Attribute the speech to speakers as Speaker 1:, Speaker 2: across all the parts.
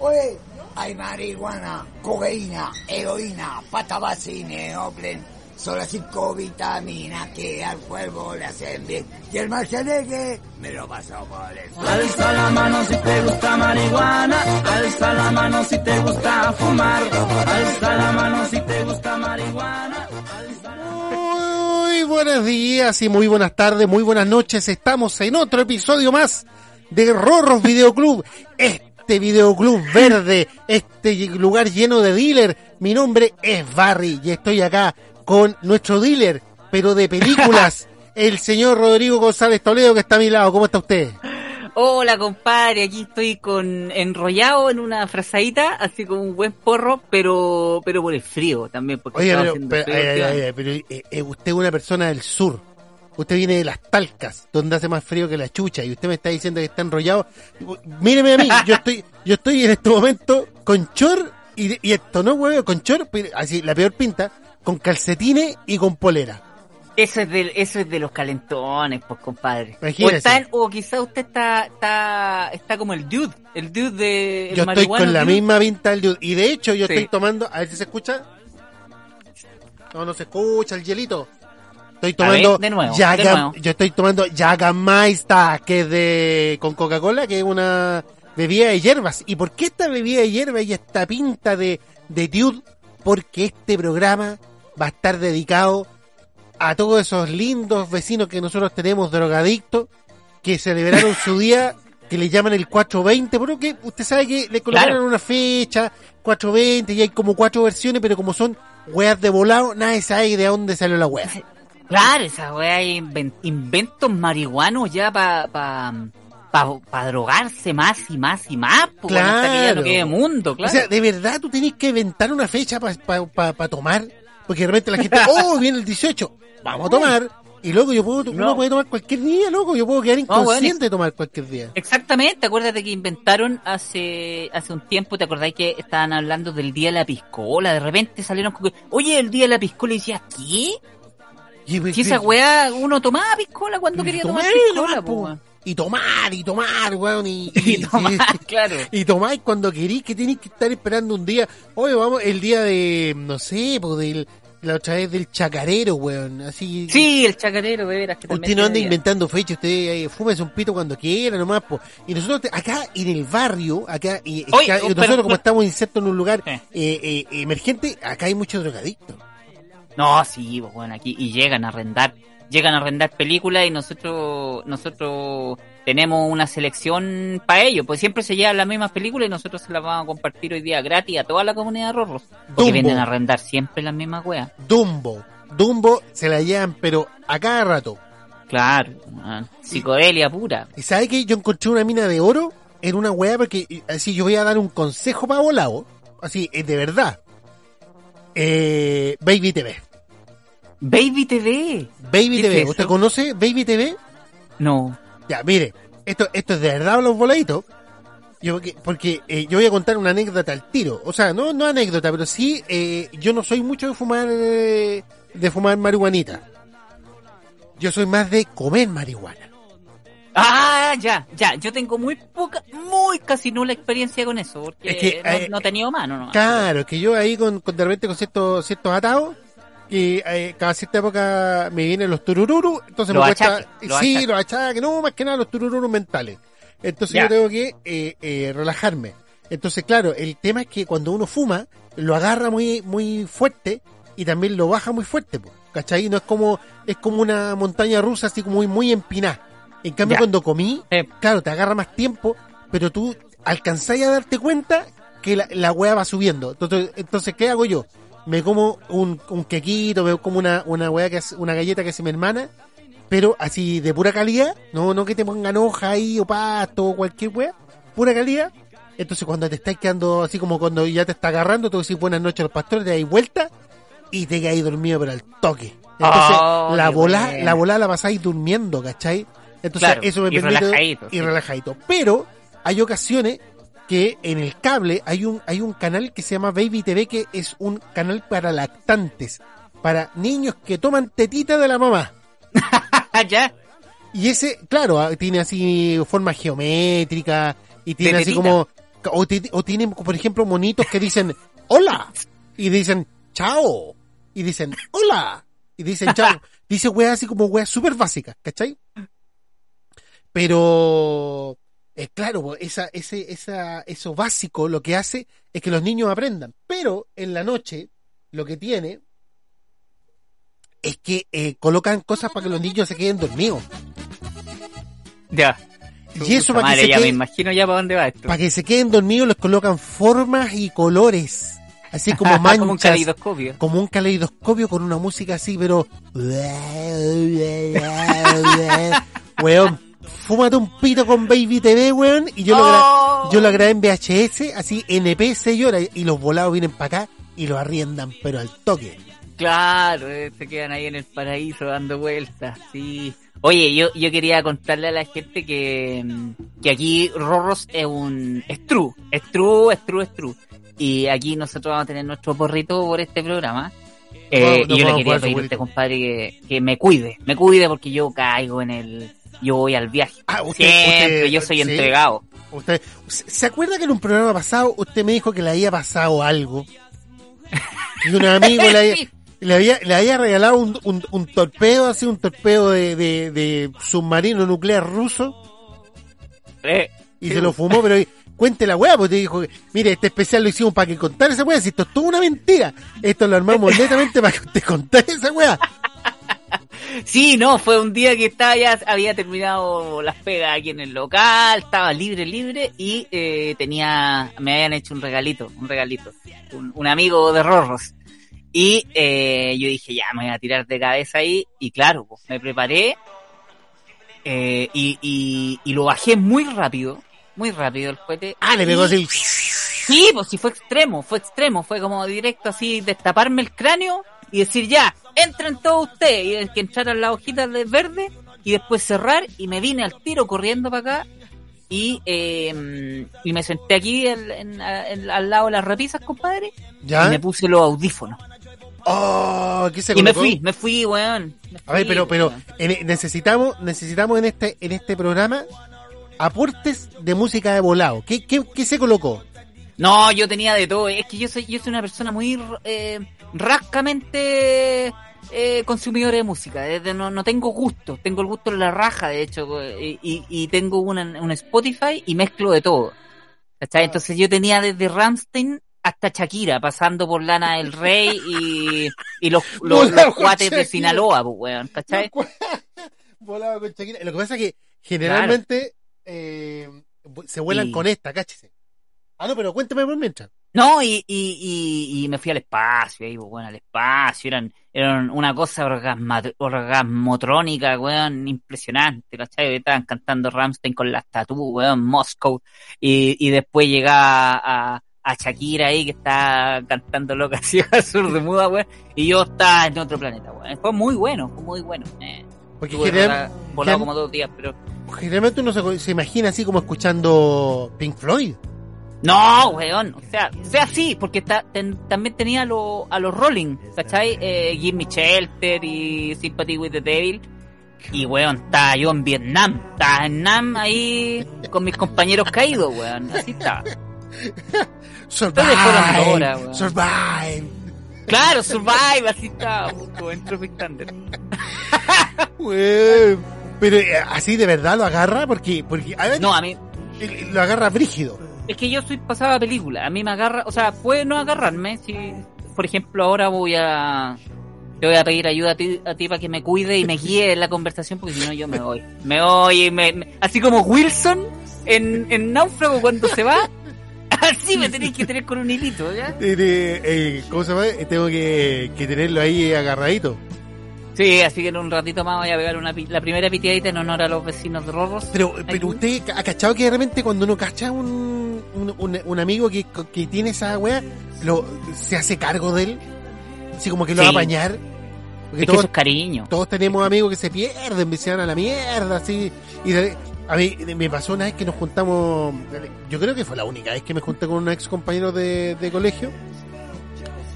Speaker 1: Oye, hay marihuana, cocaína, heroína, patabacine, oplen, solo cinco vitaminas que al cuerpo le hacen bien. Y el marcianeque me lo pasó por el
Speaker 2: Alza la mano si te gusta marihuana, alza la mano si te gusta fumar, alza la mano si te gusta marihuana.
Speaker 3: Muy buenos días y muy buenas tardes, muy buenas noches. Estamos en otro episodio más de Rorros Videoclub. Este videoclub verde, este lugar lleno de dealer. Mi nombre es Barry y estoy acá con nuestro dealer, pero de películas, el señor Rodrigo González Toledo que está a mi lado. ¿Cómo está usted?
Speaker 4: Hola compadre, aquí estoy con enrollado en una frazadita, así como un buen porro, pero pero por el frío también, porque
Speaker 3: Oye, pero,
Speaker 4: haciendo
Speaker 3: pero,
Speaker 4: frío
Speaker 3: ay, ay, ay, pero, eh, eh, usted es una persona del sur. Usted viene de las Talcas, donde hace más frío que la chucha, y usted me está diciendo que está enrollado. Míreme a mí, yo estoy, yo estoy en este momento con chor y, y esto no huevo, con chor, así la peor pinta, con calcetines y con polera.
Speaker 4: Eso es de, eso es de los calentones, pues compadre. O,
Speaker 3: Imagínese.
Speaker 4: está- o quizá usted está, está, está como el dude, el dude de el
Speaker 3: yo estoy con la
Speaker 4: dude.
Speaker 3: misma pinta del dude. Y de hecho yo
Speaker 4: Sí.
Speaker 3: estoy tomando, a ver si se escucha. No, no se escucha el hielito. Estoy tomando
Speaker 4: ver, de nuevo,
Speaker 3: Jaga-
Speaker 4: de nuevo.
Speaker 3: yo estoy tomando Jagamaister, que es de con Coca-Cola, que es una bebida de hierbas. ¿Y por qué esta bebida de hierbas y esta pinta de, de dude? Porque este programa va a estar dedicado a todos esos lindos vecinos que nosotros tenemos drogadictos que celebraron su día que le llaman el 420, porque usted sabe que le colocaron
Speaker 4: Claro.
Speaker 3: una fecha, 420, y hay como cuatro versiones, pero como son weas de volado, nadie sabe de dónde salió la wea.
Speaker 4: Claro, esa weá inventos marihuanos ya para pa, pa, pa drogarse más y más y más, pues, bueno, hasta que ya
Speaker 3: Claro.
Speaker 4: no quede mundo, claro.
Speaker 3: O sea, de verdad tú tenés que inventar una fecha para tomar, porque de repente la gente, oh, viene el 18, vamos a tomar, y luego yo puedo, uno
Speaker 4: No.
Speaker 3: puede tomar cualquier día, loco, yo puedo quedar
Speaker 4: No, bueno,
Speaker 3: inconsciente de tomar cualquier día.
Speaker 4: Exactamente, acuérdate que inventaron hace hace un tiempo, ¿te acordáis que estaban hablando del día de la piscola? De repente salieron con que, oye, el día de la piscola y decías, ¿qué?
Speaker 3: Y,
Speaker 4: Si esa weá, uno tomaba piscola cuando quería tomar piscola, po,
Speaker 3: y tomar, y tomar, weón, y,
Speaker 4: Y tomar, claro.
Speaker 3: Y tomáis cuando queréis, que tenéis que estar esperando un día. Oye, vamos, el día de, no sé, pues del, la otra vez del chacarero, weón. Así.
Speaker 4: Sí, el chacarero, de veras. Que
Speaker 3: Usted no anda inventando fechas, usted eh, fúmese un pito cuando quiera, nomás, pues. Y nosotros, te- acá en el barrio, acá, y,
Speaker 4: Oye,
Speaker 3: acá-
Speaker 4: oh,
Speaker 3: nosotros
Speaker 4: pero-
Speaker 3: como estamos insertos en un lugar eh, eh, emergente, acá hay muchos drogadictos.
Speaker 4: No, sí, pues bueno, aquí, y llegan a arrendar, llegan a arrendar películas y nosotros, nosotros tenemos una selección para ellos, pues siempre se llevan las mismas películas y nosotros se las vamos a compartir hoy día gratis a toda la comunidad de Rorros. Porque
Speaker 3: Dumbo.
Speaker 4: vienen a arrendar siempre las mismas weas.
Speaker 3: Dumbo. Dumbo se la llevan, pero a cada rato.
Speaker 4: Claro, ah, psicodelia pura.
Speaker 3: ¿Y sabe que yo encontré una mina de oro en una weá? Porque así yo voy a dar un consejo para volado. Así, eh, de verdad. Eh, Baby TV.
Speaker 4: Baby TV.
Speaker 3: Baby
Speaker 4: ¿Qué
Speaker 3: TV.
Speaker 4: es
Speaker 3: ¿Usted conoce Baby TV?
Speaker 4: No.
Speaker 3: Ya, mire. Esto, esto es de verdad los voladitos. Yo, porque porque eh, yo voy a contar una anécdota al tiro. O sea, no, no anécdota, pero sí, eh, yo no soy mucho de fumar, eh, de fumar marihuanita. Yo soy más de comer marihuana.
Speaker 4: Ah, ya, ya. Yo tengo muy poca, muy casi nula experiencia con eso, porque
Speaker 3: Es que,
Speaker 4: no,
Speaker 3: eh,
Speaker 4: no he tenido mano, ¿no?
Speaker 3: Claro, que yo ahí con, con de repente con ciertos, ciertos atados, y eh, cada cierta época me vienen los turururu, entonces
Speaker 4: Los
Speaker 3: me cuesta,
Speaker 4: achaques, los
Speaker 3: sí,
Speaker 4: achaques.
Speaker 3: los achaques, no, más que nada los turururu mentales. Entonces
Speaker 4: Ya.
Speaker 3: yo tengo que eh, eh, relajarme. Entonces, claro, el tema es que cuando uno fuma, lo agarra muy, muy fuerte y también lo baja muy fuerte, po, ¿cachai? No es como, es como una montaña rusa así como muy, muy empinada. En cambio,
Speaker 4: Ya.
Speaker 3: cuando comí,
Speaker 4: Eh,
Speaker 3: claro, te agarra más tiempo, pero tú alcanzáis a darte cuenta que la, la weá va subiendo. Entonces, entonces, ¿qué hago yo? Me como un, un quequito, me como una, una weá que es una galleta que se me hermana, pero así de pura calidad, no, no que te pongan hoja ahí o pasto o cualquier weá, pura calidad. Entonces cuando te estás quedando así como cuando ya te está agarrando, tú decís buenas noches a los pastores, te dais vuelta y te quedáis dormido pero al toque. Entonces
Speaker 4: Oh,
Speaker 3: la bola, la bola la pasáis durmiendo, ¿cachai? Entonces
Speaker 4: Claro,
Speaker 3: eso me
Speaker 4: y
Speaker 3: permite
Speaker 4: relajadito,
Speaker 3: y
Speaker 4: sí.
Speaker 3: relajadito. Pero hay ocasiones que en el cable hay un hay un canal que se llama Baby TV que es un canal para lactantes, para niños que toman tetita de la mamá.
Speaker 4: ya.
Speaker 3: Y ese, claro, ah, tiene así forma geométrica y tiene así como, o, o tienen, por ejemplo, monitos que dicen, hola, y dicen, chao, y dicen, hola, y dicen, chao. Dice weas así como weas súper básicas, ¿cachai? Pero, eh, claro, esa, ese, esa, eso básico lo que hace es que los niños aprendan. Pero en la noche, lo que tiene es que eh, colocan cosas para que los niños se queden dormidos.
Speaker 4: Ya.
Speaker 3: Y eso para que
Speaker 4: madre,
Speaker 3: se
Speaker 4: ya me imagino ya para dónde va esto.
Speaker 3: Para que se queden dormidos les colocan formas y colores. Así como manchas.
Speaker 4: como un caleidoscopio.
Speaker 3: como un caleidoscopio con una música así, pero... weón, fúmate un pito con Baby TV, weón, y yo lo, gra-
Speaker 4: ¡Oh!
Speaker 3: yo lo grabé en VHS, así NP se llora, y los volados vienen para acá y lo arriendan, pero al toque.
Speaker 4: Claro, eh, se quedan ahí en el paraíso dando vueltas, sí. Oye, yo, yo quería contarle a la gente que, mm, que aquí Rorros es un... es true, es true, es true, es true. Y aquí nosotros vamos a tener nuestro porrito por este programa. Eh,
Speaker 3: No, no
Speaker 4: y yo le quería pedir a usted, compadre, que, que me cuide, me cuide porque yo caigo en el... Yo voy al viaje.
Speaker 3: Ah, usted,
Speaker 4: Siempre,
Speaker 3: usted-
Speaker 4: yo soy
Speaker 3: sí.
Speaker 4: entregado.
Speaker 3: Usted, ¿Se acuerda que en un programa pasado usted me dijo que le había pasado algo? Que un amigo le había, le había, le había regalado un, un, un torpedo, así un torpedo de, de, de submarino nuclear ruso
Speaker 4: Eh,
Speaker 3: y
Speaker 4: Sí.
Speaker 3: se lo fumó, pero cuente la weá, porque te dijo, que, mire, este especial lo hicimos para que contara esa weá, si esto es toda una mentira, esto lo armamos netamente para que usted contara esa weá.
Speaker 4: Sí, no, fue un día que estaba ya, había terminado las pegas aquí en el local, estaba libre, libre y eh, tenía, me habían hecho un regalito, un regalito, un, un amigo de Rorros. Y eh, yo dije, ya, me voy a tirar de cabeza ahí y claro, pues, me preparé eh, y, y, y lo bajé muy rápido, muy rápido el cohete.
Speaker 3: Ah, le pegó así.
Speaker 4: Sí, pues sí fue extremo, fue extremo, fue como directo así, destaparme el cráneo y decir ya, entren todos ustedes, y el que entraran las hojitas de verde y después cerrar y me vine al tiro corriendo para acá y, eh, y me senté aquí en- en- en- al lado de las repisas, compadre, y
Speaker 3: ¿Ya?
Speaker 4: me puse los audífonos.
Speaker 3: Oh, ¿qué se
Speaker 4: Y me fui, me fui, weón. me
Speaker 3: A ver,
Speaker 4: fui,
Speaker 3: pero, pero en- necesitamos, necesitamos en este, en este programa aportes de música de volado. ¿Qué, qué, qué se colocó?
Speaker 4: No, yo tenía de todo. Es que yo soy, yo soy una persona muy eh, rascamente eh, consumidora de música. Desde no, no tengo gusto. Tengo el gusto en la raja, de hecho. eh, Y, y tengo una, un Spotify y mezclo de todo. ¿Cachai? Entonces yo tenía desde Ramstein hasta Shakira, pasando por Lana del Rey y, y los, los, cuates de. Sinaloa, pues, weón. ¿Cachai?
Speaker 3: Volado con Shakira. Lo que pasa es que generalmente eh, se vuelan
Speaker 4: Y-
Speaker 3: con esta, cáchese. Ah, no, pero cuéntame por mientras.
Speaker 4: No, y, y, y, y me fui al espacio, ahí, bueno, al espacio, eran, eran una cosa orgasmotrónica, weón, impresionante, ¿cachai? Estaban cantando Ramstein con las tatu, weón, Moscow, y, y después llegaba a, a Shakira ahí que está cantando loca así a sur de muda, weón, y yo estaba en otro planeta, weón. Fue muy bueno, fue muy bueno. Eh,
Speaker 3: Porque
Speaker 4: estuve
Speaker 3: general-
Speaker 4: volado- como dos días, pero...
Speaker 3: generalmente uno se, se imagina así como escuchando Pink Floyd.
Speaker 4: No, weón, o sea, o sea sí, porque ta- ten- también tenía a, lo- a los Rolling, ¿cachai? Eh, Give Me Shelter y Sympathy with the Devil. Y weón, estaba yo en Vietnam, estaba en Nam ahí con mis compañeros caídos, weón, así estaba.
Speaker 3: Survive.
Speaker 4: weón.
Speaker 3: survive.
Speaker 4: Claro, Survive, así estaba, justo en Tropic Thunder.
Speaker 3: Weón. Pero eh, así de verdad lo agarra porque, porque a ver,
Speaker 4: No, a mí,
Speaker 3: lo agarra brígido.
Speaker 4: Es que yo soy pasada película, a mí me agarra, o sea, puede no agarrarme, si, por ejemplo, ahora voy a, te voy a pedir ayuda a ti, a ti para que me cuide y me guíe en la conversación, porque si no yo me voy. Me voy y me, me- así como Wilson en, en Náufrago cuando se va, así me tenéis que tener con un hilito, ¿ya?
Speaker 3: Eh, eh, eh, ¿Cómo se llama? Tengo que, que tenerlo ahí agarradito.
Speaker 4: Sí, así que en un ratito más voy a pegar una, la primera piteadita en honor a los vecinos de Rorros.
Speaker 3: Pero, pero usted ha cachado que de repente cuando uno cacha un, un, un- un amigo que, que tiene esa weá, lo, se hace cargo de él, así como que lo va a apañar. Porque
Speaker 4: Es que
Speaker 3: todos,
Speaker 4: eso es cariño.
Speaker 3: todos tenemos amigos que se pierden, se van a la mierda, así. Y de- a mí me pasó una vez que nos juntamos, yo creo que fue la única vez que me junté con unos ex compañeros de, de colegio.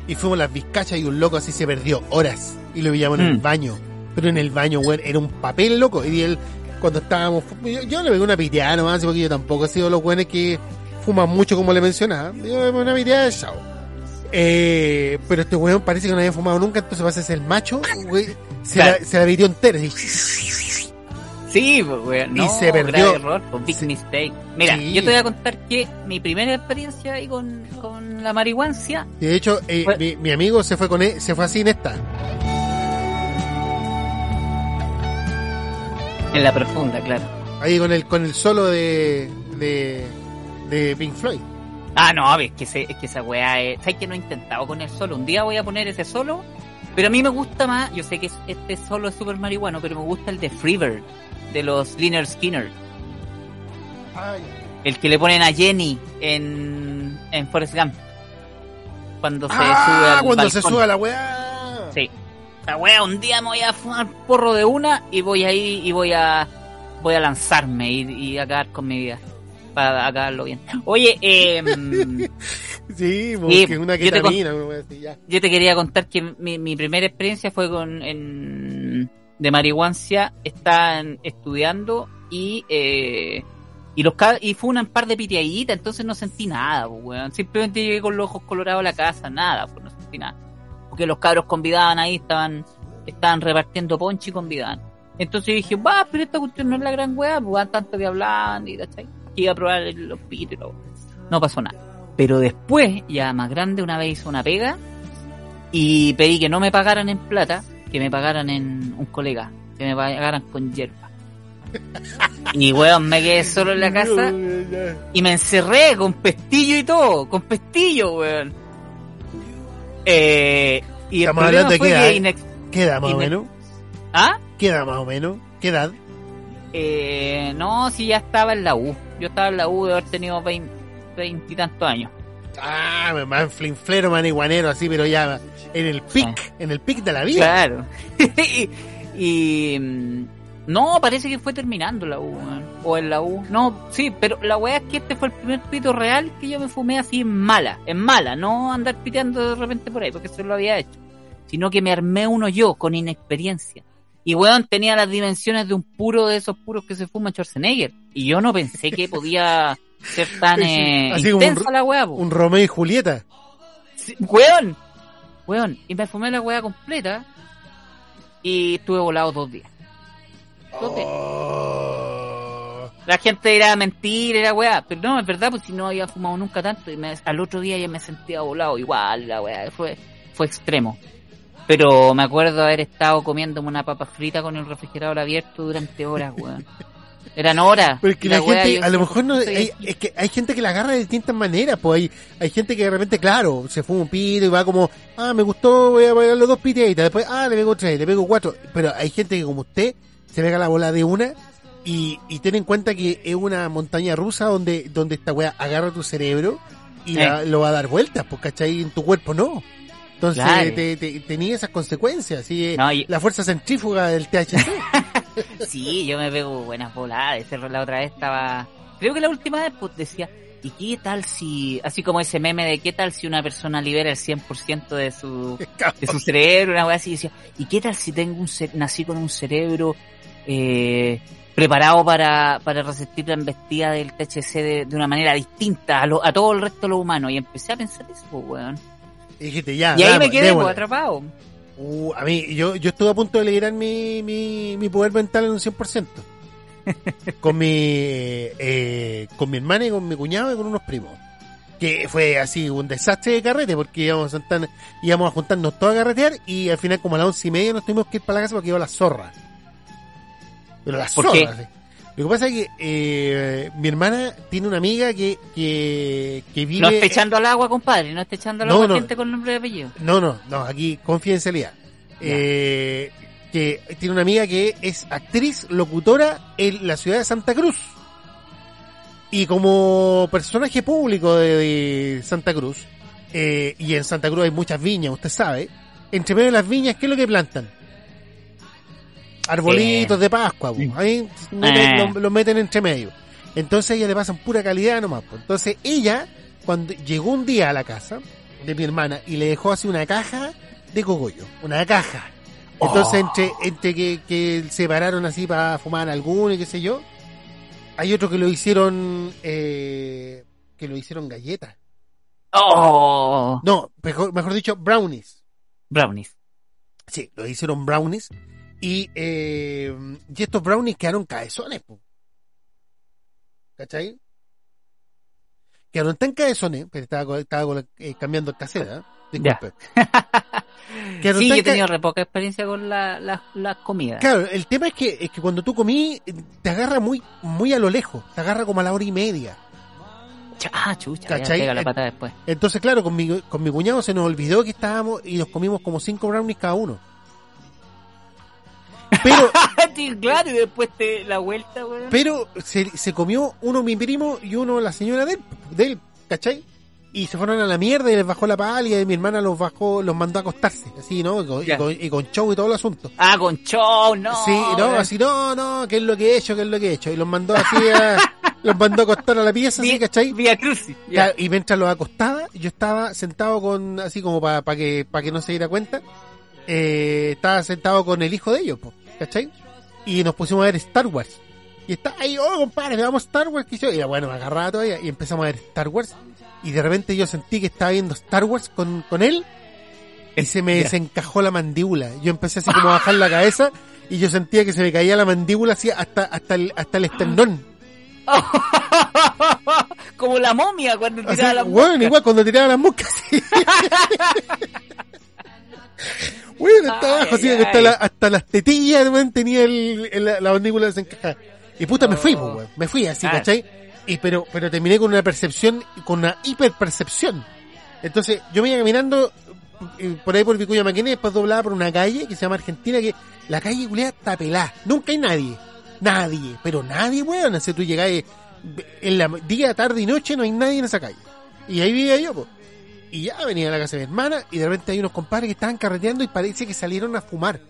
Speaker 3: Y fuimos a las vizcachas y un loco así se perdió horas. Y lo pillamos en el
Speaker 4: Mm.
Speaker 3: baño. Pero en el baño, weón, era un papel loco. Y él cuando estábamos, yo, yo le pegué una piteada nomás, porque yo tampoco he sido los buenos que fuman mucho como le mencionaba. Pegué una piteada de chao. Eh, pero este weón parece que no había fumado nunca, entonces va a ser el macho, güey, se,
Speaker 4: Claro.
Speaker 3: la, se la entera. así.
Speaker 4: Sí, pues, weón.
Speaker 3: Y
Speaker 4: No,
Speaker 3: se perdió.
Speaker 4: grave error, pues, big mistake. Mira,
Speaker 3: Sí.
Speaker 4: yo te voy a contar que mi primera experiencia ahí con, con la marihuancia
Speaker 3: De hecho, eh,
Speaker 4: Fue-
Speaker 3: mi, mi amigo se fue con él, se fue así en esta.
Speaker 4: En la profunda, claro.
Speaker 3: Ahí con el, con el solo de, de, de Pink Floyd.
Speaker 4: Ah, no, es que, es que esa weá es... ¿Sabes que no he intentado con el solo? Un día voy a poner ese solo, pero a mí me gusta más... Yo sé que es- este solo es súper marihuano, pero me gusta el de Freebird, de los Liner Skinner. El que le ponen a Jenny en, en Forrest Gump. Cuando se sube
Speaker 3: Ah,
Speaker 4: al
Speaker 3: cuando se sube a la weá.
Speaker 4: Sí. Wea, un día me voy a fumar porro de una y voy a ir y voy a voy a lanzarme y, y acabar con mi vida. Para acabarlo bien. Oye, eh,
Speaker 3: Sí, porque una
Speaker 4: yo te
Speaker 3: ya.
Speaker 4: yo te quería contar que mi, mi primera experiencia fue con en, de marihuancia. Estaban estudiando y eh, y los y fue una par de piteaditas, entonces no sentí nada, pues, weón. Simplemente llegué con los ojos colorados a la casa, nada, pues no sentí nada. Porque los cabros convidaban ahí, estaban, estaban repartiendo ponche y convidaban. Entonces dije, va, pero esta cuestión no es la gran weá, pues van tanto que hablaban y ¿cachai? Que iba a probar el- los pitos y todo. No pasó nada. Pero después, ya más grande, una vez hice una pega y pedí que no me pagaran en plata, que me pagaran en un colega, que me pagaran con hierba. Y weón, me quedé solo en la casa y me encerré con pestillo y todo, con pestillo, weón. Eh, y el
Speaker 3: Estamos hablando de
Speaker 4: fue
Speaker 3: qué
Speaker 4: que
Speaker 3: edad,
Speaker 4: inex-
Speaker 3: ¿Qué edad más o
Speaker 4: me-
Speaker 3: menos?
Speaker 4: ¿Ah?
Speaker 3: ¿Qué edad más o menos? ¿Qué edad?
Speaker 4: Eh, no, si ya estaba en la U. Yo estaba en la U de haber tenido veinte y tantos años.
Speaker 3: Ah, más flinflero, marihuanero, así, pero ya en el pic, en el pic de la vida.
Speaker 4: Claro. y, y, mm, no, parece que fue terminando la U, o en la U. No, sí, pero la weá es que este fue el primer pito real que yo me fumé así en mala, en mala, no andar piteando de repente por ahí, porque eso lo había hecho, sino que me armé uno yo con inexperiencia. Y weón tenía las dimensiones de un puro de esos puros que se fuma Schwarzenegger. Y yo no pensé que podía ser tan eh,
Speaker 3: así como un
Speaker 4: intensa
Speaker 3: ro-
Speaker 4: la weá, po.
Speaker 3: Un Romeo y Julieta.
Speaker 4: Sí, weón, weón, y me fumé la weá completa y estuve volado dos días.
Speaker 3: Oh.
Speaker 4: La gente dirá mentir, era weá, pero no, es verdad, pues si no había fumado nunca tanto y me- al otro día ya me sentía volado igual, la weá, fue, fue extremo. Pero me acuerdo haber estado comiéndome una papa frita con el refrigerador abierto durante horas, weón. Eran horas.
Speaker 3: Pero es que
Speaker 4: Y
Speaker 3: la, gente, a lo mejor no, hay, es que hay gente que la agarra de distintas maneras, pues hay, hay gente que de repente, claro, se fuma un pito y va como, ah, me gustó, voy a pegar los dos piteitas, después, ah, le pego tres, le pego cuatro, pero hay gente que como usted, se pega la bola de una y, y ten en cuenta que es una montaña rusa donde, donde esta weá agarra tu cerebro y la- lo va a dar vueltas, pues cachai, en tu cuerpo no. Entonces
Speaker 4: Claro.
Speaker 3: te, te- tenía esas consecuencias,
Speaker 4: No, y-
Speaker 3: la fuerza centrífuga del THC.
Speaker 4: Sí, yo me pego buenas voladas. Ese la otra vez estaba. Creo que la última vez pues decía, ¿y qué tal si, así como ese meme de qué tal si una persona libera el 100% de su, de su cerebro, una wea así, decía, ¿y qué tal si tengo un nací con un cerebro eh, preparado para, para resistir la embestida del THC de, de una manera distinta a, lo- a todo el resto de lo humano? Y empecé a pensar eso, pues, weón.
Speaker 3: Y dijiste, ya,
Speaker 4: y ahí me quedé pues, atrapado.
Speaker 3: Uh, a mí, yo, yo estuve a punto de liberar mi, mi, mi poder mental en un 100%. con mi, eh, con mi hermana y con mi cuñado y con unos primos. Que fue así un desastre de carrete porque íbamos a, sentar- íbamos a juntarnos todos a carretear y al final como a las once y media nos tuvimos que ir para la casa porque iba la zorra. Pero la
Speaker 4: ¿Por qué?
Speaker 3: así. Lo que pasa es que eh, mi hermana tiene una amiga que, que, que vive...
Speaker 4: No esté echando al agua, compadre, no esté echando al
Speaker 3: No,
Speaker 4: agua
Speaker 3: no.
Speaker 4: gente con nombre y apellido.
Speaker 3: No, no, no, aquí confidencialidad. Eh, que tiene una amiga que es actriz, locutora en la ciudad de Santa Cruz. Y como personaje público de, de Santa Cruz, eh, y en Santa Cruz hay muchas viñas, usted sabe, entre medio de las viñas, ¿qué es lo que plantan? Arbolitos de Pascua, ahí meten-
Speaker 4: Eh.
Speaker 3: lo, lo meten entre medio. Entonces ella le pasan pura calidad nomás. Entonces ella, cuando llegó un día a la casa de mi hermana y le dejó así una caja de cogollo, una caja. Entonces, entre, entre que, que se pararon así para fumar alguno y qué sé yo, hay otro que lo hicieron, eh, que lo hicieron galletas.
Speaker 4: Oh,
Speaker 3: No, mejor, mejor dicho, brownies.
Speaker 4: brownies.
Speaker 3: Sí, lo hicieron brownies. Y, eh, y estos brownies quedaron cabezones, po. ¿Cachai? Quedaron tan cabezones, pero estaba, estaba la- eh, cambiando el cassette, ¿eh? Disculpe.
Speaker 4: Sí, yo he tenido re poca experiencia con la, la, las comidas.
Speaker 3: Claro, el tema es que, es que cuando tú comí, te agarra muy, muy a lo lejos, te agarra como a la hora y media.
Speaker 4: Ah, chucha, ya
Speaker 3: ¿Cachai?
Speaker 4: pega la pata después.
Speaker 3: Entonces, claro, con mi, con mi cuñado se nos olvidó que estábamos y nos comimos como cinco brownies cada uno. Pero,
Speaker 4: Sí, claro, y después te la vuelta, weón.
Speaker 3: pero se, se comió uno mi primo y uno la señora de él, de él, ¿cachai? Y se fueron a la mierda y les bajó la pálida y mi hermana los bajó, los mandó a acostarse, así, ¿no? Y con, y con- y con show y todo el asunto.
Speaker 4: Ah, con show, no.
Speaker 3: Sí, no, así, no, no, ¿qué es lo que he hecho? ¿Qué es lo que he hecho? Y los mandó así a, los mandó a acostar a la pieza,
Speaker 4: Vía-
Speaker 3: ¿cachai?
Speaker 4: Vía Crucis.
Speaker 3: y mientras los acostaba, yo estaba sentado con, así como para que, para que no se diera cuenta, eh, estaba sentado con el hijo de ellos, po, ¿cachai? Y nos pusimos a ver Star Wars. Y está ahí, oh, compadre, veamos Star Wars, que yo, y bueno, me agarraba todavía, y empezamos a ver Star Wars, y de repente yo sentí que estaba viendo Star Wars con, con él, y se me desencajó la mandíbula. Yo empecé así como a bajar la cabeza, y yo sentía que se me caía la mandíbula así hasta, hasta el, hasta el esternón.
Speaker 4: Como la momia cuando
Speaker 3: Así,
Speaker 4: tiraba la
Speaker 3: bueno, igual cuando tiraba las moscas. sí. Bueno, está abajo, así hasta,
Speaker 4: ay.
Speaker 3: la- hasta las tetillas, weón, tenía el, el- la, la mandíbula desencajada. Y puta, me fui, pues, weón. Me fui así,
Speaker 4: Ah.
Speaker 3: ¿cachai? Y pero, pero terminé con una percepción, con una hiperpercepción. Entonces, yo me iba caminando eh, por ahí por Vicuña Maquena y después doblaba por una calle que se llama Argentina, que la calle culiada está pelada. Nunca hay nadie. Nadie. Pero nadie, weón. Así tú llegás eh, en la día, tarde y noche no hay nadie en esa calle. Y ahí vivía yo, pues. Y ya venía a la casa de mi hermana y de repente hay unos compadres que estaban carreteando y parece que salieron a fumar.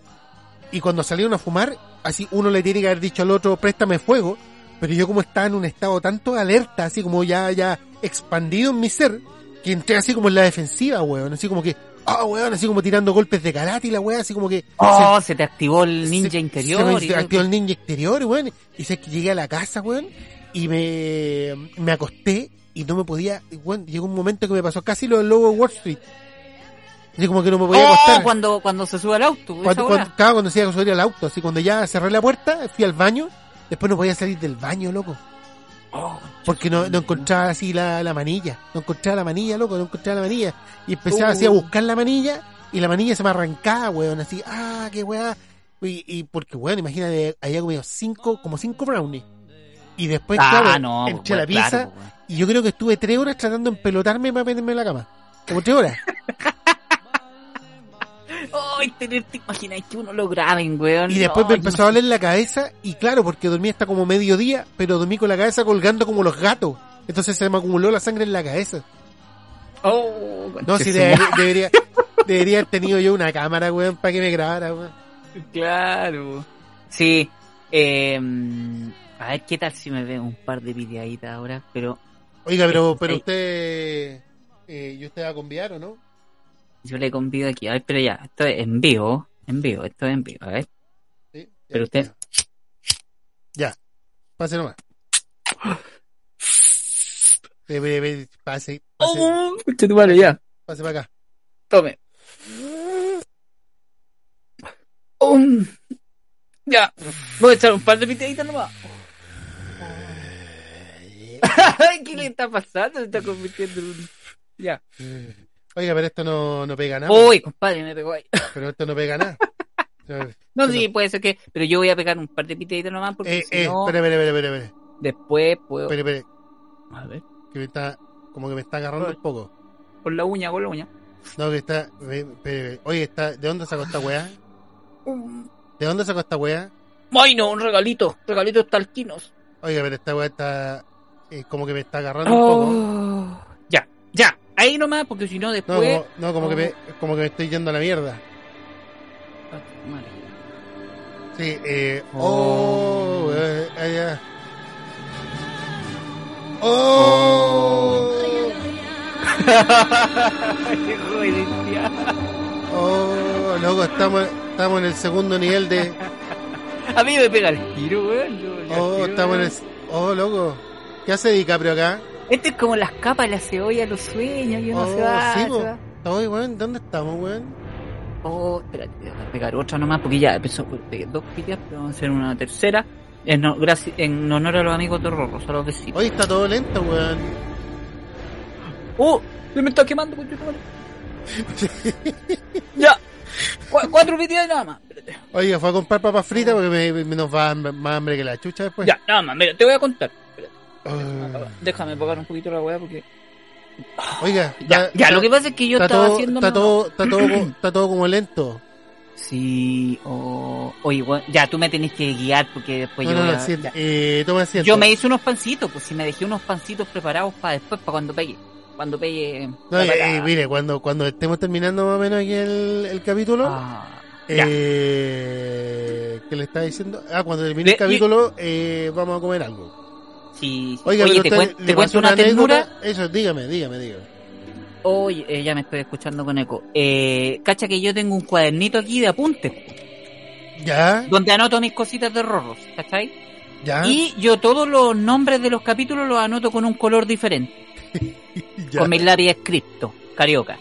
Speaker 3: Y cuando salieron a fumar, así uno le tiene que haber dicho al otro, préstame fuego. Pero yo como estaba en un estado tanto de alerta, así como ya, ya expandido en mi ser, que entré así como en la defensiva, weón. Así como que, ah, weón, así como tirando golpes de karate y la weón, así como que...
Speaker 4: Oh, se, te activó el ninja
Speaker 3: se-
Speaker 4: interior.
Speaker 3: Se me
Speaker 4: y
Speaker 3: activó el ninja interior, weón. Y sé que llegué a la casa, weón, y me, me acosté y no me podía, weón, llegó un momento que me pasó casi lo del lobo de Wall Street. Así como que no me podía
Speaker 4: Oh,
Speaker 3: acostar.
Speaker 4: cuando, cuando se sube al auto.
Speaker 3: Cuando, cuando, cada cuando se iba a subir al auto, así cuando ya cerré la puerta, fui al baño, después no podía salir del baño, loco.
Speaker 4: Oh,
Speaker 3: Porque no, no encontraba así la, la manilla. No encontraba la manilla, loco, no encontraba la manilla. Y empecé
Speaker 4: Uh.
Speaker 3: así a buscar la manilla y la manilla se me arrancaba, weón, así, ah, qué weá. Y, y porque, weón, imagínate, había comido cinco, como cinco brownies. Y después,
Speaker 4: ah,
Speaker 3: claro,
Speaker 4: no.
Speaker 3: la
Speaker 4: pues,
Speaker 3: pieza
Speaker 4: claro, pues.
Speaker 3: Y yo creo que estuve tres horas tratando de empelotarme para meterme en la cama. Como tres horas.
Speaker 4: Ay, tener, te imaginas que uno lo graben, weón.
Speaker 3: Y después me empezó a doler la cabeza y claro, porque dormí hasta como mediodía, pero dormí con la cabeza colgando como los gatos. Entonces se me acumuló la sangre en la cabeza.
Speaker 4: Oh,
Speaker 3: No, si
Speaker 4: su
Speaker 3: debería, debería, debería haber tenido yo una cámara, weón, para que me grabara, weón.
Speaker 4: Claro. Sí. Eh, a ver qué tal si me veo un par de videaditas ahora, pero
Speaker 3: Oiga, pero, pero
Speaker 4: Ey.
Speaker 3: usted, eh, ¿y usted va a conviar o no?
Speaker 4: yo le convido aquí. A ver, pero ya, esto es en vivo, en vivo, esto es en vivo. A ver,
Speaker 3: Sí.
Speaker 4: pero usted,
Speaker 3: Ya, pase nomás. Ve, ve, ve, pase, pase,
Speaker 4: oh, tu madre, ya,
Speaker 3: pase para acá.
Speaker 4: tome. Um, ya, voy a echar un par de videaditas nomás. ¿Qué le está pasando? Se está convirtiendo en un... Ya.
Speaker 3: Oiga, pero esto no, no pega nada.
Speaker 4: Uy, compadre, me pegó ahí.
Speaker 3: Pero esto no pega nada.
Speaker 4: No, sí, puede ser que... Pero yo voy a pegar un par de pitaditas nomás porque
Speaker 3: Eh,
Speaker 4: si
Speaker 3: eh,
Speaker 4: no...
Speaker 3: espere, espere, espere, espere, espere,
Speaker 4: Después puedo...
Speaker 3: espere, espere,
Speaker 4: A ver,
Speaker 3: que me está, como que me está agarrando un poco.
Speaker 4: con la uña, con la uña.
Speaker 3: No, que está, espere. oye, está, ¿de dónde sacó esta weá? ¿De dónde sacó esta weá?
Speaker 4: Ay, no, un regalito. Regalitos talquinos.
Speaker 3: Oiga, pero esta weá está, eh, como que me está agarrando un poco.
Speaker 4: Oh. Ya, ya. Ahí nomás, porque si no
Speaker 3: No,
Speaker 4: después...
Speaker 3: como, no, como que me, como que me estoy yendo a la mierda. Sí, eh, oh, eh, eh, ya. Oh, oh, loco, estamos, estamos en el segundo nivel de.
Speaker 4: A mí me pega el tiro, weón.
Speaker 3: Oh, estamos en el. Oh, loco. ¿Qué hace DiCaprio acá?
Speaker 4: Este es como las capas de la cebolla, los sueños, y uno
Speaker 3: Oh,
Speaker 4: se va,
Speaker 3: sí,
Speaker 4: se
Speaker 3: po.
Speaker 4: va.
Speaker 3: Oye, weón, ¿dónde estamos, weón?
Speaker 4: Oh, espérate, voy a pegar otra nomás porque ya empezó, pegué dos pillas, pero vamos a hacer una tercera. En, no- gracias, en honor a los amigos de Rorros, a los vecinos.
Speaker 3: Hoy está todo lento, weón.
Speaker 4: ¡Oh! Se me está quemando, madre. Ya. Cu- cuatro pillas nada más. Espérate.
Speaker 3: Oiga, fue a comprar papas fritas porque me, me- nos va más hambre que la chucha después.
Speaker 4: Ya, nada más, mira, te voy a contar.
Speaker 3: Ah,
Speaker 4: Déjame pagar un poquito la weá porque.
Speaker 3: oiga,
Speaker 4: Ya, ya, lo que pasa es que yo estaba
Speaker 3: todo,
Speaker 4: haciendo.
Speaker 3: está todo, está todo, está todo como lento.
Speaker 4: Sí, o. Oye, weón, ya tú me tenés que guiar porque después
Speaker 3: no,
Speaker 4: yo.
Speaker 3: no, no. Eh, toma.
Speaker 4: Yo me hice unos pancitos, pues si me dejé unos pancitos preparados para después, para cuando pegue. Cuando pegue.
Speaker 3: No, eh, eh, mire, cuando, cuando estemos terminando más o menos aquí el, el capítulo,
Speaker 4: Ah,
Speaker 3: eh, ¿qué le está diciendo? Ah, cuando termine el capítulo, eh, vamos a comer algo. Oiga,
Speaker 4: Oye, te, cuen- te cuento una
Speaker 3: anécdota?
Speaker 4: ternura.
Speaker 3: Eso, dígame, dígame, dígame.
Speaker 4: Oye, eh, ya me estoy escuchando con eco. Eh, cacha que yo tengo un cuadernito aquí de apuntes,
Speaker 3: ¿Ya?
Speaker 4: donde anoto mis cositas de rorros, ¿cachai?
Speaker 3: ¿Ya?
Speaker 4: Y yo todos los nombres de los capítulos los anoto con un color diferente,
Speaker 3: ¿Ya?
Speaker 4: con mis lápices cripto, carioca.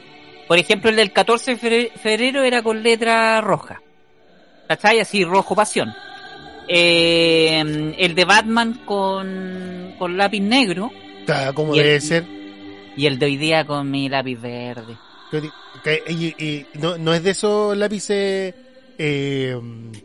Speaker 4: Por ejemplo, el del 14 de febrer- febrero era con letra roja. ¿Cachai? Así, rojo pasión. Eh, el de Batman con, con lápiz negro.
Speaker 3: Como
Speaker 4: y el-
Speaker 3: debe ser.
Speaker 4: Y el de hoy día con mi lápiz verde.
Speaker 3: Y- y no, no es de esos lápices, eh,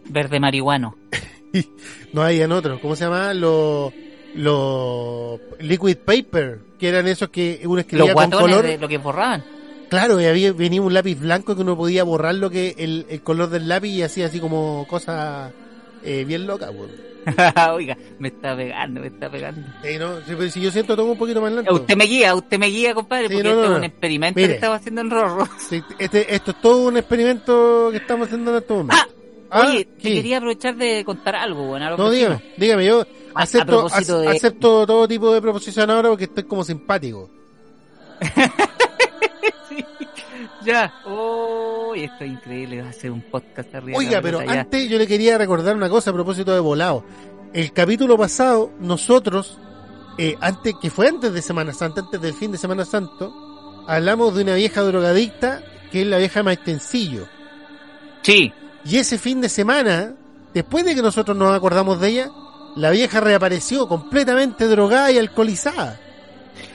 Speaker 4: Verde marihuano.
Speaker 3: no hay en otros, ¿cómo se llama? Los, los liquid paper, que eran esos que uno
Speaker 4: Los
Speaker 3: escribía con
Speaker 4: guatones
Speaker 3: color.
Speaker 4: de lo que borraban.
Speaker 3: Claro, y había, venía un lápiz blanco que uno podía borrar lo que el, el color del lápiz y hacía así como cosas eh, bien locas. pues.
Speaker 4: Oiga, me está pegando, me está pegando.
Speaker 3: Eh, no, si, yo siento todo un poquito más lento.
Speaker 4: Usted me guía, usted me guía, compadre,
Speaker 3: Sí,
Speaker 4: porque
Speaker 3: no,
Speaker 4: esto
Speaker 3: no,
Speaker 4: es
Speaker 3: no.
Speaker 4: un experimento
Speaker 3: Mire.
Speaker 4: que estaba haciendo en Rorro.
Speaker 3: Sí, este, esto es todo un experimento que estamos haciendo en este momento.
Speaker 4: Ah, Oye, te quería aprovechar de contar algo, bueno,
Speaker 3: No, dígame, dígame, yo
Speaker 4: A- a
Speaker 3: acepto,
Speaker 4: propósito
Speaker 3: ac-
Speaker 4: de-
Speaker 3: acepto todo tipo de proposición ahora porque estoy como simpático.
Speaker 4: Ya. Oh, esto es increíble, va a ser un podcast arriba.
Speaker 3: Oiga, pero antes yo le quería recordar una cosa a propósito de volado. El capítulo pasado, nosotros, eh, antes, que fue antes de Semana Santa, antes del fin de Semana Santo, hablamos de una vieja drogadicta que es la vieja Maestencillo.
Speaker 4: Sí,
Speaker 3: Y ese fin de semana, después de que nosotros nos acordamos de ella, la vieja reapareció completamente drogada y alcoholizada.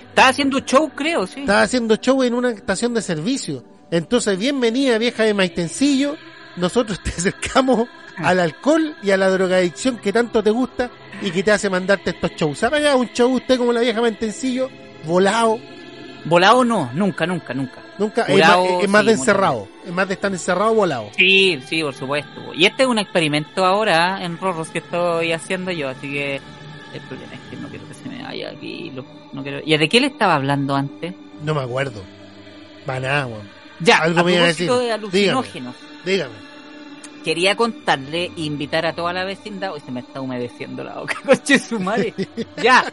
Speaker 4: estaba haciendo show, creo, sí.
Speaker 3: Estaba haciendo show en una estación de servicio. Entonces, bienvenida vieja de Maestencillo. Nosotros te acercamos al alcohol y a la drogadicción que tanto te gusta y que te hace mandarte estos shows. ¿Ha pagado un show usted como la vieja Maestencillo? Volado.
Speaker 4: Volado no, nunca, nunca, nunca.
Speaker 3: Nunca. Es
Speaker 4: Volado,
Speaker 3: más, es más
Speaker 4: sí,
Speaker 3: de encerrado. Es más de estar encerrado volado.
Speaker 4: Sí, sí, por supuesto. Y este es un experimento ahora en Rorros que estoy haciendo yo, así que el problema es que no quiero que se me vaya aquí. lo- no quiero... ¿Y de qué le estaba hablando antes?
Speaker 3: No me acuerdo. Va nada, weón.
Speaker 4: Ya,
Speaker 3: Algo
Speaker 4: a
Speaker 3: me iba a
Speaker 4: propósito
Speaker 3: decir.
Speaker 4: de alucinógenos.
Speaker 3: Dígame.
Speaker 4: Quería contarle e invitar a toda la vecindad. Hoy se me está humedeciendo la boca, coche su madre. ya.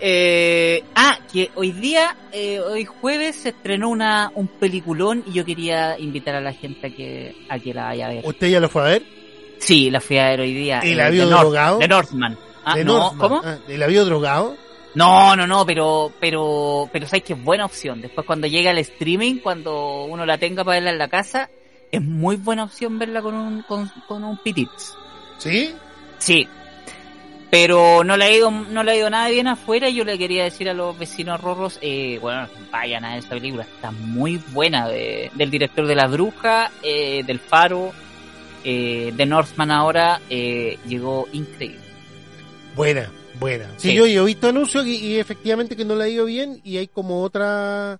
Speaker 4: Eh, ah, que hoy día, eh, hoy jueves, se estrenó una, un peliculón y yo quería invitar a la gente a que, a que la vaya a ver.
Speaker 3: ¿Usted ya lo fue a ver?
Speaker 4: Sí, la fui a ver hoy día.
Speaker 3: ¿Y la vio drogado?
Speaker 4: De Northman. Ah,
Speaker 3: De
Speaker 4: no,
Speaker 3: Northman.
Speaker 4: ¿cómo?
Speaker 3: Ah, ¿Y la vio drogado?
Speaker 4: No, no, no, pero, pero, pero sabes que es buena opción. Después cuando llega el streaming, cuando uno la tenga para verla en la casa, es muy buena opción verla con un, con, con un pitits.
Speaker 3: ¿Sí?
Speaker 4: Sí. Pero no le ha ido, no le ha ido nada bien afuera y yo le quería decir a los vecinos rorros, eh, bueno, vayan a ver esta película, está muy buena de, del director de La Bruja, eh, del Faro, eh, de Northman ahora, eh, llegó increíble.
Speaker 3: Buena, buena. Sí,
Speaker 4: Sí.
Speaker 3: yo, yo he visto anuncios y, y efectivamente que no le ha ido bien y hay como otras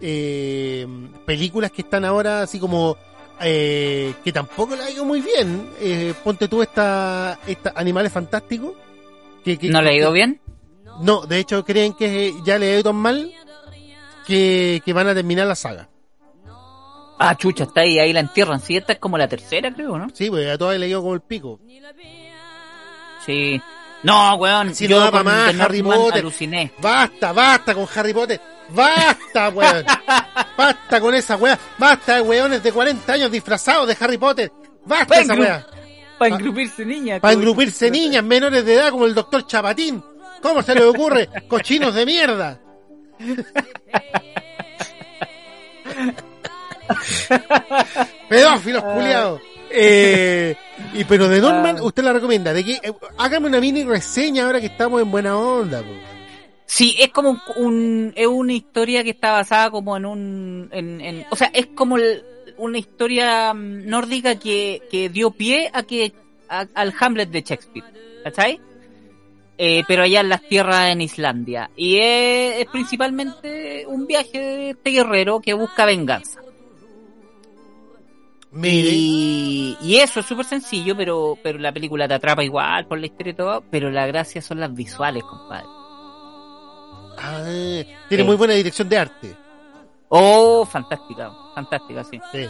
Speaker 3: eh, películas que están ahora así como eh, que tampoco le ha ido muy bien. Eh, ponte tú esta, esta Animales Fantásticos. Que, que-
Speaker 4: ¿No le ha ido bien?
Speaker 3: No, de hecho creen que ya le ha ido tan mal que, que van a terminar la saga.
Speaker 4: Ah, chucha, está ahí, ahí la entierran. Sí, esta es como la tercera, creo, ¿no?
Speaker 3: Sí, pues a todas le ido como el pico.
Speaker 4: Sí. No, weón,
Speaker 3: Si no da más, Harry Potter.
Speaker 4: aluciné.
Speaker 3: Basta, basta con Harry Potter. Basta, weón. Basta con esa weá. Basta de weones de 40 años disfrazados de Harry Potter. Basta
Speaker 4: Pa'
Speaker 3: esa weá.
Speaker 4: Para engrupirse niñas.
Speaker 3: Para engrupirse niñas menores de edad como el doctor Chapatín. ¿Cómo se le ocurre? Cochinos de mierda. Pedófilos culiados. Eh, y pero de Norman, usted la recomienda. De que eh, hágame una mini reseña ahora que estamos en buena onda. po.
Speaker 4: Sí, es como un, un- es una historia que está basada como en un, en, en- o sea, es como el- una historia mm, nórdica que, que dio pie a que a- al Hamlet de Shakespeare, ¿cachai? Eh, pero allá en las tierras en Islandia y es, es principalmente un viaje de este guerrero que busca venganza. Y, y eso es súper sencillo, pero, pero la película te atrapa igual por la historia y todo, pero la gracia son las visuales, compadre.
Speaker 3: ah, tiene
Speaker 4: Sí.
Speaker 3: muy buena dirección de arte.
Speaker 4: Oh, fantástica, fantástica, sí.
Speaker 3: Sí.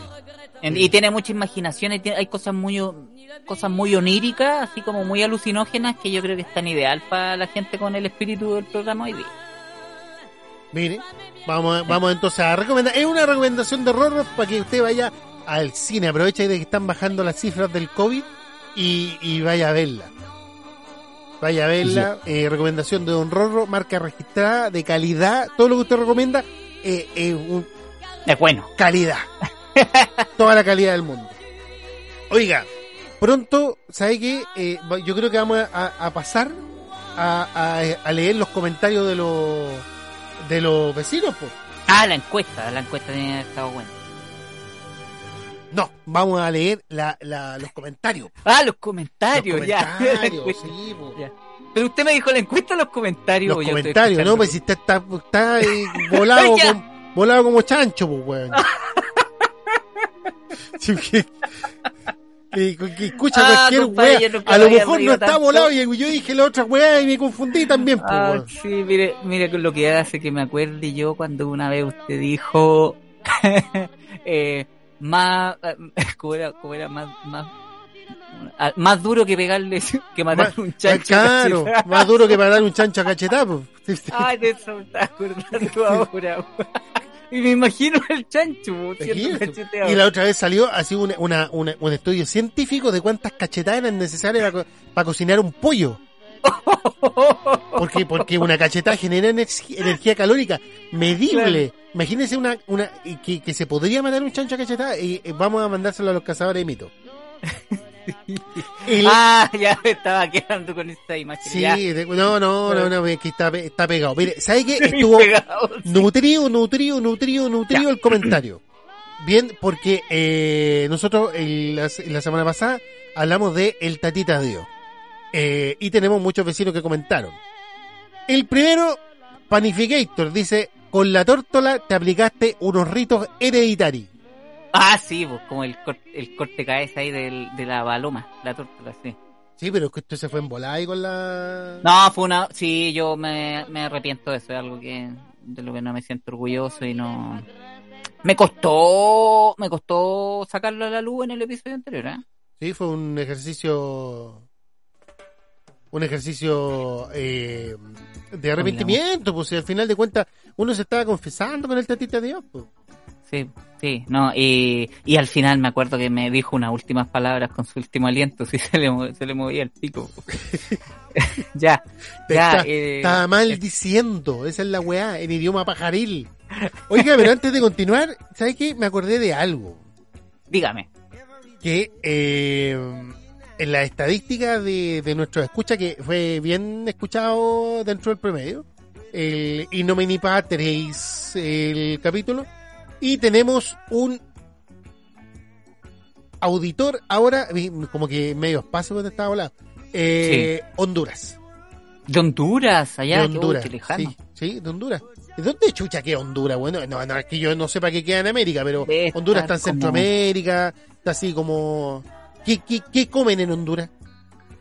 Speaker 4: En- Y tiene mucha imaginación y tiene- hay cosas muy cosas muy oníricas, así como muy alucinógenas que yo creo que están ideal para la gente con el espíritu del programa hoy día.
Speaker 3: Mire, vamos, vamos entonces a recomendar. Es una recomendación de Rorro para que usted vaya al cine. Aprovecha de que están bajando las cifras del COVID y, y vaya a verla. Vaya a verla. Eh, recomendación de Don Rorro, marca registrada, de calidad. Todo lo que usted recomienda eh, es un-
Speaker 4: Es bueno.
Speaker 3: calidad. Toda la calidad del mundo. Oiga, pronto, ¿sabe qué? Eh, yo creo que vamos a, a pasar a, a- a leer los comentarios de los de los vecinos, pues.
Speaker 4: Ah, la encuesta, la encuesta tiene estado buena.
Speaker 3: No, vamos a leer la, la- los comentarios.
Speaker 4: Ah, los comentarios,
Speaker 3: los
Speaker 4: ya.
Speaker 3: comentarios,
Speaker 4: La encuesta.
Speaker 3: sí.
Speaker 4: Ya. Pero usted me dijo la encuesta los comentarios.
Speaker 3: Los comentarios, ¿no? Pues si usted está, está eh, volado,
Speaker 4: Ya.
Speaker 3: como, volado como chancho, pues, weón. Que, escucha
Speaker 4: Ah,
Speaker 3: cualquier
Speaker 4: compadre,
Speaker 3: wea. A lo mejor no está
Speaker 4: tanto.
Speaker 3: volado y yo dije la otra weá y me confundí también, pues,
Speaker 4: Ah, sí, mire, mire lo que hace que me acuerde yo cuando una vez usted dijo eh, más, ¿cómo era, cómo era más, más, ah, más duro que pegarle, que matar
Speaker 3: Más-
Speaker 4: un chancho.
Speaker 3: Claro, más duro que dar un chancho a sí.
Speaker 4: Ay, de eso me estaba acordando ahora. Y me imagino el chancho.
Speaker 3: Y la otra vez salió así una, una, una- un estudio científico de cuántas cachetadas eran necesarias para, co- para cocinar un pollo. Porque, porque una cachetada genera energía calórica medible. Imagínense una, una que, que se podría matar un chancho a cachetada y eh, vamos a mandárselo a los cazadores de mitos. El-
Speaker 4: Ah, ya me estaba quedando con esta imagen.
Speaker 3: sí, de- no, no, no, no, es que está, está pegado. Mire, ¿sabe qué? Estuvo
Speaker 4: pegado.
Speaker 3: nutrido, nutrido, nutrido, nutrido
Speaker 4: Ya.
Speaker 3: el comentario. Bien, porque eh, nosotros el- la, la semana pasada hablamos de el Tatita Dios. Eh, y tenemos muchos vecinos que comentaron. El primero, Panificator, dice, con la tórtola te aplicaste unos ritos hereditarios.
Speaker 4: Ah, sí, pues como el, cor- el corte cabeza ahí del, de la baloma, la tortuga, sí.
Speaker 3: Sí, pero es que usted se fue en volada ahí con la...
Speaker 4: No, fue una... Sí, yo me, me arrepiento de eso, es algo que de lo que no me siento orgulloso y no... Me costó, me costó sacarlo a la luz en el episodio anterior, ¿eh?
Speaker 3: Sí, fue un ejercicio... Un ejercicio eh, de arrepentimiento, pues si al final de cuentas uno se estaba confesando con el Tatita Dios. Pues.
Speaker 4: Sí, sí, no, y, y al final me acuerdo que me dijo unas últimas palabras con su último aliento, si se le, se le movía el pico. ya,
Speaker 3: Te
Speaker 4: ya,
Speaker 3: está,
Speaker 4: eh,
Speaker 3: estaba mal diciendo, esa es la weá, en idioma pajaril. Oiga, pero antes de continuar, ¿sabes qué? Me acordé de algo.
Speaker 4: dígame.
Speaker 3: Que eh, en la estadística de, de nuestros escuchas, que fue bien escuchado dentro del promedio, el Innomini Patres, el capítulo, y tenemos un auditor ahora, como que medio espacio cuando estaba hablando, eh, Honduras.
Speaker 4: De Honduras, allá,
Speaker 3: de
Speaker 4: uy,
Speaker 3: Honduras. Sí, sí, de Honduras. ¿De dónde chucha queda Honduras? Bueno, no, no, es que yo no sepa qué queda en América, pero Honduras está en
Speaker 4: como-
Speaker 3: Centroamérica, está así como... ¿Qué, qué, qué comen en Honduras?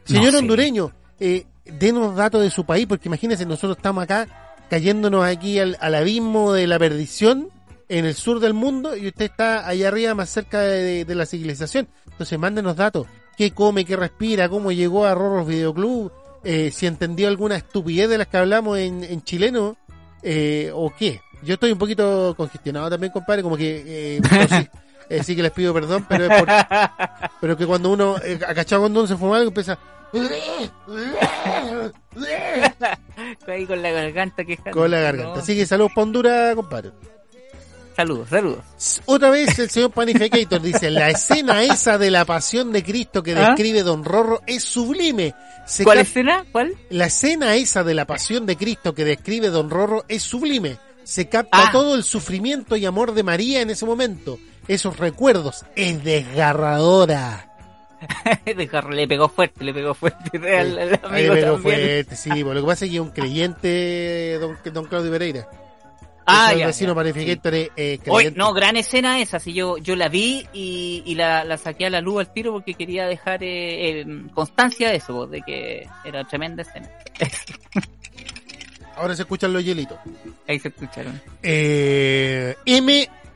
Speaker 3: Señor hondureño, eh, denos datos de su país, porque imagínense, nosotros estamos acá cayéndonos aquí al, al abismo de la perdición en el sur del mundo y usted está allá arriba más cerca de, de la civilización. Entonces, mándenos datos. ¿Qué come, qué respira, cómo llegó a Rorros Videoclub? Eh, si entendió alguna estupidez de las que hablamos en, en chileno eh, o qué. Yo estoy un poquito congestionado también, compadre, como que eh, Eh, sí que les pido perdón, pero es por, pero que cuando uno, eh, acachado cuando uno se fuma algo, empieza
Speaker 4: Ahí con la garganta que
Speaker 3: con la garganta. Así que saludos para Honduras, compadre.
Speaker 4: Saludos, saludos.
Speaker 3: Otra vez el señor Panificator dice, la escena esa de la pasión de Cristo que
Speaker 4: ¿Ah?
Speaker 3: describe Don Rorro es sublime. Se
Speaker 4: ¿Cuál escena? ¿Cuál?
Speaker 3: La escena esa de la pasión de Cristo que describe Don Rorro es sublime. Se capta
Speaker 4: Ah.
Speaker 3: todo el sufrimiento y amor de María en ese momento. Esos recuerdos. Es desgarradora.
Speaker 4: Le pegó fuerte, le pegó fuerte al, amigo
Speaker 3: pegó
Speaker 4: también.
Speaker 3: fuerte, sí. pues, Lo que pasa es que es un creyente, don, don Claudio Pereira.
Speaker 4: Ah, ya,
Speaker 3: vecino
Speaker 4: ya,
Speaker 3: es eh,
Speaker 4: no, gran escena esa, sí, yo, yo la vi y, y la, la saqué a la luz al tiro porque quería dejar eh, eh, constancia de eso, de que era tremenda escena.
Speaker 3: Ahora se escuchan los hielitos.
Speaker 4: Ahí se escucharon.
Speaker 3: Eh,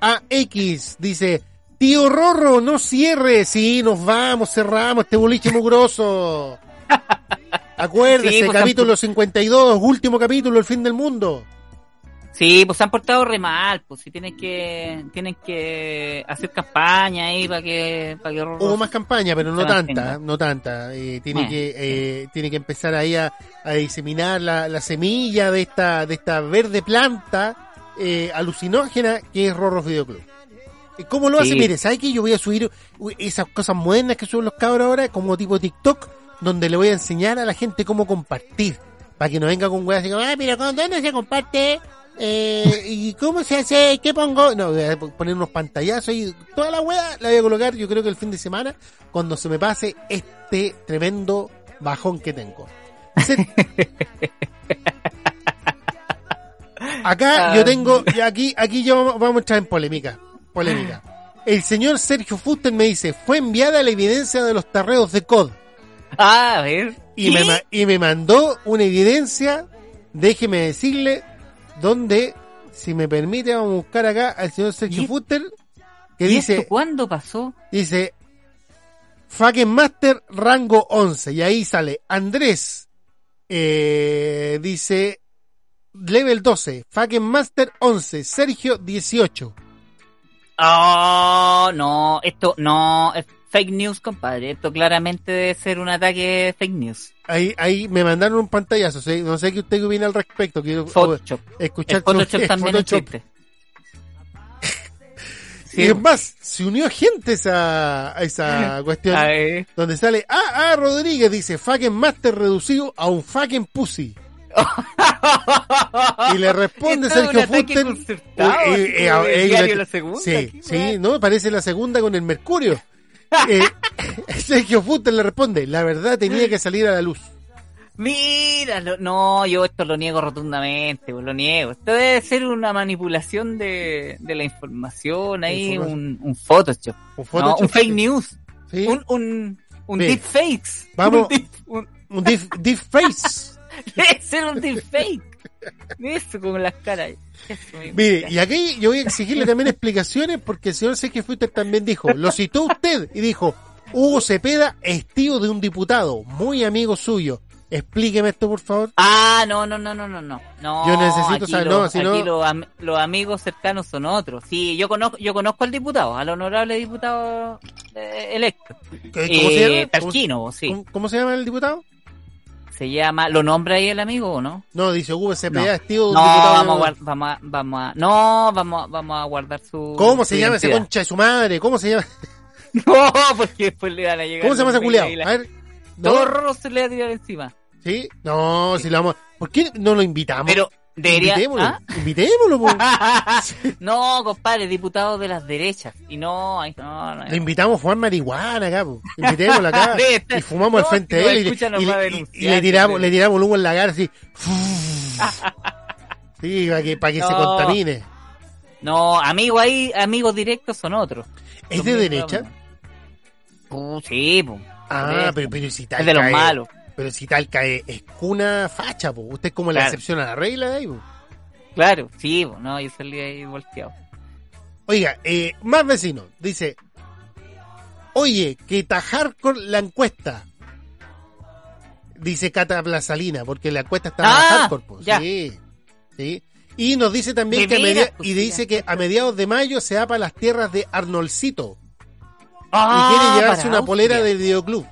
Speaker 3: MAX dice, tío Rorro, no cierre. Sí, nos vamos, cerramos este boliche mugroso. Acuérdese,
Speaker 4: Sí, pues,
Speaker 3: capítulo 52, último capítulo, el fin del mundo.
Speaker 4: Sí, pues se han portado re mal, pues si tienen que, tienen que hacer campaña ahí para que, para que
Speaker 3: Hubo más campaña, pero no tanta, no tanta. Eh, tiene
Speaker 4: Eh,
Speaker 3: que eh, tiene que empezar ahí a, a diseminar la, la semilla de esta de esta verde planta eh, alucinógena que es Rorro Videoclub. Eh, ¿Cómo lo hace? Mire, ¿sabe que yo voy a subir esas cosas modernas que suben los cabros ahora, como tipo TikTok, donde le voy a enseñar a la gente cómo compartir? Para que no venga con weas así como, ah, ¿con dónde se comparte? Eh, ¿Y cómo se hace? ¿Qué pongo? No, voy a poner unos pantallazos y toda la wea la voy a colocar yo creo que el fin de semana cuando se me pase este tremendo bajón que tengo. Se- Acá
Speaker 4: Ah.
Speaker 3: yo tengo, aquí, aquí yo vamos- a entrar en polémica. Polémica. El señor Sergio Fuster me dice, fue enviada la evidencia de los tarreos de COD.
Speaker 4: Ah, a ver.
Speaker 3: Y me, y me mandó una evidencia, déjeme decirle, donde, si me permite, vamos a buscar acá al señor Sergio
Speaker 4: ¿Y-
Speaker 3: Fuster, que
Speaker 4: ¿Y
Speaker 3: dice,
Speaker 4: esto cuándo pasó?
Speaker 3: dice, Fucking Master rango 11, y ahí sale Andrés, eh, dice, level 12, Fucking Master 11, Sergio 18.
Speaker 4: Oh, no, esto no, es fake news, compadre. Esto claramente debe ser un ataque fake news.
Speaker 3: Ahí, ahí me mandaron un pantallazo, ¿sí? no sé qué usted opina al respecto, quiero
Speaker 4: Photoshop.
Speaker 3: escuchar
Speaker 4: El Photoshop también
Speaker 3: Photoshop.
Speaker 4: existe.
Speaker 3: Y es más, se unió gente a esa, a esa cuestión.
Speaker 4: a
Speaker 3: donde sale, ah, ah, Rodríguez dice, fucking master reducido a un fucking pussy. Y le responde Sergio Fuster. eh, eh, la-
Speaker 4: Segunda,
Speaker 3: Sí, sí, no, parece la segunda con el Mercurio. Eh, Sergio Fuster le responde, la verdad tenía que salir a la luz.
Speaker 4: Mira, lo- no, yo esto lo niego rotundamente, lo niego. Esto debe ser una manipulación de, de la información ahí,
Speaker 3: Información.
Speaker 4: un, un Photoshop.
Speaker 3: Un,
Speaker 4: No,
Speaker 3: Photoshop,
Speaker 4: un fake news.
Speaker 3: sí,
Speaker 4: Un, un, un
Speaker 3: Sí.
Speaker 4: deepfakes.
Speaker 3: Vamos.
Speaker 4: Un deep- un-
Speaker 3: un deep, deep face.
Speaker 4: debe ser un deepfake. Eso con las caras. Eso.
Speaker 3: Mire, y aquí yo voy a exigirle también explicaciones porque el señor Sergio Fuster también dijo, lo citó usted y dijo, Hugo Cepeda es tío de un diputado, muy amigo suyo. Explíqueme esto, por favor.
Speaker 4: Ah, no, no, no, no, no, no.
Speaker 3: Yo necesito saber, no, si no-
Speaker 4: los, am- los amigos cercanos son otros. Sí, yo conozco, yo conozco al diputado, al honorable diputado eh, electo.
Speaker 3: ¿Cómo
Speaker 4: Eh,
Speaker 3: se llama? ¿Cómo,
Speaker 4: Tarquino, sí.
Speaker 3: cómo se llama el diputado?
Speaker 4: Se llama, ¿lo nombra ahí el amigo o no?
Speaker 3: No, dice Hugo Cepeda
Speaker 4: No.
Speaker 3: un
Speaker 4: No, vamos a, guard- vamos a, vamos a, no, vamos a, vamos a guardar su.
Speaker 3: ¿Cómo
Speaker 4: su
Speaker 3: se llama ese concha de su madre? ¿Cómo se llama?
Speaker 4: No, porque después le van a llegar.
Speaker 3: ¿Cómo se llama ese
Speaker 4: mails y
Speaker 3: A
Speaker 4: la-
Speaker 3: ver.
Speaker 4: Todo
Speaker 3: ¿No?
Speaker 4: rorro se le va a tirar encima.
Speaker 3: ¿Sí? No, si la vamos... ¿Por qué no lo invitamos?
Speaker 4: Pero debería.
Speaker 3: Invitémoslo.
Speaker 4: ¿Ah?
Speaker 3: Invitémoslo,
Speaker 4: no, compadre, diputado de las derechas. Y no, no, no.
Speaker 3: Le invitamos a fumar marihuana acá. Invitémoslo acá. Y fumamos al
Speaker 4: No,
Speaker 3: frente
Speaker 4: si
Speaker 3: de él y, le- y y- tiramos, le tiramos el humo en la cara así. Sí, para que, para que se contamine.
Speaker 4: No, amigo ahí, amigos directos son otros.
Speaker 3: ¿Es
Speaker 4: Son
Speaker 3: de derecha?
Speaker 4: Uh, sí, po.
Speaker 3: Ah, pero, pero si tal
Speaker 4: Es de los malos.
Speaker 3: Pero si tal cae, es cuna facha, po. Usted es como la excepción a la regla de ahí, po.
Speaker 4: Claro, sí, po. No, yo salí ahí volteado.
Speaker 3: Oiga, eh, más vecino, dice, oye, que tajar con la encuesta. Dice Cata Plazalina, porque la encuesta está
Speaker 4: Ah,
Speaker 3: hardcore, po. Sí, sí. Y nos dice también que a
Speaker 4: pues,
Speaker 3: y dice que a mediados de mayo se va para las tierras de Arnoldcito
Speaker 4: Ah,
Speaker 3: y quiere llevarse una polera del videoclub.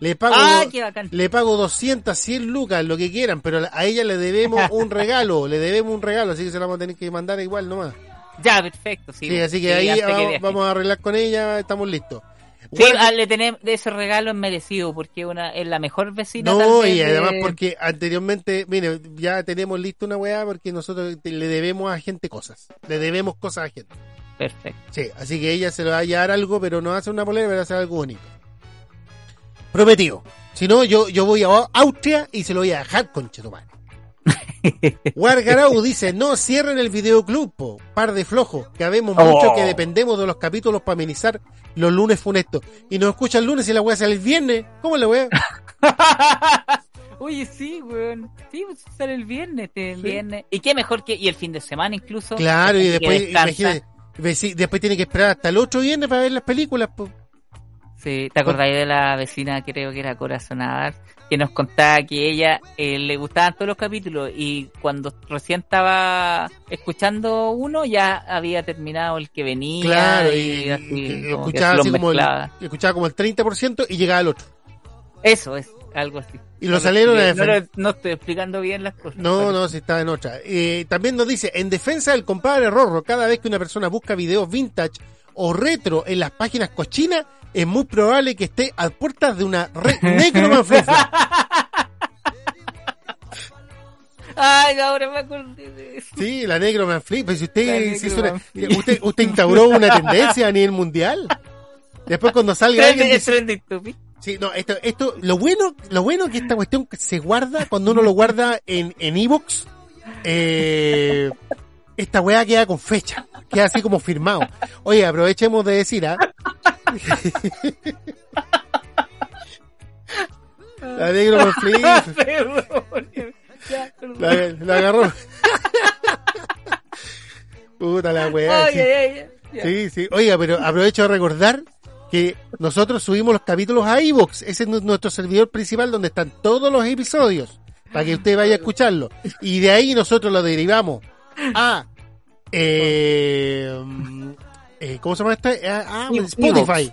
Speaker 3: Le pago
Speaker 4: Ah, qué bacán.
Speaker 3: le pago 200, 100 lucas, lo que quieran, pero a ella le debemos un regalo, le debemos un regalo, así que se la vamos a tener que mandar igual nomás.
Speaker 4: Ya, perfecto, sí.
Speaker 3: Sí, así que
Speaker 4: Sí,
Speaker 3: ahí vamos, a arreglar con ella, estamos listos.
Speaker 4: Sí, ah, le tenemos de ese regalo es merecido porque una es la mejor vecina.
Speaker 3: No, y además
Speaker 4: de-
Speaker 3: porque anteriormente, mire, ya tenemos listo una weá porque nosotros le debemos a gente cosas. Le debemos cosas a gente.
Speaker 4: Perfecto.
Speaker 3: Sí, así que ella se le va a llevar algo, pero no hacer una polera, pero hacer algo bonito. Prometido. Si no, yo, yo voy a Austria y se lo voy a dejar, conchetumare. Wargarau dice, no cierren el videoclub, po, par de flojos, que habemos mucho
Speaker 4: Oh.
Speaker 3: que dependemos de los capítulos para amenizar los lunes funestos. Y nos escuchan el lunes y la weá sale el viernes. ¿Cómo la weá?
Speaker 4: Oye, sí, weón. Sí, pues sale el viernes, este, el viernes. Y qué mejor que y el fin de semana incluso.
Speaker 3: Claro, y después, imagínate, después tiene que esperar hasta el otro viernes para ver las películas, po.
Speaker 4: Sí, ¿te acordáis de la vecina, creo que era Corazonada, que nos contaba que ella eh, le gustaban todos los capítulos y cuando recién estaba escuchando uno ya había terminado el que venía
Speaker 3: Claro, y,
Speaker 4: así,
Speaker 3: y
Speaker 4: como que
Speaker 3: escuchaba así como el, escuchaba como el 30% y llegaba al otro.
Speaker 4: Eso es, algo así.
Speaker 3: Y lo salieron a
Speaker 4: No, lo- no estoy explicando bien las cosas.
Speaker 3: No, no, si está en otra. Eh, también nos dice, en defensa del compadre Rorro, cada vez que una persona busca videos vintage o retro en las páginas cochinas, es muy probable que esté a puertas de una red necromanflufla.
Speaker 4: Ay, ahora me acordé de eso.
Speaker 3: Sí, la necromanflufla. Pues si usted, si una- usted, usted instauró una tendencia a nivel mundial. Después cuando salga alguien dice. Sí, no, esto, esto, lo bueno, lo bueno que esta cuestión se guarda cuando uno lo guarda en, en Evox, eh, esta weá queda con fecha, queda así como firmado. Oye, aprovechemos de decir, ¿ah? La negro.
Speaker 4: Ya, perdón.
Speaker 3: la, la agarró. Puta la weá. Sí. Sí, sí. Oiga, pero aprovecho de recordar que nosotros subimos los capítulos a iVoox. Ese es nu- nuestro servidor principal donde están todos los episodios. Para que usted vaya a escucharlo. Y de ahí nosotros lo derivamos a... Eh, eh, ¿Cómo se llama este? A, a
Speaker 4: I-
Speaker 3: Spotify.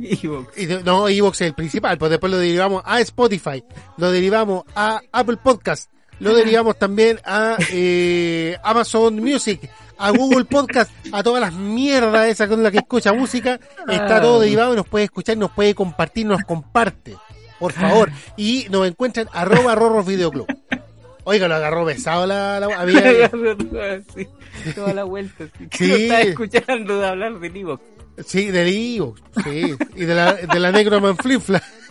Speaker 4: Evox.
Speaker 3: No, iVoox es el principal, pues después lo derivamos a Spotify, lo derivamos a Apple Podcast, lo derivamos también a eh, Amazon Music, a Google Podcast, a todas las mierdas esas con las que escucha música, está todo derivado y nos puede escuchar, nos puede compartir, nos comparte, por favor, y nos encuentran arroba Rorros Videoclub. Oiga, lo agarró besado la, la había,
Speaker 4: toda la vuelta. Sí.
Speaker 3: Sí.
Speaker 4: Lo estaba escuchando de hablar de Evox.
Speaker 3: sí, del iVoox, sí, y de la, de la Negro Manflifla.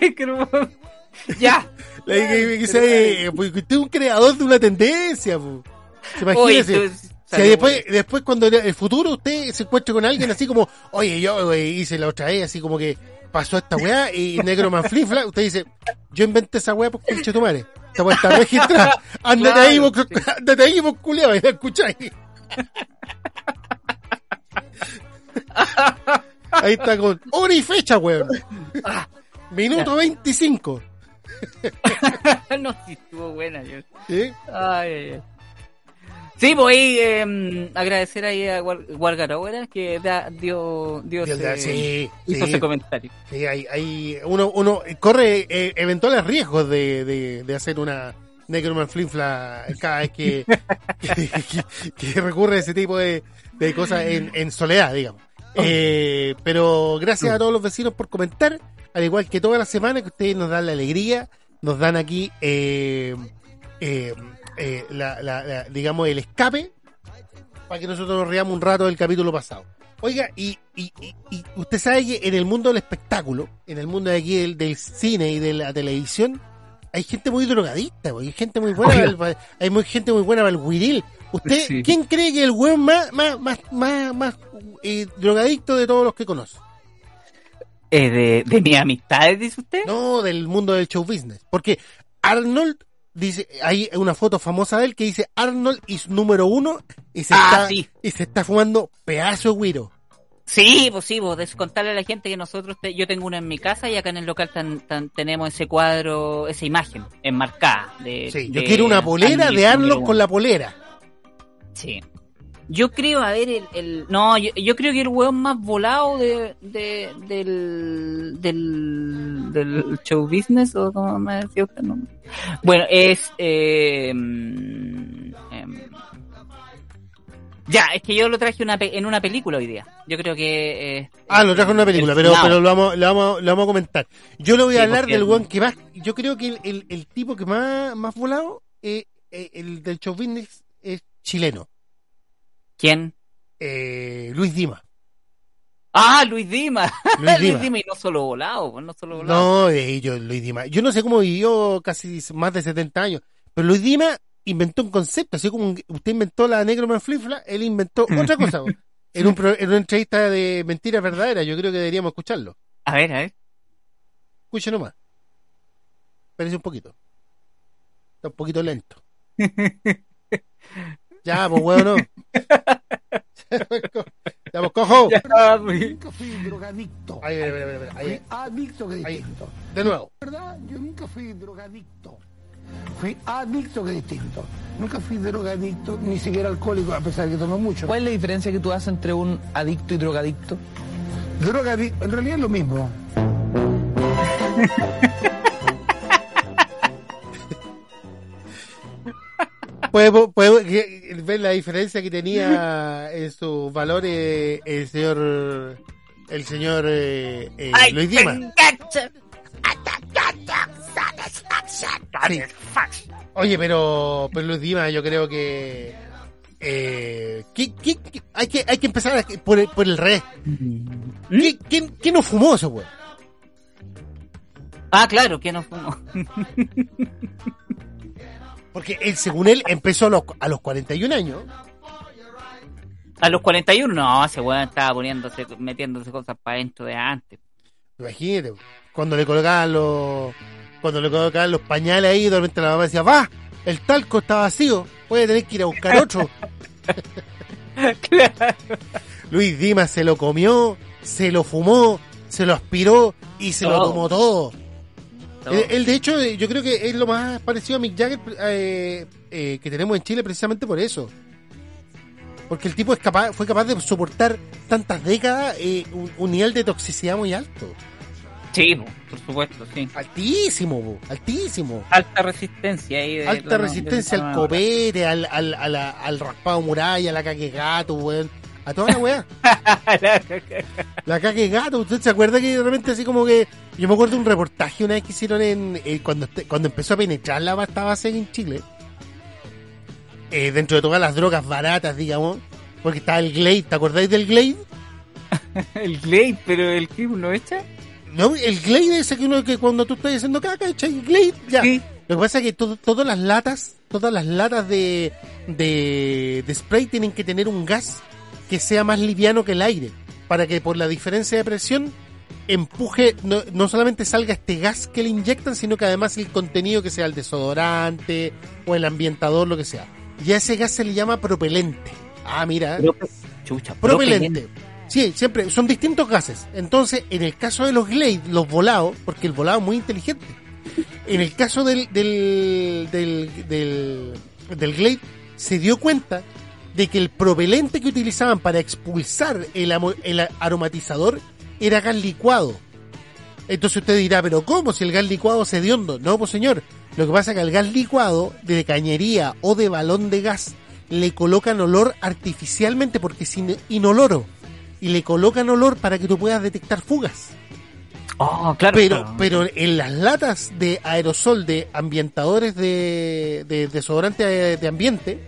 Speaker 4: Necro. Ya.
Speaker 3: Le dije que dice, eh, pues, usted es un creador de una tendencia, po.
Speaker 4: Oye,
Speaker 3: Imagínese.
Speaker 4: tú-
Speaker 3: Si después, después cuando en el futuro usted se encuentre con alguien así como, oye, yo eh, hice la otra vez, así como que pasó esta weá y negro manflifla, usted dice, yo inventé esa weá por conche tu madre. Esta weá está registrada.
Speaker 4: Claro,
Speaker 3: ahí, vos, ándate ahí, vos culiao, y la escucháis. Ahí está con hora y fecha, weón. Minuto 25.
Speaker 4: no, sí, estuvo buena. Yo.
Speaker 3: ¿Sí?
Speaker 4: Ay, ay, ay. Sí, voy eh, agradecer ahí a Guar- Guargaró, ¿era? Que da- dio, dio
Speaker 3: Dios,
Speaker 4: ese,
Speaker 3: sí,
Speaker 4: hizo
Speaker 3: sí.
Speaker 4: ese comentario.
Speaker 3: Sí, hay, hay uno, uno corre eh, eventuales riesgos de, de, de hacer una Necroman Flinfla cada vez que, que, que- que recurre a ese tipo de, de cosas en, en soledad, digamos. Eh, pero gracias a todos los vecinos por comentar, al igual que todas las semanas que ustedes nos dan la alegría, nos dan aquí, eh, eh, eh, la, la- la- digamos, el escape para que nosotros nos riamos un rato del capítulo pasado. Oiga, y, y, y- y usted sabe que en el mundo del espectáculo, en el mundo de aquí del, del cine y de la televisión, hay gente muy drogadicta, po, hay gente muy buena, el- hay muy gente muy buena para el guiril. ¿Usted,
Speaker 4: Sí.
Speaker 3: quién cree que el weón más, más, más, más, más eh, drogadicto de todos los que conoce?
Speaker 4: Eh, de, de mis amistades, dice usted?
Speaker 3: No, del mundo del show business. Porque Arnold dice, hay una foto famosa de él que dice Arnold es número uno y se
Speaker 4: Ah,
Speaker 3: está,
Speaker 4: sí.
Speaker 3: y se está fumando pedazo de guiro.
Speaker 4: Sí, pues sí, pues des- contarle a la gente que nosotros, te- yo tengo uno en mi casa y acá en el local tan- tan- tenemos ese cuadro, esa imagen enmarcada. De,
Speaker 3: Sí, yo quiero una polera de Arnold con la polera.
Speaker 4: Sí. Yo creo, a ver, el, el- no, yo, yo creo que el weón más volado de, de, del, del, del show business, o como me decía usted, ¿no? Bueno, es, eh, mm, em, ya, es que yo lo traje una pe- en una película hoy día. Yo creo que... eh,
Speaker 3: Ah, lo trajo en una película,
Speaker 4: el
Speaker 3: pero, pero lo, vamos, lo, vamos, lo vamos a comentar. Yo le voy a
Speaker 4: Sí,
Speaker 3: hablar del
Speaker 4: el-
Speaker 3: weón que más. Yo creo que el, el, el tipo que más, más volado, eh, eh, el del show business, es chileno.
Speaker 4: ¿Quién?
Speaker 3: Eh, Luis Dima.
Speaker 4: Ah, Luis Dima.
Speaker 3: Luis
Speaker 4: Luis
Speaker 3: Dima.
Speaker 4: Y no solo volado, pues no solo volado.
Speaker 3: No, eh, yo, Luis Dima. Yo no sé cómo vivió casi más de 70 años, pero Luis Dima inventó un concepto, así como usted inventó la Negroman Flifla, él inventó otra cosa. en, un, en una entrevista de mentiras verdaderas, yo creo que deberíamos escucharlo.
Speaker 4: A ver, a ver.
Speaker 3: Escuche nomás. Espérese un poquito. Está un poquito lento. ya, pues huevo, no. ya, pues cojo.
Speaker 1: Nunca fui drogadicto.
Speaker 3: Ahí, ahí, ahí, ahí, ahí.
Speaker 1: Fui adicto que distinto.
Speaker 3: De nuevo.
Speaker 1: ¿Verdad? Yo nunca fui drogadicto. Fui adicto que distinto. Nunca fui drogadicto, ni siquiera alcohólico, a pesar de que tomo mucho.
Speaker 5: ¿Cuál es la diferencia que tú haces entre un adicto y drogadicto?
Speaker 1: Drogadicto, en realidad es lo mismo.
Speaker 3: Puede, puede ver la diferencia que tenía en sus valores el señor el señor eh, eh,
Speaker 4: Ay,
Speaker 3: Luis Dima. Oye, pero, pero Luis Dima, yo creo que eh, ¿qué- qué- qué- hay que hay que empezar por el, por el revés. ¿Qué, qué, qué no fumó ese weón?
Speaker 4: Ah, claro, que no fumo.
Speaker 3: Porque él, según él, empezó a los, a los 41 años.
Speaker 4: A los 41, no, ese weón estaba poniéndose, metiéndose cosas para adentro de antes.
Speaker 3: Imagínate, cuando le colocaban los, cuando le colocaban los pañales ahí, de repente la mamá decía, va, el talco está vacío, voy a tener que ir a buscar otro. Luis Dimas se lo comió, se lo fumó, se lo aspiró y se lo tomó todo. Él, él, de hecho, eh, yo creo que es lo más parecido a Mick Jagger eh, eh, que tenemos en Chile precisamente por eso. Porque el tipo es capaz, fue capaz de soportar tantas décadas eh, un, un nivel de toxicidad muy alto.
Speaker 4: Sí, po, por supuesto, sí.
Speaker 3: Altísimo, altísimo.
Speaker 4: Alta resistencia ahí. de
Speaker 3: Alta resistencia
Speaker 4: de
Speaker 3: al copete, al, al, al raspado muralla, a la caque gato, weón. A toda la weá. La caque gato. ¿Usted se acuerda que de repente así como que... Yo me acuerdo de un reportaje una vez que hicieron en... eh, cuando, este- cuando empezó a penetrar la pasta base en Chile. Eh, dentro de todas las drogas baratas, digamos. Porque estaba el Glade. ¿Te acordáis del Glade?
Speaker 4: el Glade, pero el que uno echa.
Speaker 3: No, el Glade ese que uno que cuando tú estás haciendo caca, echa el Glade, ya.
Speaker 4: Sí.
Speaker 3: Lo que pasa es que todo- todas las latas, todas las latas de, de, de spray tienen que tener un gas que sea más liviano que el aire, para que por la diferencia de presión empuje, no, no solamente salga este gas que le inyectan, sino que además el contenido que sea el desodorante o el ambientador, lo que sea. Y a ese gas se le llama propelente. Ah, mira.
Speaker 4: Prope- Chucha,
Speaker 3: propelente. Sí, siempre, son distintos gases. Entonces, en el caso de los Glade, los volados, porque el volado es muy inteligente. En el caso del, del, del, del, del Glade, se dio cuenta de que el propelente que utilizaban para expulsar el, el aromatizador era gas licuado. Entonces usted dirá, pero ¿cómo si el gas licuado es hediondo? No, pues señor. Lo que pasa es que al gas licuado, de cañería o de balón de gas, le colocan olor artificialmente porque es in- inoloro. Y le colocan olor para que tú puedas detectar fugas.
Speaker 4: Oh, claro.
Speaker 3: Pero, pero en las latas de aerosol de ambientadores de, de desodorante de, de ambiente,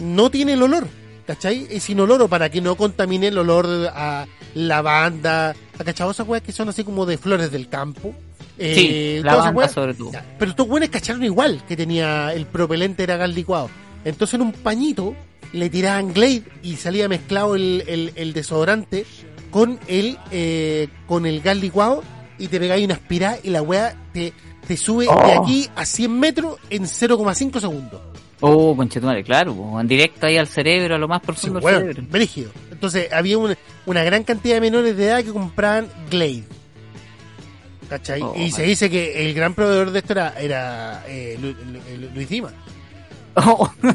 Speaker 3: no tiene el olor. ¿Cachai? Es inoloro para que no contamine el olor a lavanda, a cachado esas weas que son así como de flores del campo. Eh,
Speaker 4: Sí,
Speaker 3: todas esas
Speaker 4: lavanda
Speaker 3: weas.
Speaker 4: sobre todo.
Speaker 3: Ya, Pero estos buenos cacharon igual que tenía el propelente era gas licuado. Entonces en un pañito le tiraban Glade y salía mezclado el, el- el desodorante con el eh, con el gas licuado y te pegáis una aspirada y la weá te, te sube de
Speaker 4: Oh.
Speaker 3: aquí a 100 metros en 0,5 segundos.
Speaker 4: Oh, conchetumare, claro, en directo ahí al cerebro, a lo más
Speaker 3: Sí,
Speaker 4: profundo del cerebro.
Speaker 3: brígido. Entonces había una, una gran cantidad de menores de edad que compraban Glade. ¿Cachai?
Speaker 4: Oh,
Speaker 3: y se dice que el gran proveedor de esto era, era eh, Lu- Lu- Lu- Luis Dima.
Speaker 4: Oh,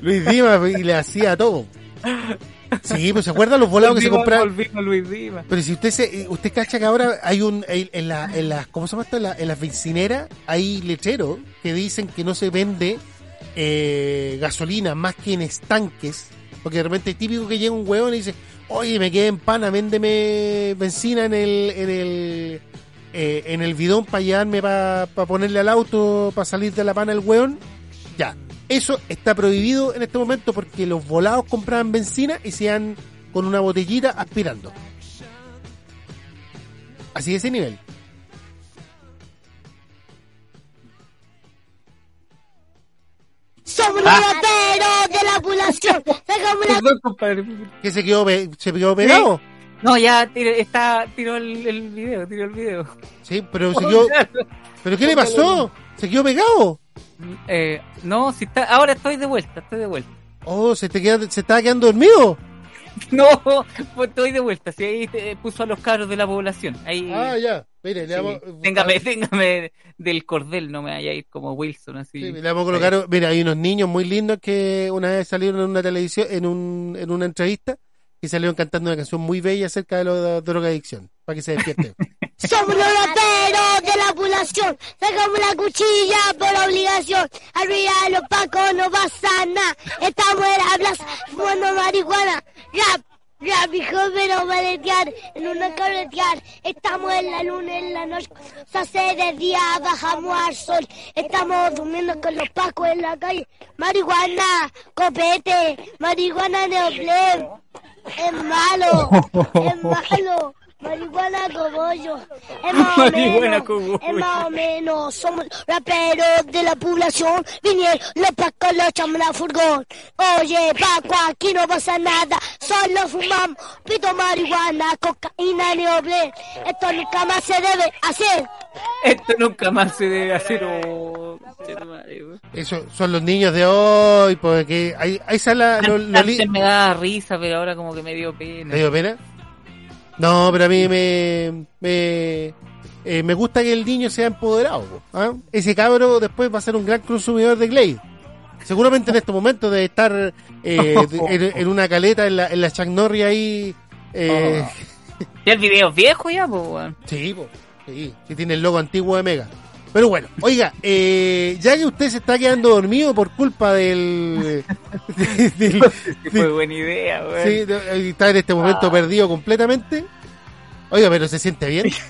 Speaker 3: Luis Dima y le hacía todo. Sí, pues se acuerdan los volados que se compraban. Pero si usted se, usted cacha que ahora hay un en, en la, en las ¿cómo se llama esto? En, la- las bencineras hay letreros que dicen que no se vende eh, gasolina más que en estanques, porque de repente es típico que llega un huevón y dice, oye me quedé en pana, véndeme benzina en el en el eh, en el bidón para llevarme para ponerle al auto para salir de la pana el hueón. Ya, eso está prohibido en este momento porque los volados compraban benzina y se iban con una botellita aspirando. Así de ese nivel.
Speaker 6: Somos los raperos de la población.
Speaker 4: Perdón, compadre.
Speaker 3: Que se quedó, se quedó pegado.
Speaker 4: No, ya tiro, está, tiró el, el video, tiró el video.
Speaker 3: Sí, pero se quedó. ¿Pero qué le pasó? Se quedó pegado.
Speaker 4: Eh, no, si está, ahora estoy de vuelta, estoy de vuelta.
Speaker 3: Oh, se te queda, se estaba quedando dormido.
Speaker 4: No, pues estoy de vuelta. Si ahí te puso a los cabros de la población. Ahí.
Speaker 3: Ah, ya. Mire, le vamos,
Speaker 4: téngame, téngame del cordel, no me vaya a ir como Wilson así.
Speaker 3: Sí, le vamos a colocar, mira, hay unos niños muy lindos que una vez salieron en una televisión, en, un, en una entrevista, y salieron cantando una canción muy bella acerca de la drogadicción, para que se despierten.
Speaker 6: Somos los raperos de la población. Sacamos la cuchilla por obligación. Arriba los pacos no pasa nada. Estamos en la plaza fumando marihuana. Rap, rap, hijo, pero maletear. En una carretear. Estamos en la luna, en la noche. Se hace de día, bajamos al sol. Estamos durmiendo con los pacos en la calle. Marihuana, copete, marihuana neoplén. Es malo, es malo. Marihuana cogollo. Es más o
Speaker 4: Marihuana
Speaker 6: menos.
Speaker 4: cogollo.
Speaker 6: Es más o menos. Somos raperos de la población. Vinieron los pacos, los echamos la furgón. Oye, Paco, aquí no pasa nada. Solo fumamos pito marihuana, cocaína, neoblén. Esto nunca más se debe hacer.
Speaker 4: Esto nunca más se debe hacer. Oh.
Speaker 3: Eso son los niños de hoy, porque ahí, ahí sale la, lo- lo li-
Speaker 4: Antes me daba risa, pero ahora como que me dio pena.
Speaker 3: ¿Te dio pena? No, pero a mí me, me, eh, me gusta que el niño sea empoderado. po, ¿ah? Ese cabro después va a ser un gran consumidor de Glade. Seguramente en estos momentos de estar eh, en, en una caleta en la, en la Chuck Norris ahí. Eh,
Speaker 4: Ya el video es viejo ya, pues.
Speaker 3: Sí, po, sí, que tiene el logo antiguo de Mega. Pero bueno, oiga, eh, ya que usted se está quedando dormido por culpa del... de- del-
Speaker 4: Sí, Fue buena idea, weón.
Speaker 3: sí, de- está en este momento perdido completamente. Oiga, pero se siente bien.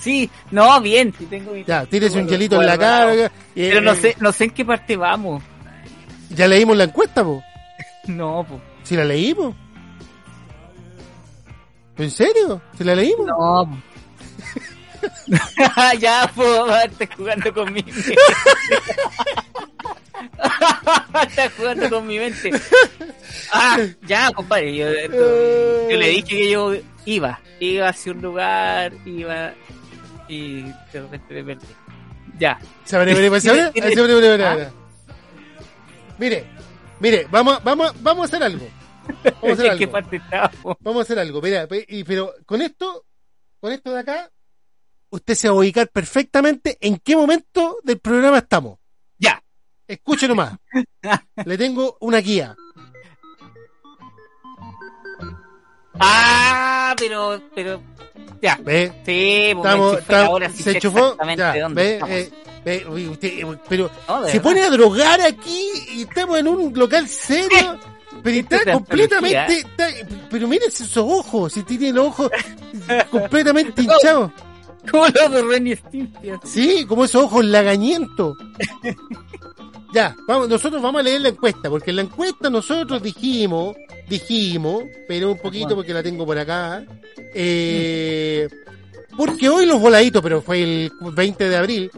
Speaker 4: Sí, no, bien. Sí tengo mi-
Speaker 3: Ya, tírese un hielito en la cara. eh,
Speaker 4: Pero no
Speaker 3: eh,
Speaker 4: sé, no sé en qué parte vamos.
Speaker 3: Ya leímos la encuesta, po.
Speaker 4: No, pues.
Speaker 3: Si la leímos. ¿En serio? ¿Si la leímos?
Speaker 4: No. po. ya, pues, estás jugando con mi mente. estás jugando con mi mente. Ah, ya, compadre. Yo, yo le dije que yo iba. Iba hacia un lugar, iba. Y de repente me perdí. Ya.
Speaker 3: Se abre. Mire, mire, vamos, vamos, vamos a hacer algo. Vamos a hacer
Speaker 4: ¿En qué
Speaker 3: algo.
Speaker 4: parte estábamos?
Speaker 3: Vamos a hacer algo. Mira, pe- y- pero con esto, con esto de acá, usted se va a ubicar perfectamente en qué momento del programa estamos.
Speaker 4: Ya.
Speaker 3: Escuche nomás. Le tengo una guía.
Speaker 4: Ah, pero, pero, ya.
Speaker 3: ¿Ve?
Speaker 4: Sí, pues,
Speaker 3: Estamos,
Speaker 4: ahora sí
Speaker 3: se enchufó. Ya,
Speaker 4: dónde
Speaker 3: ve,
Speaker 4: estamos.
Speaker 3: eh, ve, uy, usted, eh, pero
Speaker 4: No,
Speaker 3: se
Speaker 4: verdad.
Speaker 3: pone a drogar aquí y estamos en un local serio. Pero está
Speaker 4: es
Speaker 3: completamente. está- pero miren esos ojos, si tiene los ojos completamente hinchados.
Speaker 4: Como los de Ren y Stimpy.
Speaker 3: Sí, como esos ojos lagañentos. ya, vamos, nosotros vamos a leer la encuesta, porque en la encuesta nosotros dijimos, dijimos, pero un poquito porque la tengo por acá, eh, porque hoy los voladitos, pero fue el 20 de abril,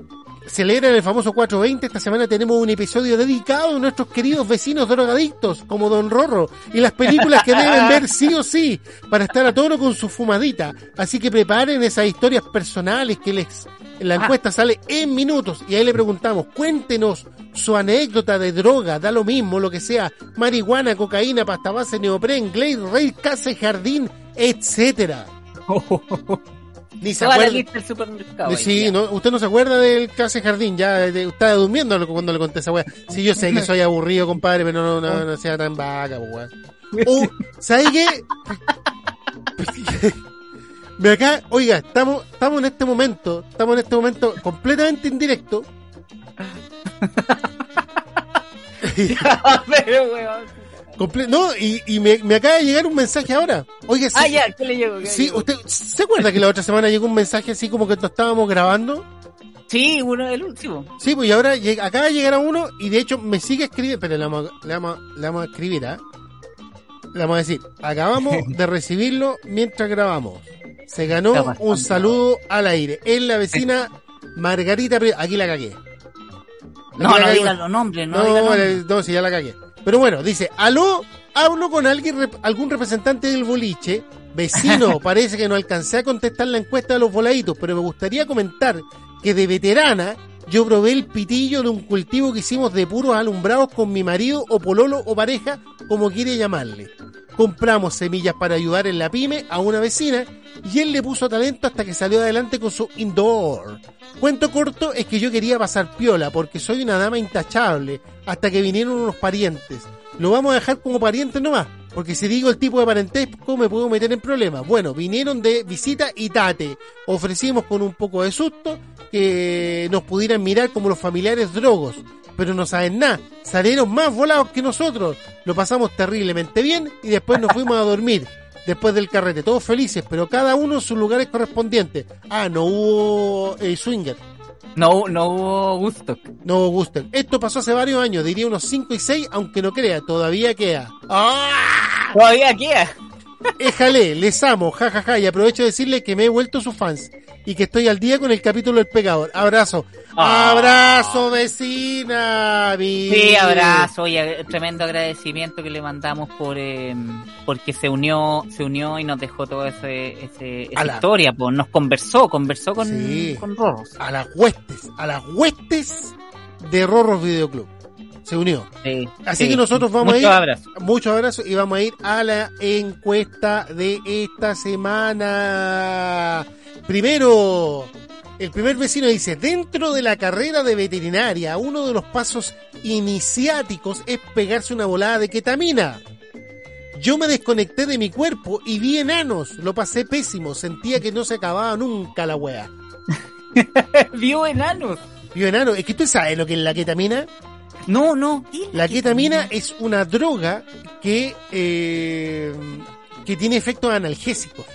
Speaker 3: celebran el famoso 420. Esta semana tenemos un episodio dedicado a nuestros queridos vecinos drogadictos, como Don Rorro, y las películas que deben ver sí o sí, para estar a toro con su fumadita. Así que preparen esas historias personales que les, en la
Speaker 4: Ah.
Speaker 3: encuesta sale en minutos, y ahí le preguntamos, cuéntenos su anécdota de droga, da lo mismo, lo que sea, marihuana, cocaína, pasta base, neopren, Glade, Rey, casa y jardín, etcétera. Ni se
Speaker 4: Toda la
Speaker 3: acuerda.
Speaker 4: lista del supermercado.
Speaker 3: Sí,
Speaker 4: ahí,
Speaker 3: no, usted no se acuerda del y jardín, ya estaba durmiendo cuando le conté esa weá. Sí, yo sé que soy aburrido, compadre, pero no, no, no sea tan vaca, po, weón. O, ¿sabes qué? Me acá, oiga, estamos, estamos en este momento, estamos en este momento completamente en directo.
Speaker 4: ya. Pero, weón.
Speaker 3: Comple- no, y, y me, me acaba de llegar un mensaje ahora. Oiga, sí,
Speaker 4: Ah, ya, ¿qué le llegó? ¿Qué le
Speaker 3: sí,
Speaker 4: llegó?
Speaker 3: usted, ¿se acuerda que la otra semana llegó un mensaje así como que lo estábamos grabando?
Speaker 4: Sí, uno del último.
Speaker 3: Sí, pues y ahora llega- acaba de llegar a uno y de hecho me sigue escribiendo, pero le vamos, a- le vamos, a- le vamos a escribir, ¿ah? Le vamos a decir, acabamos de recibirlo mientras grabamos. Se ganó un saludo al aire. Es la vecina Margarita, aquí la cagué.
Speaker 4: No,
Speaker 3: Aquí la
Speaker 4: no
Speaker 3: cagué.
Speaker 4: digan los nombres, no,
Speaker 3: No,
Speaker 4: digan nombres.
Speaker 3: no, sí, ya la cagué. Pero bueno, dice, aló, hablo con alguien, algún representante del boliche. Vecino, parece que no alcancé a contestar la encuesta de los voladitos, pero me gustaría comentar que de veterana yo probé el pitillo de un cultivo que hicimos de puros alumbrados con mi marido o pololo o pareja, como quiere llamarle. Compramos semillas para ayudar en la pyme a una vecina y él le puso talento hasta que salió adelante con su indoor. Cuento corto es que yo quería pasar piola porque soy una dama intachable hasta que vinieron unos parientes. Lo vamos a dejar como parientes nomás, porque si digo el tipo de parentesco me puedo meter en problemas. Bueno, vinieron de visita y tate. Ofrecimos con un poco de susto que nos pudieran mirar como los familiares drogos. Pero no saben nada, salieron más volados que nosotros. Lo pasamos terriblemente bien y después nos fuimos a dormir. Después del carrete, todos felices, pero cada uno en sus lugares correspondientes. Ah, no hubo eh, swinger.
Speaker 4: No, no hubo gusto.
Speaker 3: No hubo Guster. Esto pasó hace varios años, diría unos 5 y 6, aunque no crea, todavía queda. ¡Ah!
Speaker 4: Todavía queda.
Speaker 3: Éjale, les amo, jajaja, ja, ja, y aprovecho de decirle que me he vuelto sus fans y que estoy al día con el capítulo del pecador. Abrazo.
Speaker 4: Ah.
Speaker 3: Abrazo, vecina. mi-
Speaker 4: Sí, abrazo y ag- tremendo agradecimiento que le mandamos por eh, porque se unió, se unió y nos dejó toda ese, ese- esa
Speaker 3: Ala.
Speaker 4: historia, pues nos conversó, conversó con,
Speaker 3: Sí.
Speaker 4: con Rorros.
Speaker 3: A las huestes, a las huestes de Rorros Videoclub. Se unió.
Speaker 4: Sí,
Speaker 3: Así
Speaker 4: sí.
Speaker 3: que nosotros vamos
Speaker 4: Muchos
Speaker 3: a ir.
Speaker 4: abrazos.
Speaker 3: Muchos abrazos y vamos a ir a la encuesta de esta semana. Primero, el primer vecino dice, dentro de la carrera de veterinaria, uno de los pasos iniciáticos es pegarse una volada de ketamina. Yo me desconecté de mi cuerpo y vi enanos, lo pasé pésimo, sentía que no se acababa nunca la wea.
Speaker 4: Vio enanos.
Speaker 3: Vio enano, es que tú sabes lo que es la ketamina.
Speaker 4: No, no.
Speaker 3: La ketamina es una droga que, eh, que tiene efectos analgésicos.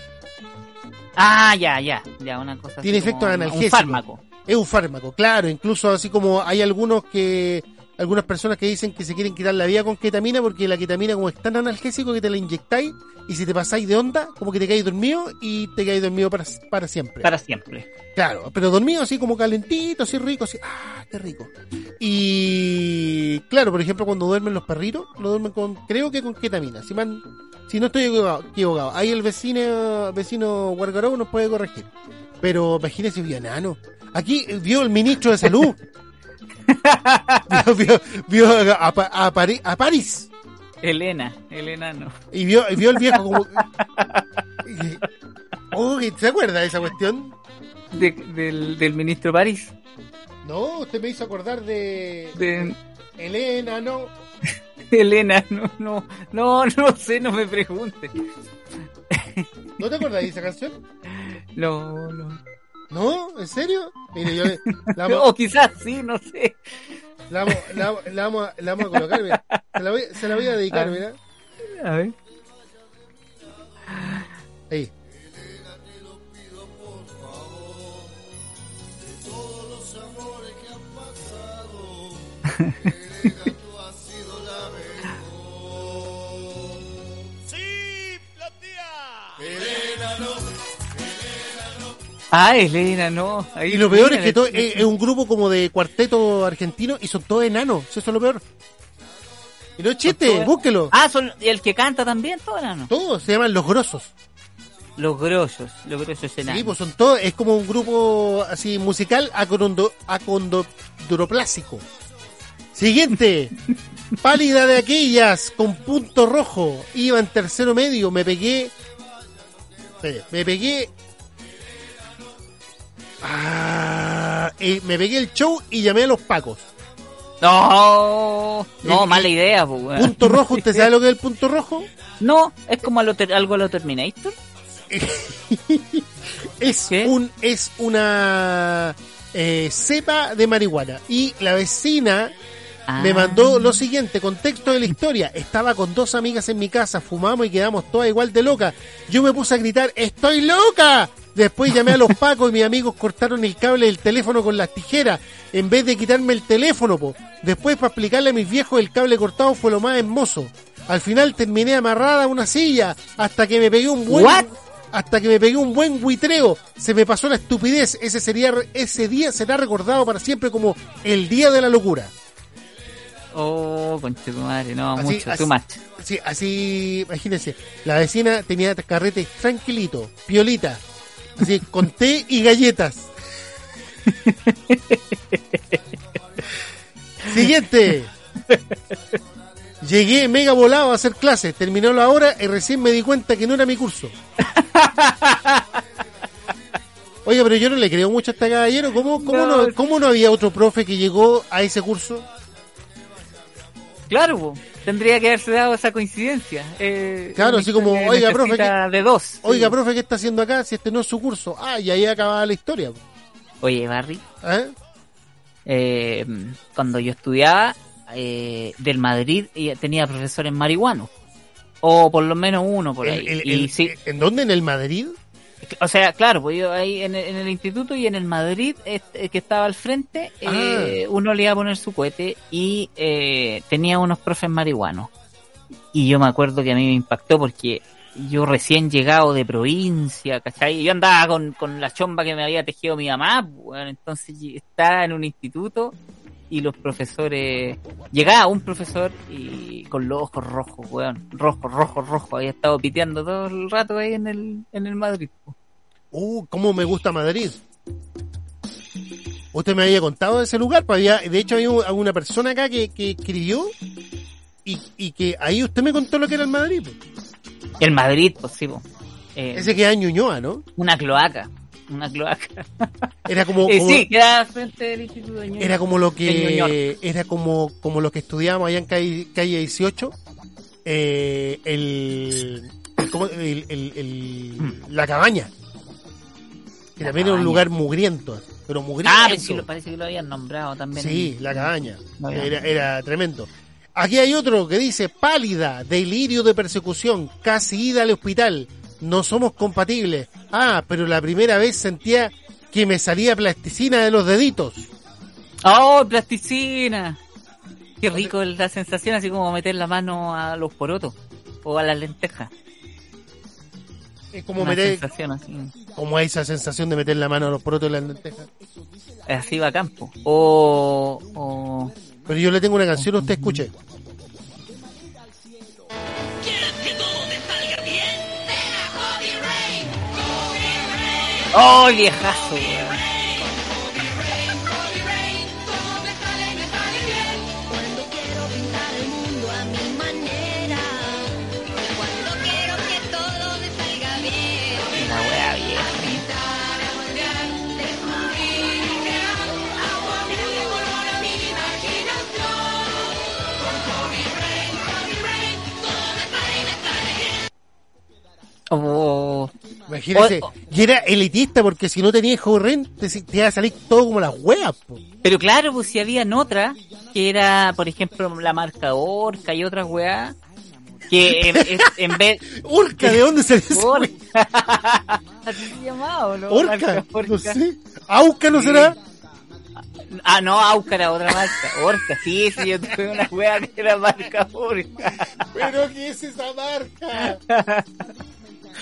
Speaker 4: Ah, ya, ya, ya, una cosa.
Speaker 3: Tiene efectos analgésicos.
Speaker 4: Un fármaco.
Speaker 3: Es un fármaco, claro. Incluso así como hay algunos que, algunas personas que dicen que se quieren quitar la vida con ketamina porque la ketamina como es tan analgésico que te la inyectáis y si te pasáis de onda, como que te caes dormido y te caes dormido para, para siempre.
Speaker 4: Para siempre.
Speaker 3: Claro, pero dormido así como calentito, así rico, así, ah, qué rico. Y claro, por ejemplo, cuando duermen los perritos, lo duermen con, creo que con ketamina. Si, man, si no estoy equivocado, ahí el vecino, vecino Guargaró nos puede corregir. Pero imagínese, vio enano. Aquí vio el ministro de salud. Vio, vio, vio a, a Pari- a París.
Speaker 4: Elena, el enano.
Speaker 3: Y vio, y vio el viejo como. y- Oh, ¿se acuerda de esa cuestión?
Speaker 4: De- del, del ministro París.
Speaker 3: No, usted me hizo acordar de.
Speaker 4: De
Speaker 3: Elena, no.
Speaker 4: Elena, no, no, no, no sé, no me pregunte.
Speaker 3: ¿No te acordás de esa canción?
Speaker 4: No, no.
Speaker 3: ¿No? ¿En serio? Mire, yo la vamos,
Speaker 4: O quizás sí, no sé.
Speaker 3: la vamos, la, la vamos, a- la vamos a colocar, mira. Se la voy, se la voy a dedicar,
Speaker 4: Ah.
Speaker 3: mira.
Speaker 4: A ver.
Speaker 3: Ahí.
Speaker 4: Ah, Elena, no. Ahí
Speaker 3: Y lo peor es que todo,
Speaker 4: le-
Speaker 3: es, es un grupo como de cuarteto argentino y son todos enanos. Eso es lo peor. Y no es chiste,
Speaker 4: todos-
Speaker 3: búsquelo.
Speaker 4: Ah, son y el que canta también, todo enano.
Speaker 3: Todos se llaman los grosos.
Speaker 4: Los grosos, los grosos enanos.
Speaker 3: Sí, pues son todos, es como un grupo así musical acondo, acondroplásico. Siguiente. Pálida de aquellas con punto rojo. Iba en tercero medio. Me pegué. Me pegué. Ah, me pegué el show y llamé a los pacos.
Speaker 4: No, no,
Speaker 3: El-
Speaker 4: mala idea, pues.
Speaker 3: Punto rojo, ¿usted sabe lo que es el punto rojo?
Speaker 4: No, es como a lo ter- algo a lo Terminator.
Speaker 3: Es
Speaker 4: ¿Qué?
Speaker 3: un es una eh, cepa de marihuana y la vecina me
Speaker 4: Ah.
Speaker 3: mandó lo siguiente, contexto de la historia. Estaba con dos amigas en mi casa, fumamos y quedamos todas igual de locas. Yo me puse a gritar, ¡estoy loca! Después llamé a los pacos y mis amigos cortaron el cable del teléfono con las tijeras en vez de quitarme el teléfono, po. Después, para explicarle a mis viejos, el cable cortado fue lo más hermoso. Al final terminé amarrada a una silla hasta que me pegué un buen...
Speaker 4: What?
Speaker 3: Hasta que me pegué un buen buitreo. Se me pasó la estupidez. Ese, sería, ese día será recordado para siempre como el día de la locura.
Speaker 4: Oh, conche tu madre, no,
Speaker 3: Así-
Speaker 4: mucho,
Speaker 3: así-
Speaker 4: too much.
Speaker 3: Sí, así, imagínense, la vecina tenía carrete tranquilito, piolita, así, con té y galletas. Siguiente. Llegué mega volado a hacer clases, terminó la hora y recién me di cuenta que no era mi curso. Oye, pero yo no le creo mucho a este caballero. ¿Cómo, cómo, no,
Speaker 4: No.
Speaker 3: cómo no había otro profe que llegó a ese curso?
Speaker 4: Claro, po, tendría que haberse dado esa coincidencia. Eh,
Speaker 3: Claro, así como, oiga, profe,
Speaker 4: de dos.
Speaker 3: Oiga,
Speaker 4: Sí.
Speaker 3: profe, ¿qué está haciendo acá si este no es su curso? Ah, y ahí acababa la historia.
Speaker 4: Oye, Barry,
Speaker 3: ¿Eh?
Speaker 4: eh, cuando yo estudiaba eh, del Madrid tenía profesores marihuanos. O por lo menos uno por ahí.
Speaker 3: El- el-
Speaker 4: y
Speaker 3: el-
Speaker 4: sí,
Speaker 3: ¿En dónde? ¿En el Madrid?
Speaker 4: O sea, claro, pues yo ahí en el, en el instituto y en el Madrid, este, que estaba al frente, eh, uno le iba a poner su cohete y eh, tenía unos profes marihuanos. Y yo me acuerdo que a mí me impactó porque yo recién llegado de provincia, ¿cachai? Yo andaba con, con la chomba que me había tejido mi mamá, bueno, entonces y- estaba en un instituto y los profesores, llegaba un profesor y con los ojos rojos, weón, rojo, rojo, rojo, había estado piteando todo el rato ahí en el, en el Madrid.
Speaker 3: Uh, cómo me gusta Madrid. Usted me había contado de ese lugar, pues había, de hecho había un- una persona acá que, que escribió y, y que ahí usted me contó lo que era el Madrid. pues.
Speaker 4: El Madrid, pues sí. Eh,
Speaker 3: Ese que era Ñuñoa, ¿no?
Speaker 4: una cloaca, una cloaca.
Speaker 3: Era como,
Speaker 4: Eh,
Speaker 3: como-
Speaker 4: sí, frente del instituto de
Speaker 3: era como lo que era como, como lo que estudiábamos allá en calle, calle 18, eh, el, el, el- el- el- la cabaña, que
Speaker 4: La
Speaker 3: también era un lugar mugriento, pero mugriento.
Speaker 4: Ah, sí, parece que lo habían nombrado también.
Speaker 3: Sí, la cabaña.
Speaker 4: No.
Speaker 3: Era, era tremendo. Aquí hay otro que dice, pálida, delirio de persecución, casi ida al hospital, no somos compatibles. Ah, pero la primera vez sentía que me salía plasticina de los deditos.
Speaker 4: ¡Oh, plasticina! Qué rico la sensación, así como meter la mano a los porotos o a las lentejas.
Speaker 3: Es como
Speaker 4: Una
Speaker 3: meter,
Speaker 4: sensación así.
Speaker 3: como esa sensación de meter la mano a los porotos y las lentejas.
Speaker 4: Así va a campo. O, o...
Speaker 3: Pero yo le tengo una canción, usted escuche.
Speaker 7: Salga bien.
Speaker 4: La wea vieja. Oh,
Speaker 3: Imagínese.
Speaker 4: O- o-
Speaker 3: Y era elitista porque si no tenía hijo rent te, iba a salir todo como las huevas. po.
Speaker 4: Pero claro, pues si habían otra, que era, por ejemplo, la marca Orca y otras weas, que en, en- en vez...
Speaker 3: Orca, ¿de dónde esa
Speaker 4: Orca. ¿Así se llamaba o no?
Speaker 3: Orca,
Speaker 4: Marca
Speaker 3: no sé. Auca no
Speaker 4: Sí.
Speaker 3: será.
Speaker 4: Ah, no, Auca era otra marca. Orca, sí, sí, yo tuve una wea que era marca Orca.
Speaker 3: Pero ¿qué es esa marca?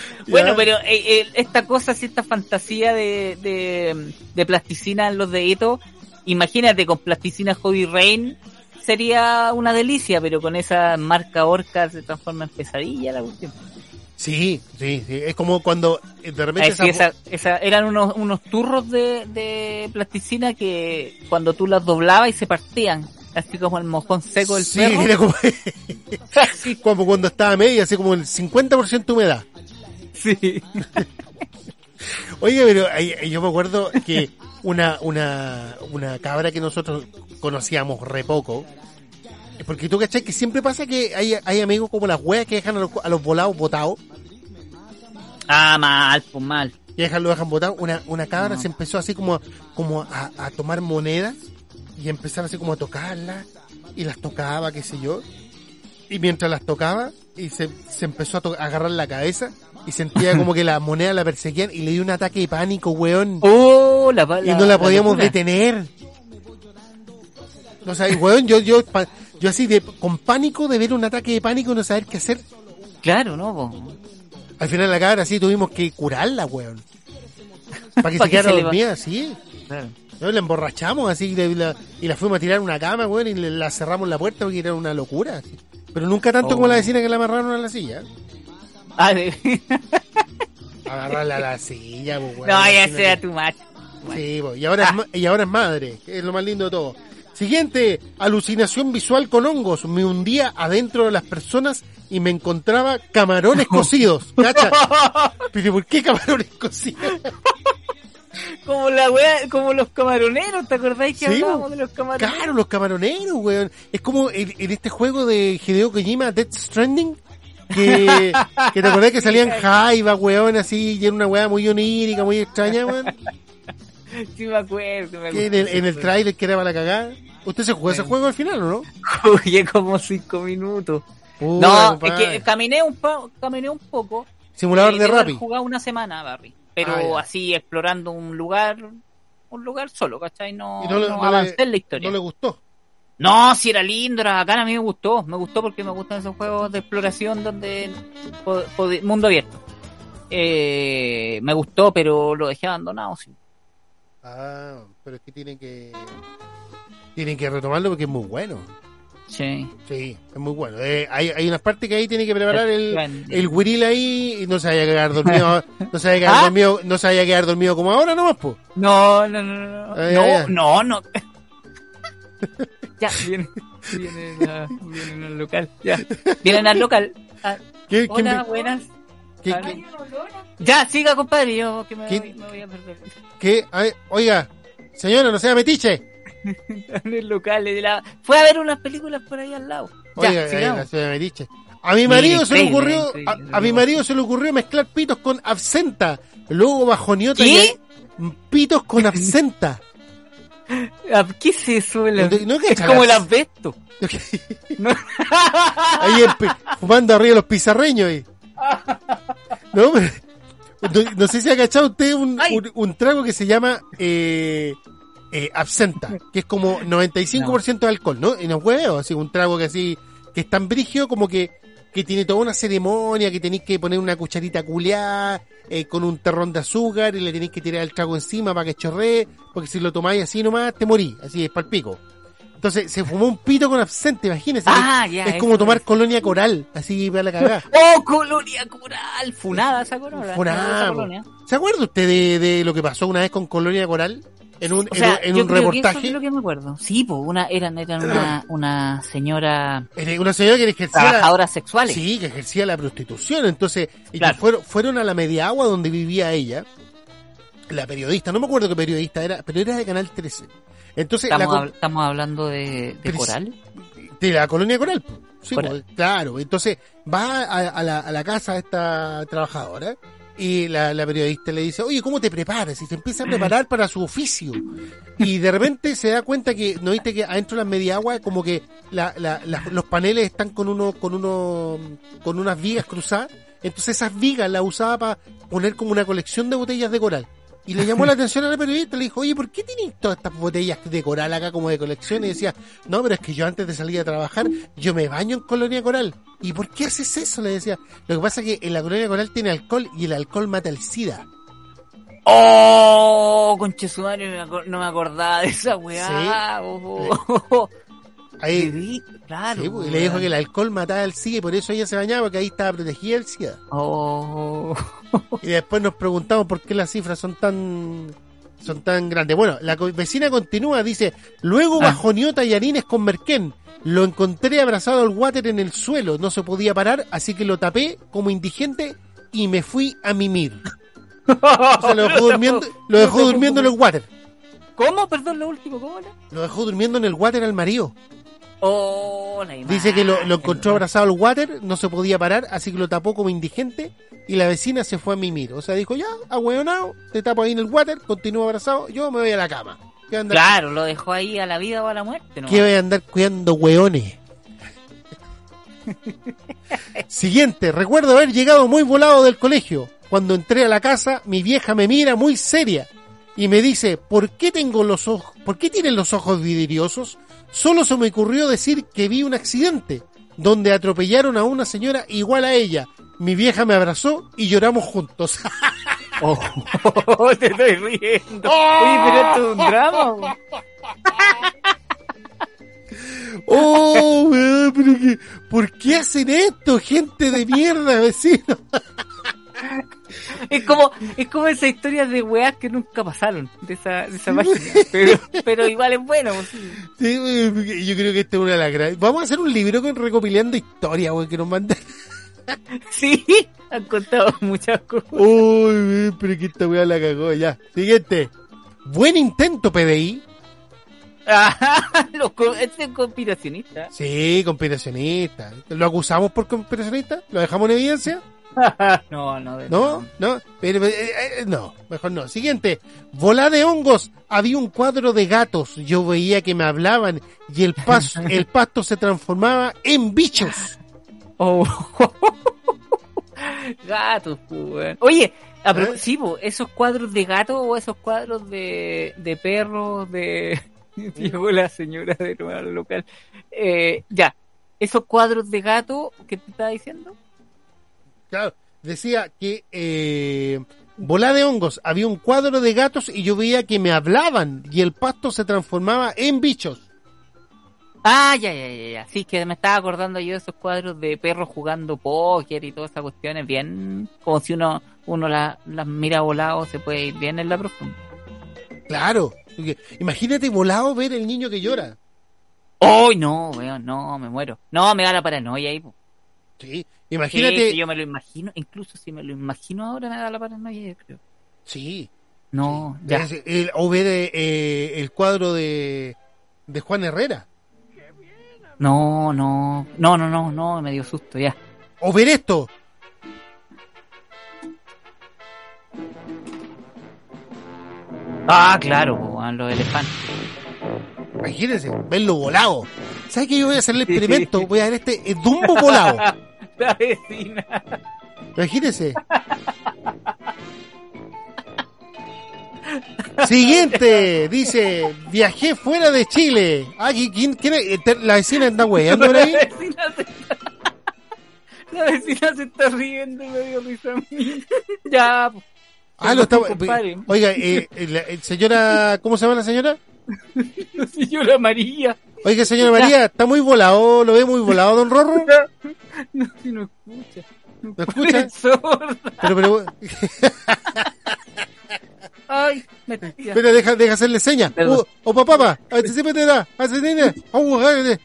Speaker 4: Bueno, pero eh, eh, esta cosa, si esta fantasía de, de, de plasticina en los deditos, imagínate con plasticina Hobby Rain, sería una delicia, pero con esa marca Orca se transforma en pesadilla la cuestión.
Speaker 3: Sí, sí, sí. Es como cuando eh, de repente esa-
Speaker 4: esa- esa- eran unos, unos turros de, de plasticina que cuando tú las doblabas y se partían. así como el mojón seco del
Speaker 3: Sí,
Speaker 4: perro.
Speaker 3: era como, como cuando estaba media, así como el 50% humedad.
Speaker 4: Sí.
Speaker 3: Oye, pero yo me acuerdo que una, una, una cabra que nosotros conocíamos re poco, porque tú cachai que siempre pasa que hay, hay amigos como las weas que dejan a los, a los volados botados,
Speaker 4: Ah, mal, pues mal.
Speaker 3: y dejan, lo dejan botado. Una, una cabra se empezó así como, como a, a tomar monedas y empezaba así como a tocarlas y las tocaba, qué sé yo. Y mientras las tocaba, y se, se empezó a, to- a agarrar la cabeza y sentía como que las monedas la perseguían y le dio un ataque de pánico, weón.
Speaker 4: Oh, la,
Speaker 3: y no la podíamos
Speaker 4: locura.
Speaker 3: detener. O sea, y weón, yo, yo, yo así de, con pánico de ver un ataque de pánico y no saber qué hacer.
Speaker 4: Claro, ¿no? po?
Speaker 3: Al final la cabra así tuvimos que curarla, weón. Para que se
Speaker 4: que
Speaker 3: quedara
Speaker 4: se le va-
Speaker 3: dormida, sí.
Speaker 4: Claro.
Speaker 3: ¿no? La emborrachamos así y la, y la fuimos a tirar una cama, weón, y le, la cerramos la puerta porque era una locura. así. Pero nunca tanto
Speaker 4: Oh.
Speaker 3: como la vecina que la amarraron a la silla.
Speaker 4: Ah, de...
Speaker 3: Agarrarla a la silla, pues,
Speaker 4: no, ya sea tu macho.
Speaker 3: Sí, y ahora, es, ma- y ahora es madre, que es lo más lindo de todo. Siguiente, alucinación visual con hongos. Me hundía adentro de las personas y me encontraba camarones cocidos. ¿Cacha? Pero ¿por qué camarones cocidos?
Speaker 4: Como la wea, como los camaroneros, ¿te acordáis que
Speaker 3: Sí,
Speaker 4: hablábamos de los camaroneros?
Speaker 3: Claro, los camaroneros, weón. Es como en, en este juego de Hideo Kojima, Death Stranding, que, que te acordás que salían jaivas, weón, así, y era una weá muy onírica, muy extraña, weón.
Speaker 4: Sí me acuerdo, me
Speaker 3: Que en el, en el
Speaker 4: acuerdo.
Speaker 3: trailer que era para la cagada. ¿Usted se jugó ese juego al final o no?
Speaker 4: Jugué como cinco minutos. No,
Speaker 3: compadre.
Speaker 4: es que caminé un, po- caminé un poco.
Speaker 3: Simulador
Speaker 4: Eh,
Speaker 3: de Rappi.
Speaker 4: jugado una semana, Barry. Pero
Speaker 3: Ah,
Speaker 4: así explorando un lugar, un lugar solo, ¿cachai? No,
Speaker 3: Y no le-
Speaker 4: no en la historia.
Speaker 3: No le gustó.
Speaker 4: No, si era lindo, era bacán, a mí me gustó. Me gustó porque me gustan esos juegos de exploración donde mundo abierto. Eh, me gustó, pero lo dejé abandonado. Sí.
Speaker 3: Ah, pero es que tienen que. Tienen que retomarlo porque es muy bueno.
Speaker 4: Sí.
Speaker 3: Sí, es muy bueno. Eh, hay, hay unas partes que ahí tiene que preparar el, el wiril ahí y no se vaya a quedar dormido. no se vaya a quedar
Speaker 4: ¿Ah?
Speaker 3: dormido, no se vaya a quedar dormido como ahora nomás, pues.
Speaker 4: No, no, no, no.
Speaker 3: Ah, ya,
Speaker 4: no, no, no. Ya, vienen, vienen, a- vienen al local. Ya, vienen al local. Ah,
Speaker 3: ¿Qué,
Speaker 4: hola,
Speaker 3: me-
Speaker 4: buenas.
Speaker 3: qué-
Speaker 4: Ah,
Speaker 3: qué-
Speaker 4: Ya, siga, compadre. Yo que me, voy, me voy a perder.
Speaker 3: qué? A ver, oiga, señora, no sea metiche.
Speaker 4: en el local de la... Fue a ver unas películas por ahí al lado. Ya,
Speaker 3: Oiga, ahí la señora metiche. A mi marido se le ocurrió, a,
Speaker 4: increíble.
Speaker 3: a mi marido se le ocurrió mezclar pitos con absenta. Luego bajoneó
Speaker 4: ¿Qué?
Speaker 3: pitos con absenta.
Speaker 4: ¿Qué es eso? La-
Speaker 3: ¿No- no
Speaker 4: es como el asbesto. No.
Speaker 3: Ahí fumando arriba los pizarreños ahí. No, pero- no, no sé si ha cachado usted un, un, un trago que se llama eh, eh, absenta, que es como 95% de alcohol, ¿no? Y no es hueveo, así un trago que así, que es tan brigio como que, que tiene toda una ceremonia, que tenéis que poner una cucharita culeada, eh, con un terrón de azúcar y le tenéis que tirar el trago encima para que chorree, porque si lo tomáis así nomás te morís, así es para el pico. Entonces se fumó un pito con absente, imagínese.
Speaker 4: Ah,
Speaker 3: es,
Speaker 4: ya,
Speaker 3: es como tomar
Speaker 4: es.
Speaker 3: colonia coral, así para la cagada.
Speaker 4: ¡Oh, colonia coral! Funada esa colonia.
Speaker 3: Funada. ¿Se acuerda usted de, de lo que pasó una vez con Colonia Coral? En un,
Speaker 4: O sea,
Speaker 3: en, un- en
Speaker 4: yo
Speaker 3: un
Speaker 4: creo que eso
Speaker 3: reportaje.
Speaker 4: es lo que me acuerdo. Sí, pues, una, eran, eran una, una señora
Speaker 3: Una señora que ejercía
Speaker 4: trabajadoras sexuales.
Speaker 3: sí, que ejercía la prostitución. Entonces, y
Speaker 4: Claro.
Speaker 3: que fueron, fueron a la media agua donde vivía ella. La periodista, no me acuerdo qué periodista era, pero era de Canal 13. Entonces,
Speaker 4: Estamos, hab- estamos hablando de, coral.
Speaker 3: de la colonia Coral. Sí,
Speaker 4: Coral.
Speaker 3: claro. Entonces va a, a la, a la casa de esta trabajadora y la, la periodista le dice, oye, ¿cómo te preparas? Y se empieza a preparar para su oficio. Y de repente se da cuenta que, ¿no viste que adentro de las media agua como que la, la- los paneles están con uno, con uno, con unas vigas cruzadas? Entonces esas vigas las usaba para poner como una colección de botellas de coral. Y le llamó la atención a la periodista, le dijo, oye, ¿por qué tienes todas estas botellas de coral acá como de colección? Y decía, no, pero es que yo antes de salir a trabajar, yo me baño en colonia coral. ¿Y por qué haces eso? Le decía, lo que pasa es que en la colonia coral tiene alcohol y el alcohol mata el SIDA.
Speaker 4: ¡Oh! Conche no me acordaba de esa weá.
Speaker 3: Sí.
Speaker 4: Oh,
Speaker 3: Ahí,
Speaker 4: claro.
Speaker 3: sí, pues, y le dijo que el alcohol mataba el SIDA y por eso ella se bañaba, porque ahí estaba protegida el SIDA.
Speaker 4: Oh.
Speaker 3: Y después nos preguntamos por qué las cifras son tan son tan grandes. Bueno, la vecina continúa, dice, luego bajoneó tallarines con merquén. Lo encontré abrazado al water en el suelo, no se podía parar, así que lo tapé como indigente y me fui a mimir. O sea, lo dejó durmiendo, lo dejó durmiendo en el water.
Speaker 4: ¿Cómo? Perdón, lo último, ¿cómo era?
Speaker 3: Lo dejó durmiendo en el water al marido.
Speaker 4: Oh, la
Speaker 3: Dice que lo, encontró abrazado al water, no se podía parar, así que lo tapó como indigente y la vecina se fue a mimir. O sea, dijo, ya, ahueonado, te tapo ahí en el water, continúo abrazado, yo me voy a la cama. ¿Qué voy a andar,
Speaker 4: Claro, lo dejó ahí a la vida o a la muerte, ¿no?
Speaker 3: ¿qué voy a andar cuidando hueones? Siguiente, recuerdo haber llegado muy volado del colegio. Cuando entré a la casa, mi vieja me mira muy seria y me dice, ¿por qué tengo los ojos, por qué tienen los ojos vidriosos? Solo se me ocurrió decir que vi un accidente donde atropellaron a una señora igual a ella. Mi vieja me abrazó y lloramos juntos.
Speaker 4: Oh, te estoy riendo. Oye, pero esto es un drama.
Speaker 3: oh, weón, pero que, ¿por qué hacen esto, gente de mierda, vecino?
Speaker 4: Es como, es como esa historia de weas que nunca pasaron de esa, de esa página. Pero, pero igual es bueno. pues, sí.
Speaker 3: Yo creo que esta es una de las grandes. Vamos a hacer un libro con recopilando historias, weón, que nos mandan.
Speaker 4: Sí, han contado muchas cosas.
Speaker 3: Uy, pero que esta weá la cagó ya. Siguiente. Buen intento, PDI.
Speaker 4: Los este es conspiracionista.
Speaker 3: Sí, conspiracionista. ¿Lo acusamos por conspiracionista? ¿Lo dejamos en evidencia?
Speaker 4: No, no, de-
Speaker 3: ¿No? ¿No? Pero, eh, eh, no, mejor no. Siguiente. Volá de hongos. Había un cuadro de gatos. Yo veía que me hablaban y el, paso, el pasto se transformaba en bichos.
Speaker 4: Oh. Gatos, pues. Oye, a
Speaker 3: ¿Eh?
Speaker 4: sí, esos cuadros de gato o esos cuadros de, de perros, de... Llegó la señora de nuevo al local. Eh, ya, esos cuadros de gato que te estaba diciendo.
Speaker 3: Claro, decía que eh, volá de hongos. Había un cuadro de gatos y yo veía que me hablaban y el pasto se transformaba en bichos.
Speaker 4: Ah, ya, ya, ya, ya. Sí, que me estaba acordando yo de esos cuadros de perros jugando póker y todas esas cuestiones, bien, como si uno, uno la- las mira volado, se puede ir bien en la profunda.
Speaker 3: Claro. Imagínate volado ver el niño que llora.
Speaker 4: ¡Ay, no, weón! No, me muero. No, me da la paranoia ahí, po.
Speaker 3: Sí.
Speaker 4: Sí,
Speaker 3: Imagínate.
Speaker 4: sí, yo me lo imagino, incluso si me lo imagino ahora me da la paranoia, yo creo.
Speaker 3: Sí.
Speaker 4: No, ya.
Speaker 3: Es el- o ver eh, el cuadro de, de Juan Herrera.
Speaker 4: No, no, no, no, no, no, me dio susto, ya.
Speaker 3: O ver esto.
Speaker 4: Ah, claro, los elefantes.
Speaker 3: Imagínense, verlo volado. ¿Sabes qué? Yo voy a hacer el experimento. Voy a ver este eh, Dumbo volado.
Speaker 4: La vecina.
Speaker 3: Imagínense. Siguiente, dice, viajé fuera de Chile. Ah, ¿qui- ¿quién, quién es? Este, La vecina anda weyando por
Speaker 4: La
Speaker 3: ahí.
Speaker 4: vecina se está... La vecina se está riendo y me dio risa a mí. Ya, po.
Speaker 3: Ah, lo está... Oiga, eh, eh, la- eh, señora, ¿cómo se llama la señora?
Speaker 4: señora María.
Speaker 3: Oiga, señora María, está muy volado, lo ve muy volado, don Rorro.
Speaker 4: No, si no escucha.
Speaker 3: ¿No escucha?
Speaker 4: Sorda.
Speaker 3: Pero, pero,
Speaker 4: Ay, me
Speaker 3: pero deja, deja hacerle señas. Oh, oh, papá, papá, a ver si se mete da, a ver si tiene, oh, joder.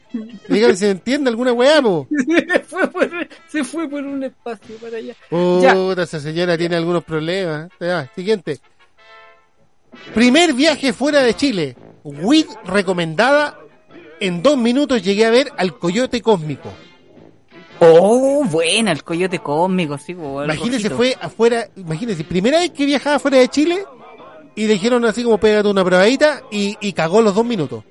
Speaker 3: Dígame si entiende alguna weá, po.
Speaker 4: Se fue, por, se fue por un espacio para allá.
Speaker 3: Puta, esa señora tiene algunos problemas. Ya, siguiente. Primer viaje fuera de Chile. WID recomendada. En dos minutos llegué a ver al coyote cósmico.
Speaker 4: Oh, buena, el coyote cósmico, sí,
Speaker 3: Imagínese, fue afuera. Imagínese, primera vez que viajaba fuera de Chile. Y le dijeron así como pégate una probadita. Y, y cagó los dos minutos.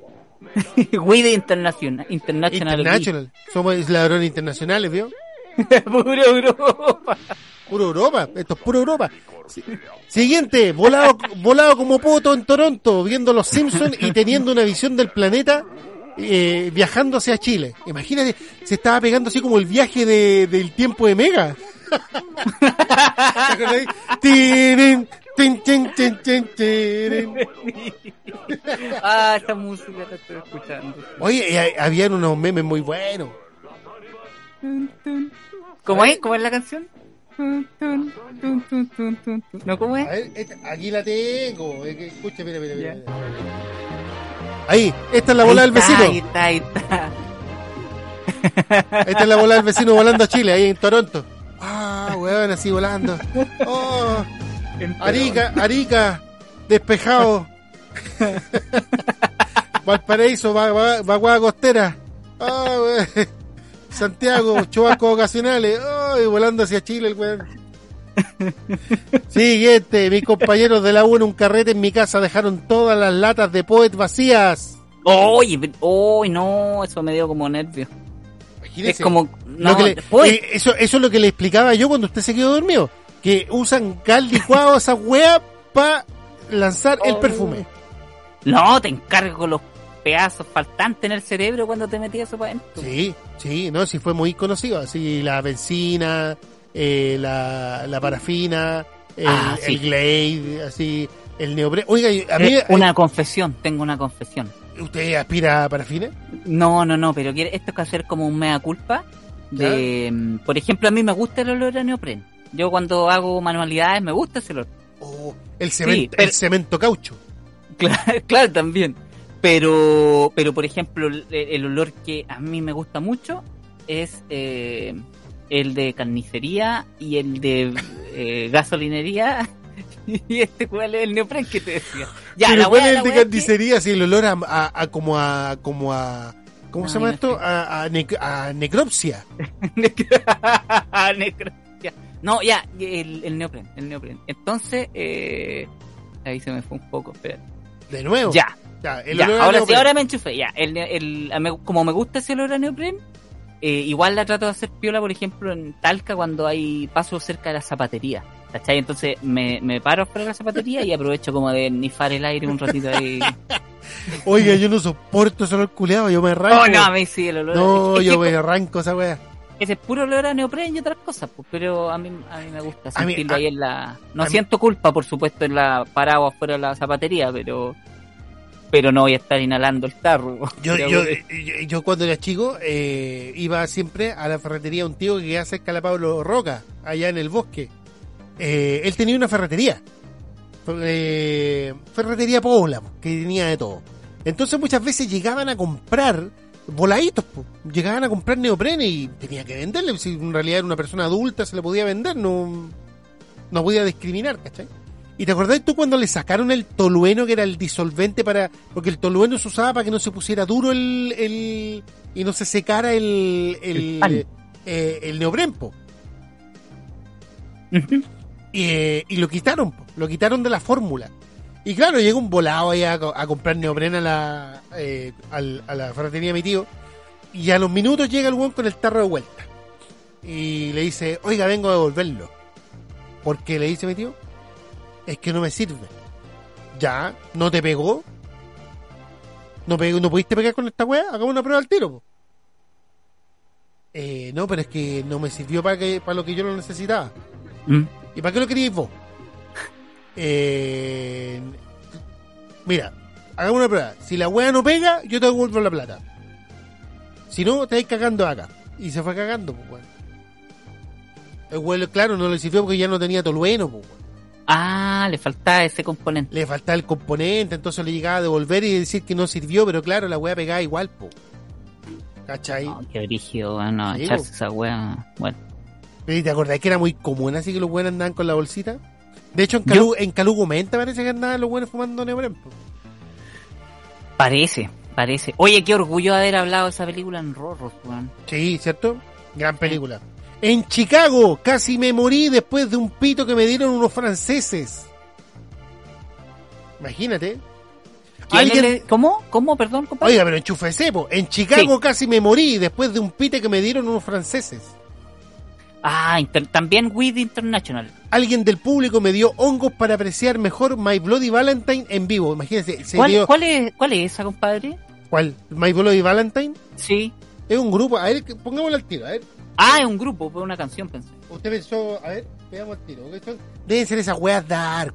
Speaker 4: Wide International. International.
Speaker 3: International. Somos ladrones internacionales, ¿vio?
Speaker 4: Puro Europa.
Speaker 3: Puro Europa, esto es puro Europa. Si- Siguiente, volado, volado como poto en Toronto, viendo los Simpsons y teniendo una visión del planeta, eh, viajando hacia Chile. Imagínate, se estaba pegando así como el viaje de, del tiempo de Mega. ¿Te tin, tin, tin.
Speaker 4: Ah, esta música la estoy escuchando.
Speaker 3: Oye, eh, habían unos memes muy buenos.
Speaker 4: ¿Cómo es? ¿Cómo es la canción? ¿No cómo
Speaker 3: A
Speaker 4: es?
Speaker 3: ver, esta- aquí la tengo. Escucha, mira, mira, mira. Mira. Ahí, esta es la bola
Speaker 4: Ahí
Speaker 3: del
Speaker 4: está,
Speaker 3: vecino.
Speaker 4: Ahí está, ahí está.
Speaker 3: Esta es la bola del vecino volando a Chile, ahí en Toronto. Ah, weón, así volando. Oh, Arica, Arica, despejado. Valparaíso, va, va, vaguada costera. Ah, weón. Santiago, chubascos ocasionales. Ay, volando hacia Chile el weón. Siguiente, mis compañeros de la U en un carrete en mi casa dejaron todas las latas de Poet vacías.
Speaker 4: Oye, pero- uy, no, eso me dio como nervio. Es
Speaker 3: Imagínese.
Speaker 4: como,
Speaker 3: Lo
Speaker 4: no,
Speaker 3: le- eh, eso, eso es lo que le explicaba yo cuando usted se quedó dormido. Que usan cal licuado esa wea para lanzar el
Speaker 4: Oh.
Speaker 3: perfume.
Speaker 4: no, te encargo los pedazos faltantes en el cerebro cuando te metías eso para adentro.
Speaker 3: Sí, sí, no, sí fue muy conocido. Así la benzina, eh, la, la parafina, el,
Speaker 4: Ah, sí.
Speaker 3: el Glade, así, el neopre. Oiga, a mí,
Speaker 4: Eh, una confesión, tengo una confesión.
Speaker 3: eh, ¿usted aspira a parafina?
Speaker 4: No, no, no, pero quiere, esto es que hacer como un mea culpa. De, mm, por ejemplo, a mí me gusta el olor a neopren. Yo cuando hago manualidades me gusta ese olor.
Speaker 3: O el cemento,
Speaker 4: pero-
Speaker 3: el cemento caucho.
Speaker 4: Claro, claro, también. Pero, pero por ejemplo, el, el olor que a mí me gusta mucho es eh, el de carnicería y el de eh, gasolinería. Y este cuál es el neopren que te decía. Ya,
Speaker 3: Pero
Speaker 4: la
Speaker 3: ¿cuál es el de
Speaker 4: que-
Speaker 3: carnicería? Sí, el olor a, a- a como a, como a, ¿cómo se llama esto? A, a, nec- a necropsia.
Speaker 4: Necropsia. No, ya, el, el neopren, el neopren. Entonces, eh, ahí se me fue un poco, espera.
Speaker 3: De nuevo.
Speaker 4: Ya,
Speaker 3: Ya, el
Speaker 4: ahora sí, ahora me enchufé, ya. El, el, como me gusta ese olor a neopren, eh, igual la trato de hacer piola, por ejemplo, en Talca cuando hay pasos cerca de la zapatería. ¿Cachai? Entonces me, me paro fuera de la zapatería y aprovecho como de nifar el aire un ratito ahí.
Speaker 3: Oiga, yo no soporto ese olor culeado, yo me arranco.
Speaker 4: oh, no, a mí sí, el olor
Speaker 3: No,
Speaker 4: es que-
Speaker 3: yo me arranco esa wea.
Speaker 4: Ese es puro olor a neopren y otras cosas, pues, pero a mí, a mí me gusta
Speaker 3: mí-
Speaker 4: sentirlo
Speaker 3: a-
Speaker 4: ahí en la... No
Speaker 3: mí-
Speaker 4: siento culpa, por supuesto, en la parado afuera de la zapatería, pero pero no voy a estar inhalando el tarro.
Speaker 3: Yo,
Speaker 4: Ya,
Speaker 3: yo, yo, yo cuando era chico eh, iba siempre a la ferretería un tío que quedaba cerca Pablo Roca, allá en el bosque. Eh, él tenía una ferretería. Eh, ferretería Pobla, que tenía de todo. Entonces muchas veces llegaban a comprar voladitos, po. llegaban a comprar neoprene y tenía que venderle. Si en realidad era una persona adulta, se le podía vender, no, no podía discriminar, ¿cachai? ¿Y te acordás tú cuando le sacaron el tolueno, que era el disolvente para... Porque el tolueno se usaba para que no se pusiera duro el... el y no se secara el... El,
Speaker 4: El
Speaker 3: eh, el neopren, po.
Speaker 4: Ujú.
Speaker 3: Y, eh, y lo quitaron, lo quitaron de la fórmula. Y claro, llega un volado ahí a, co- a comprar neopren a la, eh, a la ferretería de mi tío. Y a los minutos llega el weón con el tarro de vuelta. Y le dice, oiga, vengo a devolverlo. ¿Por qué le dice mi tío? Es que no me sirve. Ya, ¿no te pegó? ¿No, pegó, ¿no pudiste pegar con esta weá? Hagamos una prueba al tiro, po. Eh, no, pero es que no me sirvió para que para lo que yo lo necesitaba.
Speaker 4: Mm.
Speaker 3: ¿Y para qué lo queríais vos? Eh, mira, hagamos una prueba. Si la wea no pega, yo te devuelvo la plata. Si no, te vais cagando acá. Y se fue cagando, pues, weón. El weón, claro, no le sirvió porque ya no tenía tolueno, pues, weón.
Speaker 4: Ah, le faltaba ese componente.
Speaker 3: Le faltaba el componente, entonces le llegaba a devolver y decir que no sirvió, pero claro, la wea pegaba igual, pues. ¿Cachai?
Speaker 4: No, qué brígido, bueno,
Speaker 3: Sí,
Speaker 4: echarse
Speaker 3: po.
Speaker 4: esa wea. Bueno,
Speaker 3: ¿Y ¿Te acordás que era muy común así que los buenos andaban con la bolsita? De hecho, en, Calu, en Calugo Menta parece que andaban los buenos fumando neopren, po.
Speaker 4: parece, parece. Oye, qué orgullo haber hablado de esa película en Rorros, weón.
Speaker 3: Sí, ¿cierto? Gran película. En Chicago casi me morí después de un pito que me dieron unos franceses. Imagínate.
Speaker 4: ¿Quién
Speaker 3: Alguien-
Speaker 4: le- ¿Cómo? ¿Cómo? Perdón, compadre.
Speaker 3: Oiga, pero enchufe cepo. En Chicago casi me morí después de un pite que me dieron unos franceses.
Speaker 4: Ah, inter- también With International.
Speaker 3: Alguien del público me dio hongos para apreciar mejor My Bloody Valentine en vivo. Imagínense, se
Speaker 4: ¿Cuál,
Speaker 3: dio-
Speaker 4: cuál, es, ¿Cuál es esa, compadre?
Speaker 3: ¿Cuál? ¿My Bloody Valentine?
Speaker 4: Sí.
Speaker 3: Es un grupo. A ver, pongámoslo al tiro. A ver,
Speaker 4: Ah, es un grupo, fue una canción, pensé.
Speaker 3: usted pensó. A ver, veamos al tiro. ¿qué son? Deben ser esas weas dark.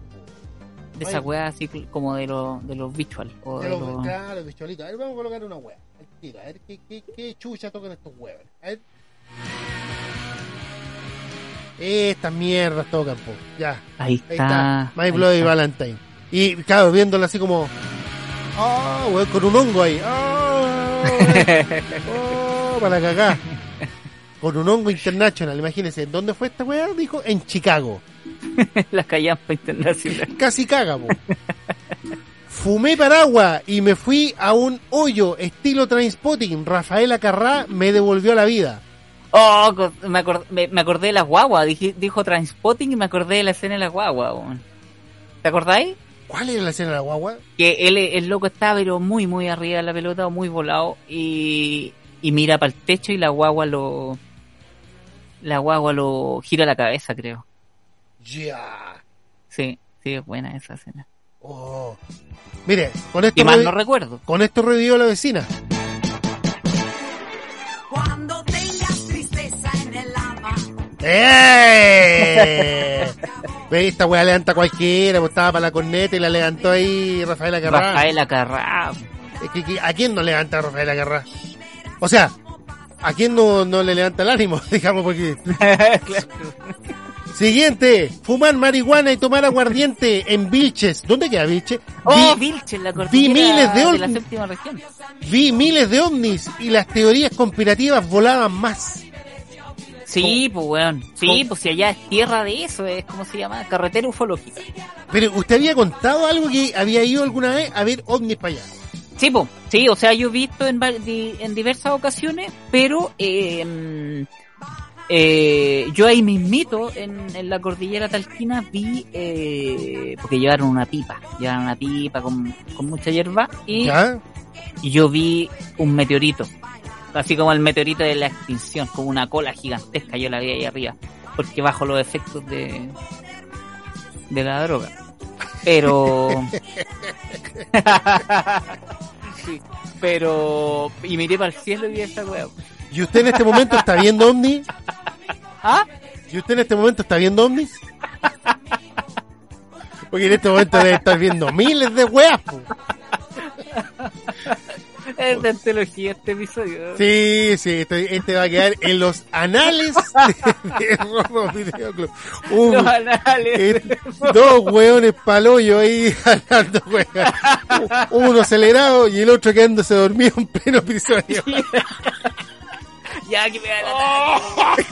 Speaker 4: De esa
Speaker 3: Oye.
Speaker 4: wea así como de, los de los visual. O de
Speaker 3: lo-
Speaker 4: los-
Speaker 3: Claro, bichuelito. A ver, vamos a colocar una wea. Al tiro. A ver qué, qué, qué chucha tocan estos huevos. A ver. Estas mierdas tocan, po. Ya.
Speaker 4: Ahí
Speaker 3: Ahí
Speaker 4: está.
Speaker 3: está. My
Speaker 4: ahí
Speaker 3: Bloody
Speaker 4: está.
Speaker 3: Valentine. Y claro, viéndolo así como. Oh, weón, con un hongo ahí. Oh, oh, para cagar. Con un hongo internacional. Imagínense, ¿dónde fue esta weá? Dijo, en Chicago.
Speaker 4: La callampa internacional.
Speaker 3: Casi caga, po. Fumé paraguas y me fui a un hoyo estilo Trainspotting. Rafaela Carrá me devolvió la vida.
Speaker 4: Oh, me, acor- me, me acordé de las guaguas. Dije- dijo Transpotting y me acordé de la escena de las guaguas. weón. ¿Te acordáis?
Speaker 3: ¿Cuál era la escena de la guagua?
Speaker 4: Que él, el loco estaba pero muy, muy arriba de la pelota, muy volado. Y, y mira para el techo y la guagua lo... La guagua lo gira la cabeza, creo.
Speaker 3: Ya.
Speaker 4: Sí, sí, es buena esa escena.
Speaker 3: Oh. Mire, con esto,
Speaker 4: Y más no recuerdo.
Speaker 3: con esto revivió la vecina.
Speaker 8: Cuando tengas tristeza en el alma.
Speaker 3: ¡Eh! Ve, esta weá levanta cualquiera, pues estaba para la corneta y la levantó ahí Rafaela Carrá.
Speaker 4: Rafaela Carrá.
Speaker 3: Es que- que- ¿A quién no levanta Rafaela Carrá? O sea, ¿a quién no, no le levanta el ánimo? Digamos, porque... Siguiente, fumar marihuana y tomar aguardiente en Vilches. ¿Dónde queda Vilches?
Speaker 4: Oh,
Speaker 3: Vi-
Speaker 4: Vilches, la
Speaker 3: vi miles de
Speaker 4: la séptima región.
Speaker 3: Vi miles de ovnis y las teorías conspirativas volaban más.
Speaker 4: Sí, pues weón. Sí, pues si allá es tierra de eso, es como se llama, carretera ufológica.
Speaker 3: Pero usted había contado algo que había ido alguna vez a ver ovnis para allá.
Speaker 4: Sí, sí, o sea, yo he visto en, diversas ocasiones, pero eh, mm, eh, yo ahí mismito, en, en la cordillera talquina, vi, eh, porque llevaron una pipa, llevaron una pipa con, con mucha hierba, y,
Speaker 3: ¿Ya?
Speaker 4: y yo vi un meteorito, así como el meteorito de la extinción, como una cola gigantesca, yo la vi ahí arriba, porque bajo los efectos de, de la droga. Pero... Sí, pero... Y miré para el cielo y vi esta weá.
Speaker 3: ¿Y usted en este momento está viendo ovnis?
Speaker 4: ¿Ah?
Speaker 3: ¿Y usted en este momento está viendo ovnis? Porque en este momento debe estar viendo miles de weas. po.
Speaker 4: Es de antología este episodio.
Speaker 3: Sí, sí, este, este va a quedar en los anales de, de Robo Video Club. Un-
Speaker 4: Los anales.
Speaker 3: eh, dos hueones paloyo ahí hablando weas. Uno acelerado y el otro quedándose dormido en pleno episodio.
Speaker 4: ya que me da ataque.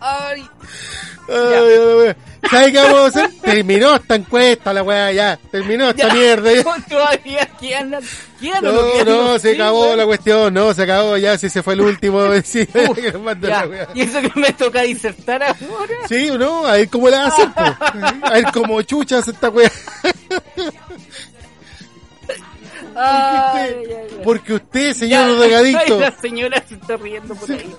Speaker 4: Ay,
Speaker 3: Ay. ¿Sabes qué vamos a hacer? Terminó esta encuesta, la weá, ya. Terminó esta
Speaker 4: ya.
Speaker 3: mierda. ya.
Speaker 4: Todavía quedan, o
Speaker 3: No, no, se acabó la cuestión, no, se acabó ya, si se fue el último. Sí, la.
Speaker 4: Y eso que me toca disertar ahora.
Speaker 3: Sí, ¿o no? A ver cómo la hacer, po. A ver cómo chucha hace esta weá.
Speaker 4: Ay.
Speaker 3: Porque usted,
Speaker 4: Ya,
Speaker 3: señor drogadicto,
Speaker 4: ay, la señora se está riendo por ahí.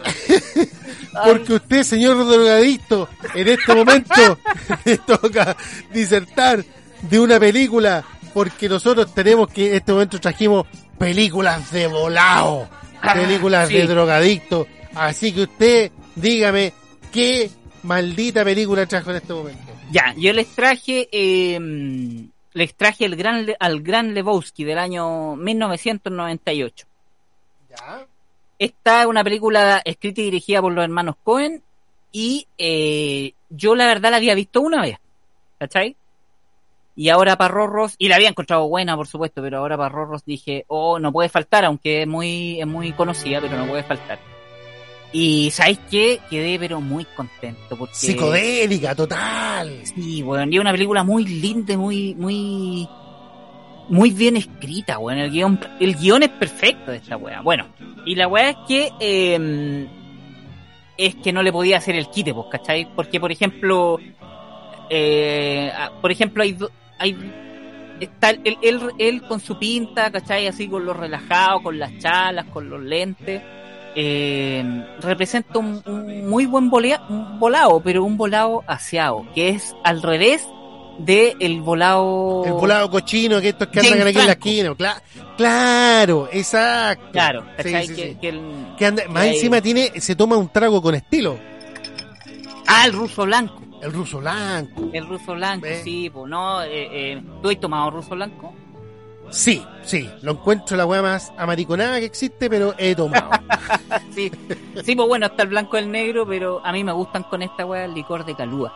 Speaker 3: porque usted, señor drogadicto, en este momento le toca disertar de una película, porque nosotros tenemos que, en este momento trajimos películas de volado,
Speaker 4: Ah,
Speaker 3: películas
Speaker 4: sí.
Speaker 3: de drogadicto. Así que usted, dígame, ¿qué maldita película trajo en este momento?
Speaker 4: Ya, yo les traje, eh, les traje el gran, Le- al Gran Lebowski del año 1998.
Speaker 3: ¿Ya?
Speaker 4: Esta es una película escrita y dirigida por los hermanos Cohen y eh, yo la verdad la había visto una vez, ¿cachai? Y ahora para Rorros, y la había encontrado buena por supuesto, pero ahora para Rorros dije, oh, no puede faltar, aunque es muy, es muy conocida, pero no puede faltar. Y ¿sabéis qué? Quedé pero muy contento porque...
Speaker 3: Psicodélica, total.
Speaker 4: Sí, weón, y es una película muy linda, y muy, muy, muy bien escrita, weón. El guion, el guion es perfecto de esta weá. Bueno, y la weá es que, eh, es que no le podía hacer el quite, pues, ¿cachai? Porque, por ejemplo, eh, ah, por ejemplo, hay, do- hay, está él, él, él con su pinta, ¿cachai? Así con lo relajado, con las chalas, con los lentes. Eh, representa un, un muy buen volea- un volado, pero un volado aseado, que es al revés de el volado...
Speaker 3: El volado cochino, que estos que andan aquí en la esquina. Cla- claro, exacto.
Speaker 4: Claro,
Speaker 3: Sí,
Speaker 4: ¿cachai?
Speaker 3: sí,
Speaker 4: que,
Speaker 3: sí.
Speaker 4: que el-
Speaker 3: Que anda- más
Speaker 4: que hay-
Speaker 3: encima tiene, se toma un trago con estilo.
Speaker 4: Ah, el ruso blanco.
Speaker 3: El ruso blanco.
Speaker 4: El ruso blanco,
Speaker 3: Ve.
Speaker 4: sí, pues no. Eh, eh, ¿Tú has tomado ruso blanco?
Speaker 3: Sí, sí, lo encuentro la weá más amariconada que existe, pero he tomado.
Speaker 4: Sí, sí, pues bueno, está el blanco y el negro, pero a mí me gustan con esta weá el licor de calúa.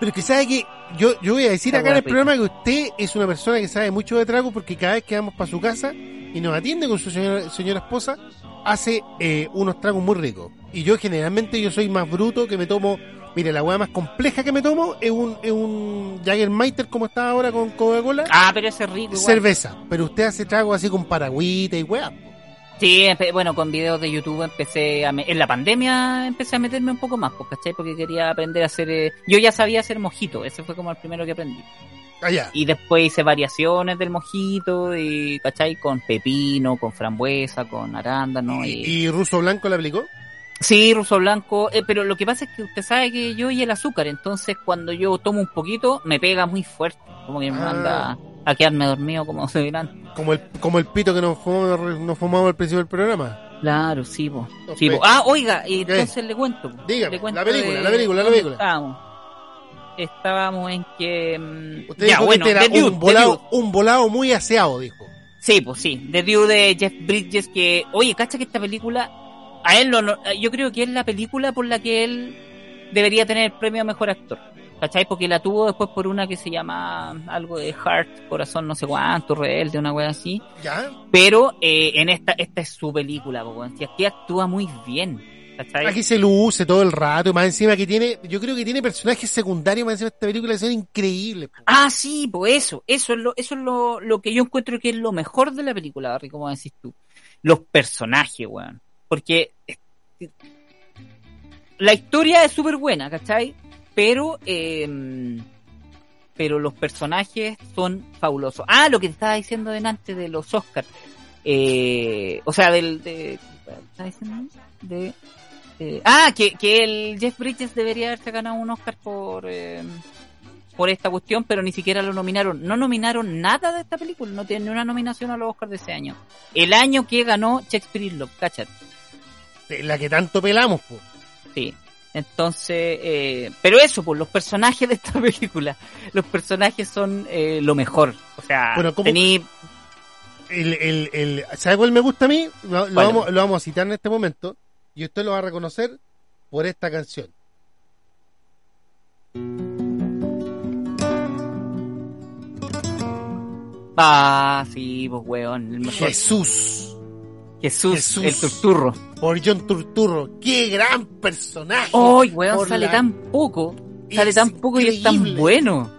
Speaker 3: pero que sabe que yo, yo voy a decir acá en el programa que usted es una persona que sabe mucho de trago porque cada vez que vamos para su casa y nos atiende con su señora, señora esposa, hace eh, unos tragos muy ricos. Y yo generalmente yo soy más bruto que me tomo, mire, la weá más compleja que me tomo es un, es un Jagermeister como está ahora con Coca-Cola.
Speaker 4: Ah, pero ese es rico. igual.
Speaker 3: cerveza, pero usted hace trago así con paragüita y weá.
Speaker 4: Sí, bueno, con videos de YouTube empecé a... me- En la pandemia empecé a meterme un poco más, pues, ¿cachai? Porque quería aprender a hacer... eh, Yo ya sabía hacer mojito, ese fue como el primero que aprendí.
Speaker 3: Allá.
Speaker 4: Y después hice variaciones del mojito, y, ¿cachai? Con pepino, con frambuesa, con arándano. Y,
Speaker 3: ¿Y ruso blanco le aplicó?
Speaker 4: Sí, ruso blanco, eh, pero lo que pasa es que usted sabe que yo y el azúcar, entonces cuando yo tomo un poquito me pega muy fuerte, como que me
Speaker 3: Ah.
Speaker 4: manda a quedarme dormido como se verán.
Speaker 3: Como el, como el pito que nos fumamos, nos fumamos al principio del programa.
Speaker 4: Claro, sí, po.
Speaker 3: No,
Speaker 4: Sí, po. Ah, oiga, y entonces le cuento.
Speaker 3: Dígame,
Speaker 4: Le cuento
Speaker 3: la película,
Speaker 4: de
Speaker 3: la película, la película.
Speaker 4: Estábamos. Estábamos en que... mm,
Speaker 3: Usted
Speaker 4: ya,
Speaker 3: dijo
Speaker 4: bueno,
Speaker 3: que este era
Speaker 4: Dude,
Speaker 3: un volado, un volado muy aseado, dijo.
Speaker 4: Sí, pues sí. The Due de Jeff Bridges que... Oye, cacha que esta película... A él lo, no- yo creo que es la película por la que él debería tener el premio a Mejor Actor. ¿Cachai? Porque la tuvo después por una que se llama algo de Heart, Corazón no sé cuánto, Rebelde, una wea así.
Speaker 3: ¿Ya?
Speaker 4: Pero eh, en esta esta es su película, po. Si aquí actúa muy bien. ¿Cachai?
Speaker 3: Aquí se luce todo el rato, y más encima que tiene, yo creo que tiene personajes secundarios, más encima esta película son increíbles.
Speaker 4: Ah, sí, pues eso, eso es lo, eso es lo, lo que yo encuentro que es lo mejor de la película, Barry, como decís tú. Los personajes, weón. Porque la historia es súper buena, ¿cachai? Pero, eh, pero los personajes son fabulosos. Ah, lo que te estaba diciendo delante de los Oscars. Eh, o sea, del, de. De, eh, ah, que, que el Jeff Bridges debería haberse ganado un Oscar por, eh, por esta cuestión, pero ni siquiera lo nominaron. No nominaron nada de esta película, no tiene ni una nominación a los Oscars de ese año. El año que ganó Shakespeare in Love, cáchate.
Speaker 3: La que tanto pelamos, po.
Speaker 4: Sí. Entonces, eh, pero eso, pues los personajes de esta película, los personajes son eh, lo mejor. O sea,
Speaker 3: Bueno, ¿cómo-
Speaker 4: tení-
Speaker 3: El, el, el, ¿Sabe cuál me gusta a mí? Lo, vamos, lo vamos a citar en este momento, y usted lo va a reconocer por esta canción.
Speaker 4: Ah, sí, pues weón, el mejor.
Speaker 3: Jesús,
Speaker 4: Jesús,
Speaker 3: Jesús.
Speaker 4: el turturro.
Speaker 3: por John Turturro. ¡Qué gran personaje!
Speaker 4: ¡Ay, weón, sale
Speaker 3: la-
Speaker 4: tan poco! Sale
Speaker 3: Es
Speaker 4: tan poco y es tan bueno.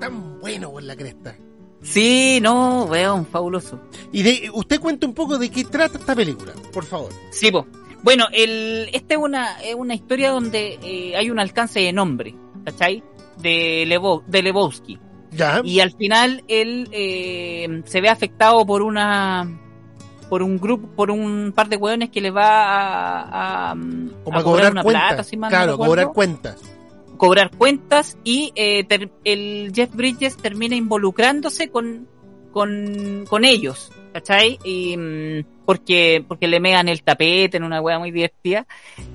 Speaker 3: Tan bueno por la cresta.
Speaker 4: Sí, no, weón, fabuloso.
Speaker 3: Y de, usted cuenta un poco de qué trata esta película, por favor.
Speaker 4: Sí, po. Bueno, el, esta es una, es una historia donde eh, hay un alcance de nombre, ¿cachai? De, Levo, de Lebowski.
Speaker 3: Ya.
Speaker 4: Y al final él eh, se ve afectado por una por un grupo, por un par de hueones que le va a, a,
Speaker 3: Como a,
Speaker 4: a
Speaker 3: cobrar,
Speaker 4: una
Speaker 3: cuentas.
Speaker 4: plata, si
Speaker 3: claro, cobrar cuentas.
Speaker 4: cobrar cuentas y eh, ter- el Jeff Bridges termina involucrándose con, con, con ellos, ¿cachai? Y, mm, porque, porque le mean el tapete en una wea muy divertida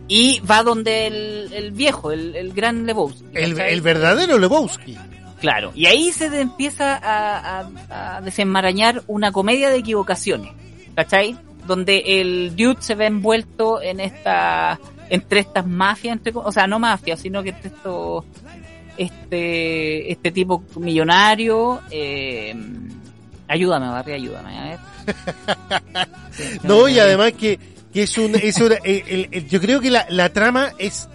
Speaker 4: y va donde el, el viejo, el, el gran Lebowski.
Speaker 3: El, el verdadero Lebowski.
Speaker 4: Claro, y ahí se empieza a, a- a desenmarañar una comedia de equivocaciones, ¿cachai? Donde el dude se ve envuelto en esta, entre estas mafias, entre, o sea, no mafias, sino que entre estos, este, este tipo millonario, eh, ayúdame, Barry, ayúdame, a ver. Sí,
Speaker 3: No, y además que, que es un... Es una- el- el- el- yo creo que la, la trama es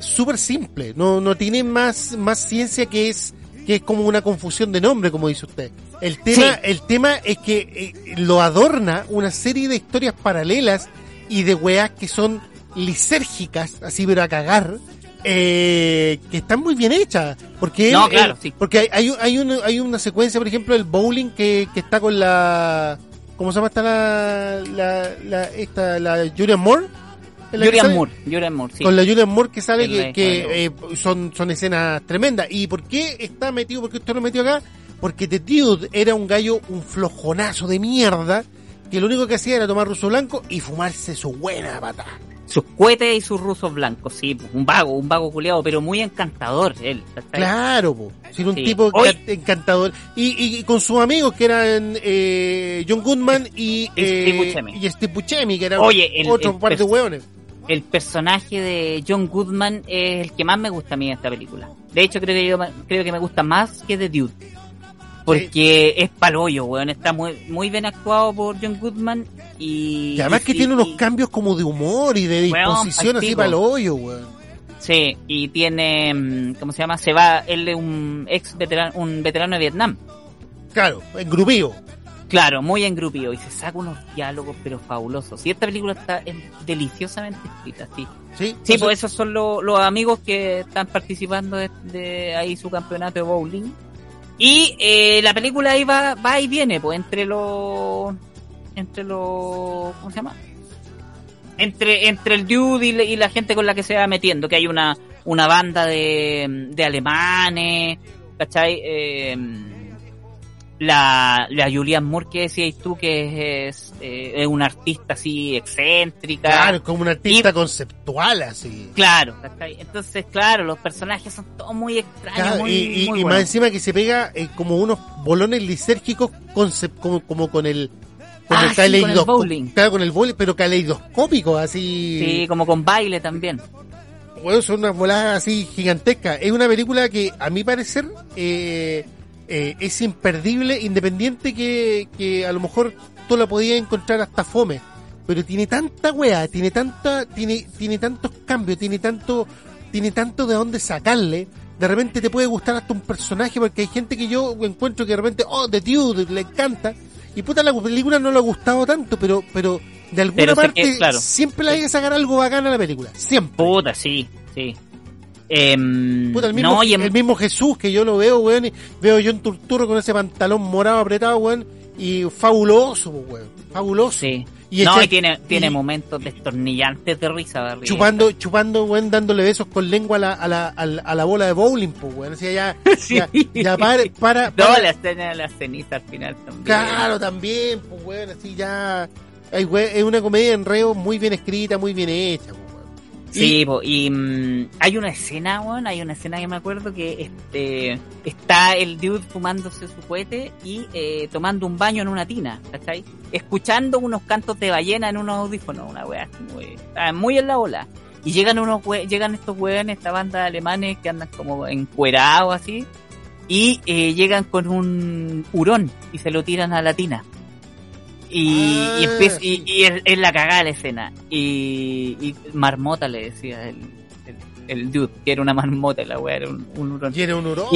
Speaker 3: súper simple. No, no tiene más, más ciencia que es que es como una confusión de nombre, como dice usted. El tema,
Speaker 4: Sí.
Speaker 3: el tema es que eh, lo adorna una serie de historias paralelas y de weas que son lisérgicas, así pero a cagar, eh, que están muy bien hechas. Porque,
Speaker 4: No,
Speaker 3: él-
Speaker 4: claro,
Speaker 3: él-
Speaker 4: sí.
Speaker 3: porque hay, hay, hay, un- hay una secuencia, por ejemplo, el bowling que, que está con la... ¿Cómo se llama esta la, la, la, esta, la Julian Moore? ¿Es la que
Speaker 4: Julian? Moore, Julian Moore, sí.
Speaker 3: Con la Julian Moore que sale que, eh, son, son escenas tremendas. ¿Y por qué está metido? ¿Por qué usted lo metió acá? Porque The Dude era un gallo, un flojonazo de mierda, que lo único que hacía era tomar ruso blanco y fumarse su buena pata.
Speaker 4: sus cohetes y sus rusos blancos, sí, un vago, un vago culiado, pero muy encantador él.
Speaker 3: Claro, po. Ser un
Speaker 4: Sí.
Speaker 3: tipo
Speaker 4: Hoy-
Speaker 3: encantador. Y, y- y con sus amigos que eran eh, John Goodman y, eh,
Speaker 4: Steve Buscemi.
Speaker 3: y Steve Buscemi, que era
Speaker 4: Oye, el-
Speaker 3: otro
Speaker 4: el
Speaker 3: par de hueones.
Speaker 4: El personaje de John Goodman es el que más me gusta a mí en esta película. De hecho, creo que yo creo que me gusta más que The Dude. Porque es palollo, weón. Está muy, muy bien actuado por John Goodman y...
Speaker 3: Y además que
Speaker 4: y-
Speaker 3: tiene unos cambios como de humor y de
Speaker 4: Weón,
Speaker 3: disposición así para el hoyo, weón.
Speaker 4: Sí, y tiene, mm, ¿cómo se llama? Se va, él es un ex veterano, un veterano de Vietnam.
Speaker 3: Claro, engrupío.
Speaker 4: Claro, muy engrupido y se saca unos diálogos pero fabulosos. Y esta película está deliciosamente escrita, sí.
Speaker 3: Sí,
Speaker 4: Sí,
Speaker 3: Entonces,
Speaker 4: pues esos son lo- los amigos que están participando de, de ahí su campeonato de bowling. Y eh, la película ahí va, va y viene, pues entre los... Entre los... ¿Cómo se llama? Entre, entre el dude y, la- y la gente con la que se va metiendo, que hay una, una banda de, de alemanes, ¿cachai? Eh, la, la Julianne Moore que decías tú que es, eh, es una artista así excéntrica.
Speaker 3: Claro, como un artista
Speaker 4: Y-
Speaker 3: conceptual así.
Speaker 4: Claro. Entonces, claro, los personajes son todos muy extraños,
Speaker 3: Claro,
Speaker 4: muy,
Speaker 3: y
Speaker 4: muy
Speaker 3: más encima que se pega eh, como unos bolones lisérgicos concep- como, como con el con
Speaker 4: Ah,
Speaker 3: el
Speaker 4: sí, con el bowling.
Speaker 3: Claro, con el bowling, pero caleidoscópico, así.
Speaker 4: Sí, como con baile también.
Speaker 3: Bueno, son unas voladas así gigantescas. Es una película que, a mi parecer, eh, eh, es imperdible, independiente que, que a lo mejor tú la podías encontrar hasta fome. Pero tiene tanta wea, tiene tanta, tiene, tiene tantos cambios, tiene tanto, tiene tanto de dónde sacarle. De repente te puede gustar hasta un personaje, porque hay gente que yo encuentro que de repente, oh, The Dude, le encanta. Y puta, la película no le ha gustado tanto, pero, pero de alguna
Speaker 4: Pero
Speaker 3: parte
Speaker 4: que, claro.
Speaker 3: siempre le hay que sacar algo bacán a la película. Siempre.
Speaker 4: Puta, sí, sí. Em,
Speaker 3: Puta, el mismo,
Speaker 4: no, y en-
Speaker 3: el mismo Jesús que yo lo veo, weón, veo yo en Turturro con ese pantalón morado apretado, weón, y fabuloso, pues, weón, fabuloso.
Speaker 4: sí.
Speaker 3: Y
Speaker 4: no,
Speaker 3: ese-
Speaker 4: y tiene, tiene
Speaker 3: y-
Speaker 4: momentos destornillantes de risa. risa.
Speaker 3: Chupando, chupando, weón, dándole besos con lengua a la, a la, a la, a la bola de bowling, pues, weón. Así ya,
Speaker 4: Sí.
Speaker 3: ya, ya para, para,
Speaker 4: No,
Speaker 3: para-
Speaker 4: la escena de la ceniza al final también.
Speaker 3: claro, también, pues, weón, así ya, ay, weón, es una comedia de enredo muy bien escrita, muy bien hecha, weón.
Speaker 4: Sí, po, y mm, hay una escena, weón, hay una escena que me acuerdo que este está el dude fumándose su cohete y eh, tomando un baño en una tina, ¿cachai? Escuchando unos cantos de ballena en unos audífonos, una weá muy, está muy en la ola. Y llegan unos llegan estos weones, esta banda de alemanes que andan como encuerados así, y eh, llegan con un hurón y se lo tiran a la tina. Y,
Speaker 3: Ah,
Speaker 4: y, empieza-
Speaker 3: sí.
Speaker 4: y, y es, es la cagada la escena. Y, marmota le decía el, el, el dude, que era una marmota, la weá era un, un hurón.
Speaker 3: Tiene un hurón.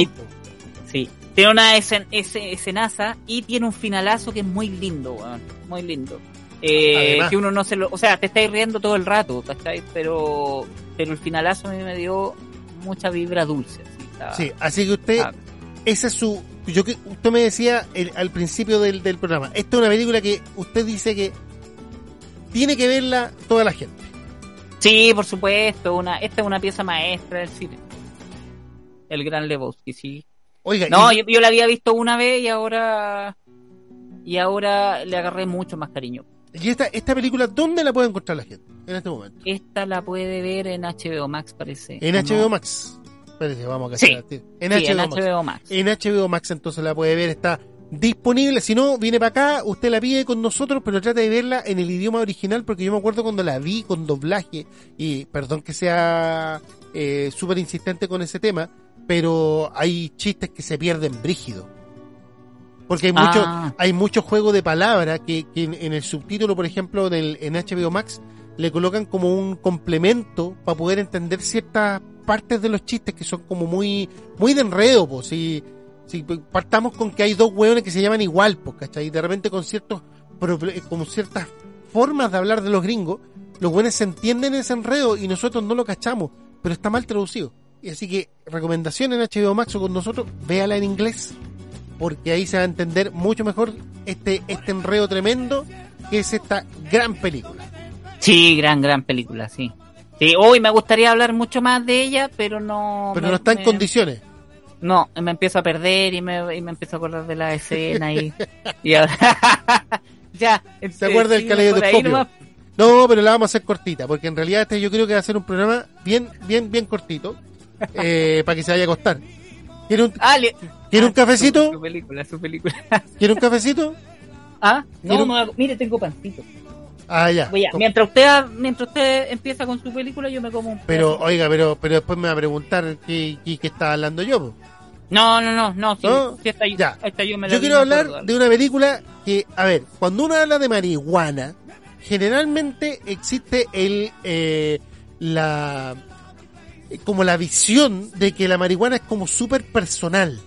Speaker 4: Sí. Tiene una escen, ese, escenaza y tiene un finalazo que es muy lindo, weón. Muy lindo. Eh,
Speaker 3: Además.
Speaker 4: que uno no se lo... O sea, te estáis riendo todo el rato, ¿cachai? Pero, pero el finalazo a mí me dio mucha vibra dulce. así, estaba-
Speaker 3: Sí, así que usted,
Speaker 4: Ah.
Speaker 3: Esa es su, yo que usted me decía el- al principio del, del programa, esta es una película que usted dice que tiene que verla toda la gente.
Speaker 4: Sí, por supuesto. Una, esta es una pieza maestra del cine. El gran Lebowski, sí.
Speaker 3: Oiga,
Speaker 4: No,
Speaker 3: y-
Speaker 4: yo, yo la había visto una vez y ahora... Y ahora le agarré mucho más cariño.
Speaker 3: y, esta, esta película, ¿dónde la puede encontrar la gente en este momento?
Speaker 4: Esta la puede ver en HBO Max, parece.
Speaker 3: En
Speaker 4: ¿o
Speaker 3: HBO
Speaker 4: no?
Speaker 3: Max. Espérese, vamos a
Speaker 4: Sí.
Speaker 3: En,
Speaker 4: Sí, en
Speaker 3: HBO Max.
Speaker 4: HBO Max.
Speaker 3: En HBO Max entonces la puede ver, está disponible. Si no, viene para acá, usted la pide con nosotros, pero trata de verla en el idioma original, porque yo me acuerdo cuando la vi con doblaje, y perdón que sea eh, súper insistente con ese tema, pero hay chistes que se pierden brígido. Porque hay mucho,
Speaker 4: Ah.
Speaker 3: hay mucho juego de palabras que, que en, en el subtítulo, por ejemplo, en, el, en HBO Max, le colocan como un complemento para poder entender ciertas partes de los chistes que son como muy, muy de enredo, pues. Si, si partamos con que hay dos hueones que se llaman igual, pues, ¿cachai? Y de repente con ciertos, proble- como ciertas formas de hablar de los gringos, los hueones se entienden ese enredo y nosotros no lo cachamos, pero está mal traducido. Y así que, recomendación en HBO Max con nosotros, véala en inglés, porque ahí se va a entender mucho mejor este, este enredo tremendo que es esta gran película.
Speaker 4: Sí, gran, gran película, sí. Sí, hoy me gustaría hablar mucho más de ella, pero no...
Speaker 3: Pero
Speaker 4: me-
Speaker 3: no está en
Speaker 4: me-
Speaker 3: condiciones.
Speaker 4: No, me empiezo a perder y me, y me empiezo a acordar de la escena y... y ahora- ya.
Speaker 3: ¿Se acuerda del
Speaker 4: sí,
Speaker 3: caleidoscopio? No, pero la vamos a hacer cortita, porque en realidad este yo creo que va a ser un programa bien, bien, bien cortito, eh, para que se vaya a acostar. ¿Quiere un,
Speaker 4: Ah, le-
Speaker 3: ¿quiere un
Speaker 4: Ah,
Speaker 3: cafecito?
Speaker 4: Su, su película, su película.
Speaker 3: ¿Quiere un cafecito?
Speaker 4: ah,
Speaker 3: ¿Quiere
Speaker 4: no,
Speaker 3: un-
Speaker 4: mire, tengo pancito.
Speaker 3: Ah, ya.
Speaker 4: Voy a- mientras usted mientras usted empieza con su película, yo me como un
Speaker 3: Pero, oiga, pero, pero después me va a preguntar qué, qué, qué está hablando yo. po.
Speaker 4: No, no, no, no, sí,
Speaker 3: ¿No?
Speaker 4: sí, esta,
Speaker 3: Ya.
Speaker 4: esta yo me la
Speaker 3: Yo quiero hablar
Speaker 4: acuerdo.
Speaker 3: de una película que, a ver, cuando uno habla de marihuana, generalmente existe el, eh, la, como la visión de que la marihuana es como súper personal.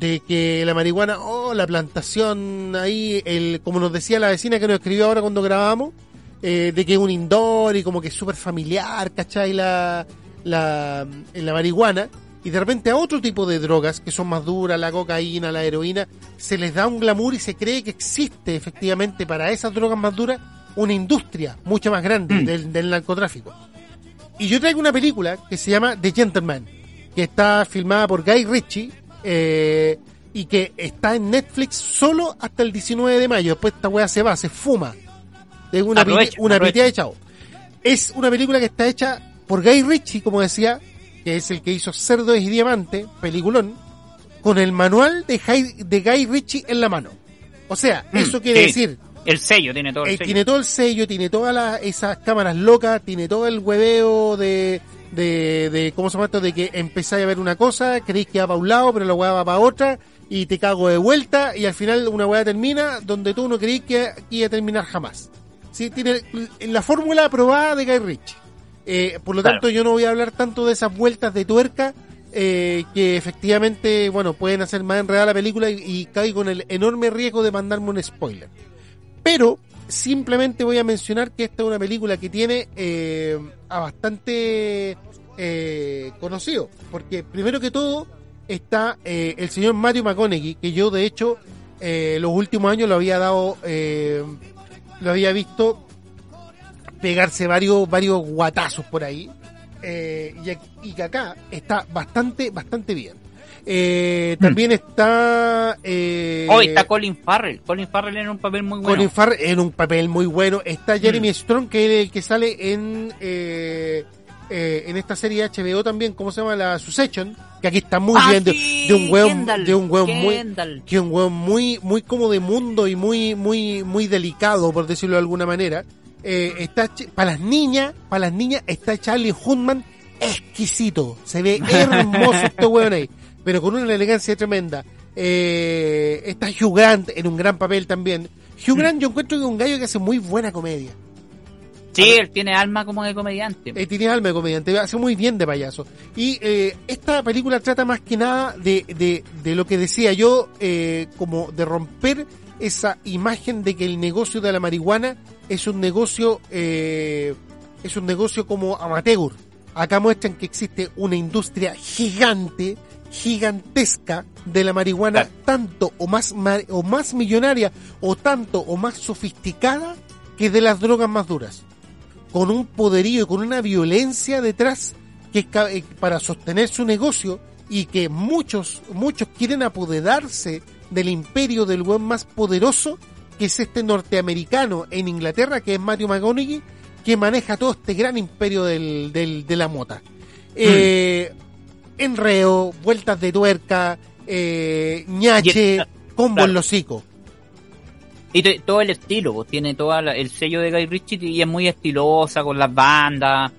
Speaker 3: De que la marihuana, oh, la plantación ahí, el, como nos decía la vecina que nos escribió ahora cuando grabamos, eh, de que es un indoor y como que es súper familiar, ¿cachai? La, la, la marihuana. Y de repente a otro tipo de drogas que son más duras, la cocaína, la heroína, se les da un glamour y se cree que existe efectivamente para esas drogas más duras una industria mucho más grande
Speaker 4: Mm.
Speaker 3: del, del narcotráfico. Y yo traigo una película que se llama The Gentleman, que está filmada por Guy Ritchie eh, y que está en Netflix solo hasta el 19 de mayo. Después esta weá se va, se fuma. De una,
Speaker 4: Aprovecha,
Speaker 3: una
Speaker 4: aprovecha.
Speaker 3: de chao. Es una película que está hecha por Guy Ritchie, como decía, que es el que hizo Cerdo y Diamante, peliculón, con el manual de, Jai- de Guy Ritchie en la mano. O sea,
Speaker 4: Mm,
Speaker 3: eso quiere
Speaker 4: sí.
Speaker 3: decir
Speaker 4: El sello tiene todo el
Speaker 3: eh,
Speaker 4: sello.
Speaker 3: tiene todo el sello, tiene todas las- esas cámaras locas, tiene todo el hueveo de, de, de, ¿cómo se llama esto? De que empezáis a ver una cosa, creéis que va para un lado, pero la hueá va para otra, y te cago de vuelta, y al final una hueá termina donde tú no creías que iba a terminar jamás. Sí, tiene la fórmula aprobada de Guy Ritchie. Eh, por lo
Speaker 4: Claro.
Speaker 3: tanto, yo no voy a hablar tanto de esas vueltas de tuerca, eh, que efectivamente, bueno, pueden hacer más enredada la película y, y caigo con el enorme riesgo de mandarme un spoiler. Pero simplemente voy a mencionar que esta es una película que tiene eh, a bastante eh, conocido. Porque primero que todo está eh, el señor Matthew McConaughey, que yo de hecho eh, los últimos años lo había dado, eh, lo había visto pegarse varios, varios guatazos por ahí. y, y que acá está bastante, bastante bien. Eh, también está... Eh,
Speaker 4: Hoy está Colin Farrell. Colin Farrell en un papel muy bueno.
Speaker 3: Colin Farrell en un papel muy bueno. Está Jeremy Strong, que es el que sale en eh, eh, en esta serie HBO también, ¿cómo se llama? La Succession, que aquí está muy
Speaker 4: Ah,
Speaker 3: bien, de, un hueón,
Speaker 4: Kendall,
Speaker 3: de un hueón muy, que un hueón muy, muy como de mundo y muy, muy, muy delicado, por decirlo de alguna manera. Eh, está para las niñas, para las niñas está Charlie Hunnam exquisito, se ve hermoso este hueón ahí, pero con una elegancia tremenda. Eh, está Hugh Grant en un gran papel también. Hugh Grant yo encuentro que es un gallo que hace muy buena comedia.
Speaker 4: Sí, él tiene alma como de comediante.
Speaker 3: Eh, tiene alma de comediante, hace muy bien de payaso. Y eh, esta película trata más que nada de, de, de lo que decía yo, eh, como de romper esa imagen de que el negocio de la marihuana es un negocio, eh, es un negocio como amateur. Acá muestran que existe una industria gigante, gigantesca de la marihuana,
Speaker 4: Claro.
Speaker 3: tanto o más, o más millonaria o tanto o más sofisticada que de las drogas más duras con un poderío y con una violencia detrás que eh, para sostener su negocio y que muchos, muchos quieren apoderarse del imperio del buen más poderoso, que es este norteamericano en Inglaterra, que es Matthew McConaughey, que maneja todo este gran imperio del, del- de la mota. Eh, enreo, vueltas de tuerca, eh, ñache, combo
Speaker 4: claro.
Speaker 3: en los hocicos.
Speaker 4: Y te- todo el estilo, pues, tiene todo el sello de Guy Ritchie y es muy estilosa con las bandas.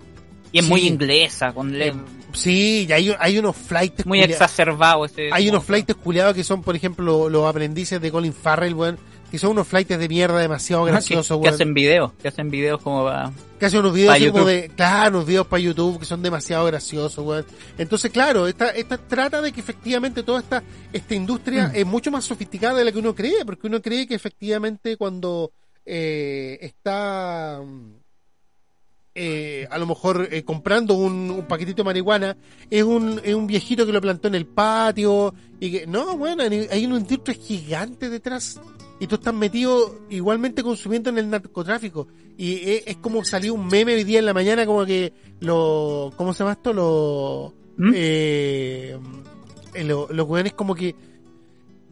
Speaker 4: Y es
Speaker 3: Sí.
Speaker 4: muy inglesa, con le-
Speaker 3: Eh, sí, y hay, hay unos flights
Speaker 4: muy
Speaker 3: culia-
Speaker 4: exacerbado ese.
Speaker 3: Hay unos flights culiados que son, por ejemplo, los aprendices de Colin Farrell, weón, que son unos flights de mierda demasiado
Speaker 4: Ah, que,
Speaker 3: graciosos,
Speaker 4: que
Speaker 3: weón.
Speaker 4: hacen videos, que hacen videos como va.
Speaker 3: Que hacen unos videos como de, claro, unos videos para YouTube que son demasiado graciosos, weón. Entonces, claro, esta, esta trata de que efectivamente toda esta, esta industria
Speaker 4: Mm.
Speaker 3: es mucho más sofisticada de la que uno cree, porque uno cree que efectivamente cuando eh, está eh, a lo mejor eh, comprando un, un paquetito de marihuana, es un, es un viejito que lo plantó en el patio, y que, no, bueno, hay hay una industria gigante detrás, y tú estás metido igualmente consumiendo en el narcotráfico, y es, es como salió un meme hoy día en la mañana, como que lo, ¿cómo se llama esto? Lo,
Speaker 4: ¿Mm?
Speaker 3: eh, eh, lo- los weones como que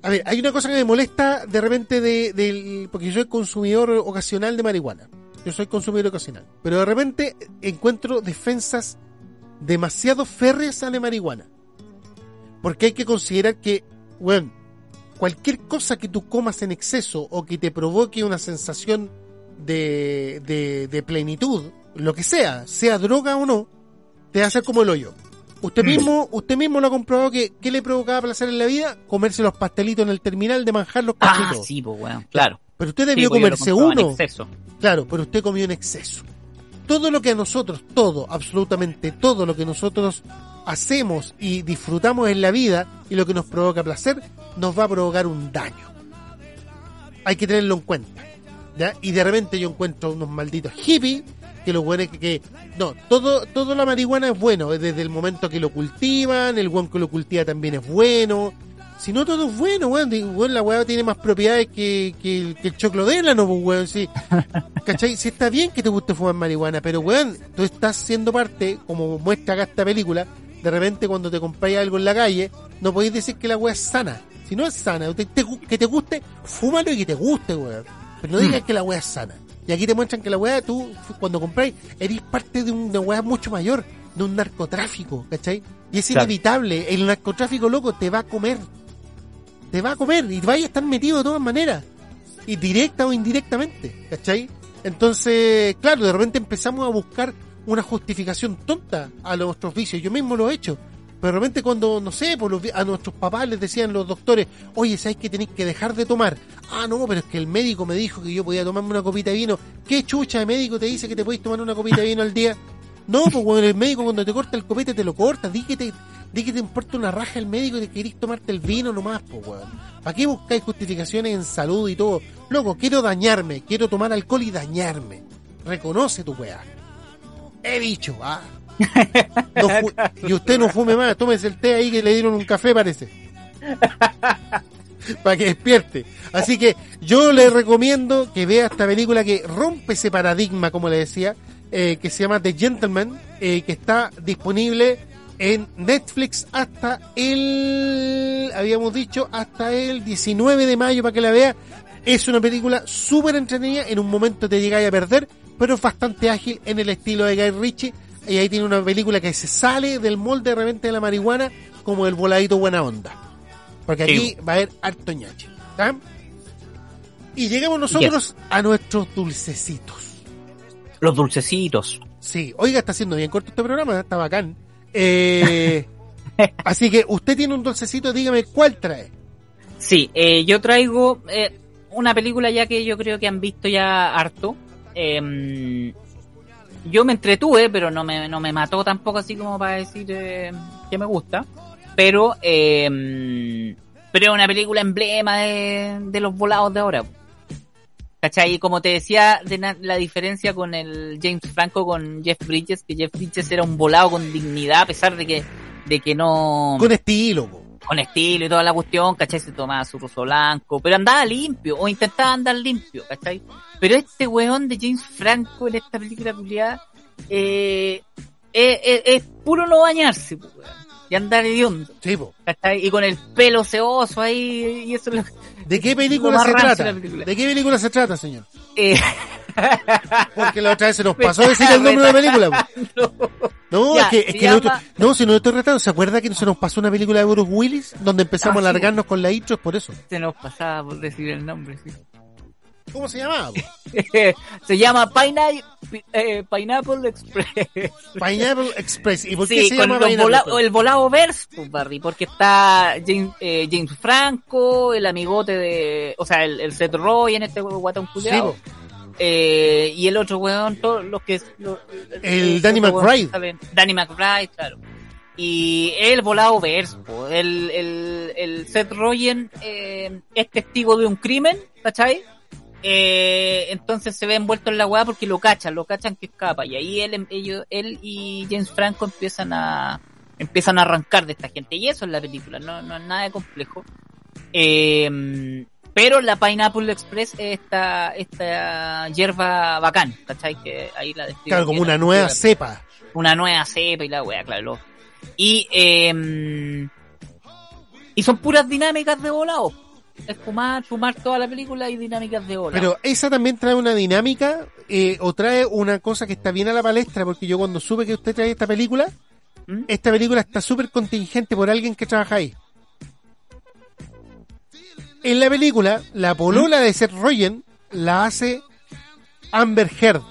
Speaker 3: a ver, hay una cosa que me molesta de repente de, del, porque yo soy consumidor ocasional de marihuana. yo soy consumidor ocasional. Pero de repente encuentro defensas demasiado férreas a la marihuana. Porque hay que considerar que, bueno, cualquier cosa que tú comas en exceso o que te provoque una sensación de, de, de plenitud, lo que sea, sea droga o no, te hace como el hoyo. Usted mismo, usted mismo lo ha comprobado que ¿qué le provocaba placer en la vida? Comerse los pastelitos en el terminal de manjar los
Speaker 4: Ah,
Speaker 3: cachitos.
Speaker 4: sí, pues, weón, claro.
Speaker 3: Pero usted debió comerse
Speaker 4: en
Speaker 3: uno.
Speaker 4: exceso.
Speaker 3: Claro, pero usted comió en exceso. Todo lo que a nosotros, todo, absolutamente todo lo que nosotros hacemos y disfrutamos en la vida y lo que nos provoca placer, nos va a provocar un daño. Hay que tenerlo en cuenta. ¿ya? Y de repente yo encuentro unos malditos hippies que lo bueno es que, que- no, todo, todo la marihuana es bueno, desde el momento que lo cultivan, el buen que lo cultiva también es bueno. Si no todo es bueno, weón, weón, la weá tiene más propiedades que, que, el- que el choclo de élano, pues weón, sí. ¿Cachai? Si está bien que te guste fumar marihuana, pero weón, tú estás siendo parte, como muestra acá esta película, de repente cuando te compráis algo en la calle, no podéis decir que la weá es sana. Si no es sana, te- te que te guste, fúmalo y que te guste, weón. Pero no digas que la weá es sana. Y aquí te muestran que la weá, tú, cuando compráis, eres parte de una weá mucho mayor, de un narcotráfico, ¿cachai? Y es
Speaker 4: Claro.
Speaker 3: inevitable, el narcotráfico loco te va a comer. Te va a comer y vaya a estar metido de todas maneras. Y directa o indirectamente, ¿cachai? Entonces, claro, de repente empezamos a buscar una justificación tonta a nuestros vicios. Yo mismo lo he hecho. Pero de repente cuando, no sé, por los vi- a nuestros papás les decían los doctores, oye, ¿sabes que tenéis que dejar de tomar? Ah, no, pero es que el médico me dijo que yo podía tomarme una copita de vino. ¿Qué chucha de médico te dice que te podéis tomar una copita de vino al día? No, pues bueno, el médico cuando te corta el copete te lo corta. Di que te, di que te importa una raja el médico y te querís tomarte el vino nomás, pues weón. ¿Para qué buscáis justificaciones en salud y todo? Loco, quiero dañarme, quiero tomar alcohol y dañarme. Reconoce tu weá. He dicho, ah. No y usted no fume más, tómese el té ahí que le dieron un café, parece. Para que despierte. Así que yo le recomiendo que vea esta película que rompe ese paradigma, como le decía, eh, que se llama The Gentleman, eh, que está disponible en Netflix hasta el, habíamos dicho, hasta el 19 de mayo para que la vea. Es una película súper entretenida, en un momento te llegáis a perder, pero es bastante ágil en el estilo de Guy Ritchie. Y ahí tiene una película que se sale del molde de repente de la marihuana como el voladito buena onda. Porque aquí va a haber harto ñache. ¿tá? Y llegamos nosotros a nuestros dulcecitos.
Speaker 4: Los dulcecitos.
Speaker 3: Sí, oiga, está haciendo bien corto este programa, está bacán. Eh, así que usted tiene un dulcecito, dígame cuál trae.
Speaker 4: Sí, eh, yo traigo eh, una película ya que yo creo que han visto ya harto. Em, yo me entretuve, pero no me, no me mató tampoco así como para decir eh, que me gusta. Pero, em, pero una película emblema de, los volados de ahora. ¿Cachai? Y como te decía, de la diferencia con el James Franco con Jeff Bridges, que Jeff Bridges era un volado con dignidad, a pesar de que, de que no
Speaker 3: Con estilo.
Speaker 4: Con estilo y toda la cuestión, ¿cachai? Se tomaba su ruso blanco, pero andaba limpio, o intentaba andar limpio, ¿cachai? Pero este weón de James Franco en esta película publicada, eh, es, es- es puro no bañarse, pues, weón, y andar hediondo,
Speaker 3: Sí, po.
Speaker 4: ¿cachai? Y con el pelo seoso ahí, y eso es lo
Speaker 3: ¿De qué película se trata?
Speaker 4: película.
Speaker 3: ¿De qué película se trata, señor?
Speaker 4: eh,
Speaker 3: Porque la otra vez se nos pasó decir el nombre de la película. No,
Speaker 4: Ya,
Speaker 3: es que, es que
Speaker 4: llama-
Speaker 3: no, si no estoy retando, ¿se acuerda que se nos pasó una película de Bruce Willis? Donde empezamos
Speaker 4: Ah,
Speaker 3: a
Speaker 4: sí,
Speaker 3: alargarnos con la intro, es por eso.
Speaker 4: se nos pasaba por decir el nombre, sí.
Speaker 3: ¿Cómo se llamaba?
Speaker 4: se llama Pineapple, eh, Pineapple Express.
Speaker 3: Pineapple Express. ¿Y por qué
Speaker 4: sí,
Speaker 3: se llama Pineapple
Speaker 4: vola- el volado verse, pues, Barry, porque está James, eh, James Franco, el amigote de, o sea, el, el Seth Rogen, este guatón
Speaker 3: Sí,
Speaker 4: culiao,
Speaker 3: po.
Speaker 4: Eh, y el otro weón, todos los que... los-
Speaker 3: El Danny
Speaker 4: weón
Speaker 3: McBride.
Speaker 4: Danny McBride, claro. Y el volado verse, po, el, el, el Seth Rogen eh, es testigo de un crimen, ¿cachai? Eh, entonces se ve envuelto en la weá porque lo cachan, lo cachan que escapa. Y ahí él, ellos, él y James Franco empiezan a empiezan a arrancar de esta gente. Y eso es la película, no, no es nada de complejo. Eh, pero la Pineapple Express es esta, esta hierba bacán, ¿cachai? Que ahí la
Speaker 3: Claro, como una nueva cepa.
Speaker 4: Una nueva cepa y la weá, claro. Y, eh, y son puras dinámicas de volado. es fumar, fumar toda la película y dinámicas de ola.
Speaker 3: Pero esa también trae una dinámica eh, o trae una cosa que está bien a la palestra, porque yo cuando supe que usted trae esta película,
Speaker 4: ¿Mm?
Speaker 3: esta película está súper contingente por alguien que trabaja ahí. En la película, la polola de Seth Rogen la hace Amber Heard.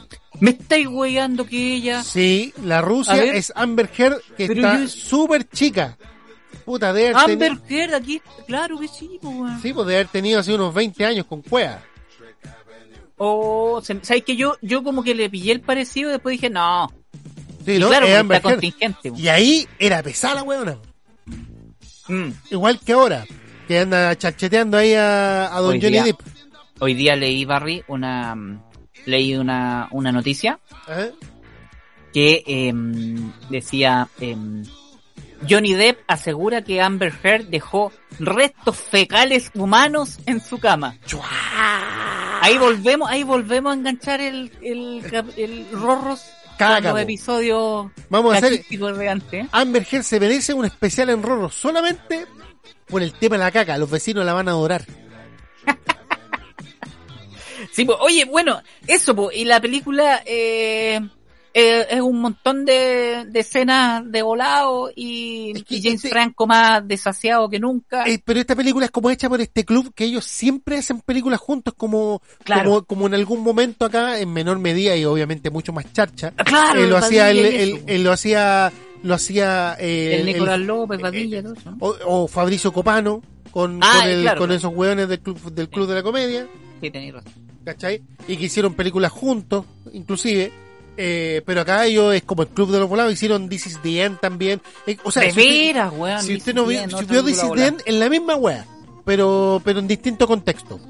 Speaker 4: Me estáis weyando que ella...
Speaker 3: Sí, la Rusia
Speaker 4: ver.
Speaker 3: es Amber Heard, que está
Speaker 4: yo-
Speaker 3: súper chica. Puta, de haber
Speaker 4: Amber
Speaker 3: teni-
Speaker 4: Heard, aquí, claro que sí, pues.
Speaker 3: Sí, pues de haber tenido así unos 20 años con cueva.
Speaker 4: O, se- ¿sabes que yo, yo como que le pillé el parecido y después dije, no.
Speaker 3: Sí,
Speaker 4: Y
Speaker 3: ¿no?
Speaker 4: claro,
Speaker 3: Es Amber Heard.
Speaker 4: contingente.
Speaker 3: Y ahí era pesada la weona.
Speaker 4: Mm.
Speaker 3: Igual que ahora, que anda chacheteando ahí a, a Don
Speaker 4: Hoy
Speaker 3: Johnny
Speaker 4: día-
Speaker 3: Depp.
Speaker 4: Hoy día leí, Barry, una, mm, leí una, una noticia que em, decía em, Johnny Depp asegura que Amber Heard dejó restos fecales humanos en su cama. Ahí volvemos, ahí volvemos a enganchar el, el, el Rorros
Speaker 3: po.
Speaker 4: episodios
Speaker 3: Vamos a hacer-. Amber Heard se merece un especial en Rorro solamente por el tema de la caca. Los vecinos la van a adorar.
Speaker 4: Sí, pues, oye, bueno, eso, pues, y la película eh, eh, es un montón de, de escenas de volado y,
Speaker 3: Es que
Speaker 4: y James
Speaker 3: este-
Speaker 4: Franco más desasiado que nunca.
Speaker 3: Eh, pero esta película es como hecha por este club que ellos siempre hacen películas juntos como,
Speaker 4: Claro.
Speaker 3: como, como en algún momento acá, en menor medida y obviamente mucho más charcha.
Speaker 4: Claro,
Speaker 3: Eh, lo hacía él lo hacía, lo hacía eh,
Speaker 4: el Nicolás
Speaker 3: el-
Speaker 4: López, Padilla. ¿no?
Speaker 3: o, o Fabricio Copano con,
Speaker 4: Ah,
Speaker 3: con, el-
Speaker 4: claro,
Speaker 3: con
Speaker 4: claro.
Speaker 3: esos hueones del club, del club de la comedia.
Speaker 4: Sí, tenéis razón.
Speaker 3: ¿cachai? Y que hicieron películas juntos, inclusive. Eh, pero acá ellos es como el Club de los Volados, hicieron This is the End también. Eh, o sea,
Speaker 4: de
Speaker 3: si
Speaker 4: veras, weón.
Speaker 3: si usted no vio, si This is the End, en la misma wea, pero, pero en distinto contexto.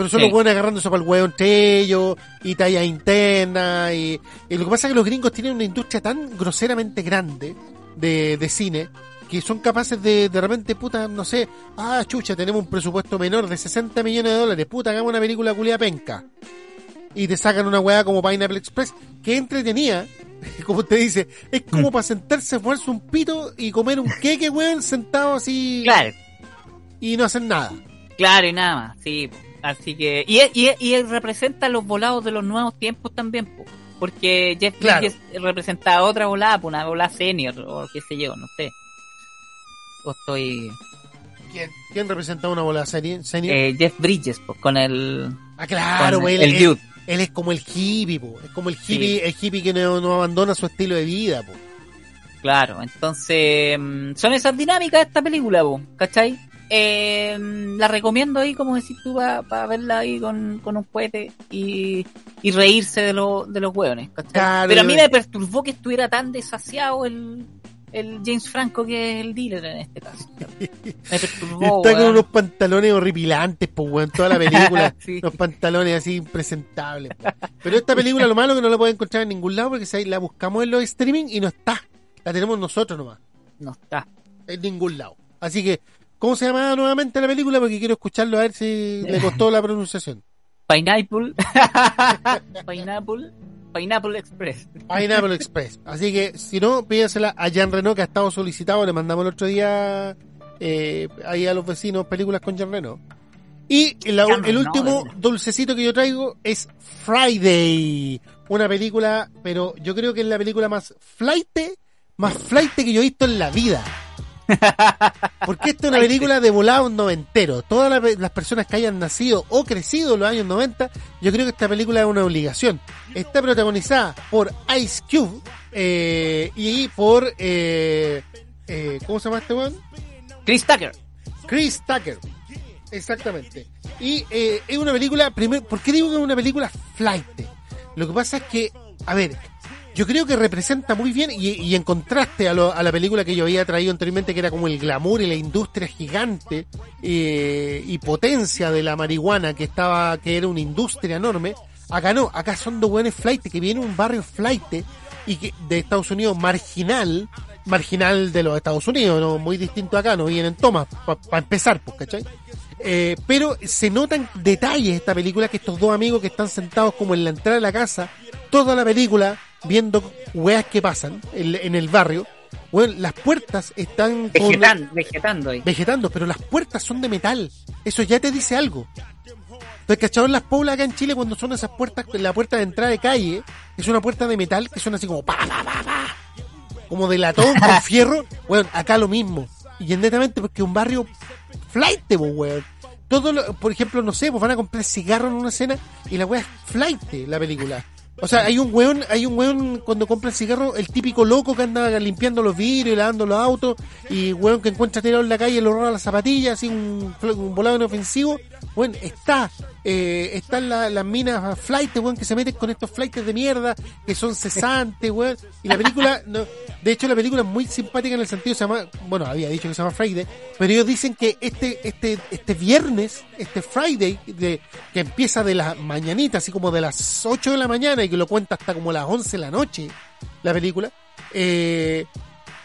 Speaker 3: Pero son
Speaker 4: Sí.
Speaker 3: los buenos agarrándose para el huevo entre ellos, y talla interna, y, y lo que pasa es que los gringos tienen una industria tan groseramente grande de, de cine, que son capaces de, de repente, puta, no sé, ah, chucha, tenemos un presupuesto menor de 60 millones de dólares, puta, hagamos una película culia penca. Y te sacan una weá como Pineapple Express, que entretenía, como usted dice, es como para sentarse, fumarse un pito y comer un queque, weón, sentado así
Speaker 4: Claro,
Speaker 3: y no hacer nada.
Speaker 4: claro, y nada más, sí. Así que, y, y, y representa los volados de los nuevos tiempos también, po. porque Jeff
Speaker 3: Claro.
Speaker 4: Bridges representa otra volada, po, una volada senior, o qué sé yo, no sé. O estoy...
Speaker 3: ¿Quién, quién representa una serie? senior?
Speaker 4: Eh, Jeff Bridges, pues, con el...
Speaker 3: ah, claro, pues, él,
Speaker 4: el
Speaker 3: él-
Speaker 4: dude.
Speaker 3: él es como el hippie, po. es como el hippie,
Speaker 4: Sí.
Speaker 3: el hippie que no, no abandona su estilo de vida, po.
Speaker 4: Claro, entonces mm, son esas dinámicas de esta película, po, ¿cachai? Eh, la recomiendo ahí, como decís tú, para verla ahí con, con un cohete y, y reírse de, lo, de los hueones, Pero a mí me perturbó que estuviera tan desasiado el, el James Franco, que es el dealer en este caso. Me perturbó,
Speaker 3: Está con
Speaker 4: weón.
Speaker 3: unos pantalones horripilantes, pues, weón, toda la película.
Speaker 4: Sí.
Speaker 3: Unos pantalones así impresentables. Pero esta película, lo malo es que no la pueden encontrar en ningún lado porque si la buscamos en los streaming y no está. La tenemos nosotros nomás,
Speaker 4: No está.
Speaker 3: en ningún lado. Así que, ¿cómo se llama nuevamente la película? Porque quiero escucharlo a ver si le costó la pronunciación.
Speaker 4: Pineapple. Pineapple. Pineapple Express.
Speaker 3: Pineapple Express. Así que, si no, pídasela a Jean Reno, que ha estado solicitado. Le mandamos el otro día eh, ahí a los vecinos películas con Jean Reno. Y la- el último dulcecito que yo traigo es Friday. Una película, pero yo creo que es la película más flight, más flight que yo he visto en la vida. Porque esta es una película de volado noventero. Todas las, las personas que hayan nacido o crecido en los años 90, yo creo que esta película es una obligación. Está protagonizada por Ice Cube eh, y por... Eh, eh, ¿Cómo se llama este weón?
Speaker 4: Chris Tucker.
Speaker 3: Chris Tucker. Exactamente. Y eh, es una película, primer, ¿por qué digo que es una película flight? Lo que pasa es que, a ver, yo creo que representa muy bien y, y en contraste a, lo- a la película que yo había traído anteriormente, que era como el glamour y la industria gigante eh, y potencia de la marihuana, que estaba, que era una industria enorme. Acá no, acá son dos buenos flight que viene un barrio flight y que de Estados Unidos marginal, marginal de los Estados Unidos, no muy distinto acá, no vienen tomas para empezar, pues, ¿cachai? Eh, pero se notan detalles esta película que estos dos amigos que están sentados como en la entrada de la casa, toda la película viendo weas que pasan en, en el barrio Bueno, las puertas están con-
Speaker 4: vegetando ahí.
Speaker 3: vegetando, pero las puertas son de metal. Eso ya te dice algo. Entonces, ¿cachado en las poblas acá en Chile cuando son esas puertas, la puerta de entrada de calle, es una puerta de metal que suena así como pa, pa, pa, pa, como de latón con fierro? Bueno, acá lo mismo. Y netamente porque un barrio flight, weón. Todo lo- por ejemplo, no sé, pues van a comprar cigarro en una escena y la weá es flight, la película. O sea, hay un weón, hay un weón cuando compra el cigarro, el típico loco que anda limpiando los vidrios y lavando los autos, y weón que encuentra tirado en la calle, le roba las zapatillas, así un, un volado inofensivo. Bueno, está, eh, están la- las minas flight, weón, que se meten con estos flights de mierda, que son cesantes, weón. Y la película, no, de hecho la película es muy simpática en el sentido, se llama, bueno, había dicho que se llama Friday, pero ellos dicen que este, este, este viernes, este Friday, de, que empieza de la mañanita, así como de las 8 de la mañana y que lo cuenta hasta como las 11 de la noche, la película, eh,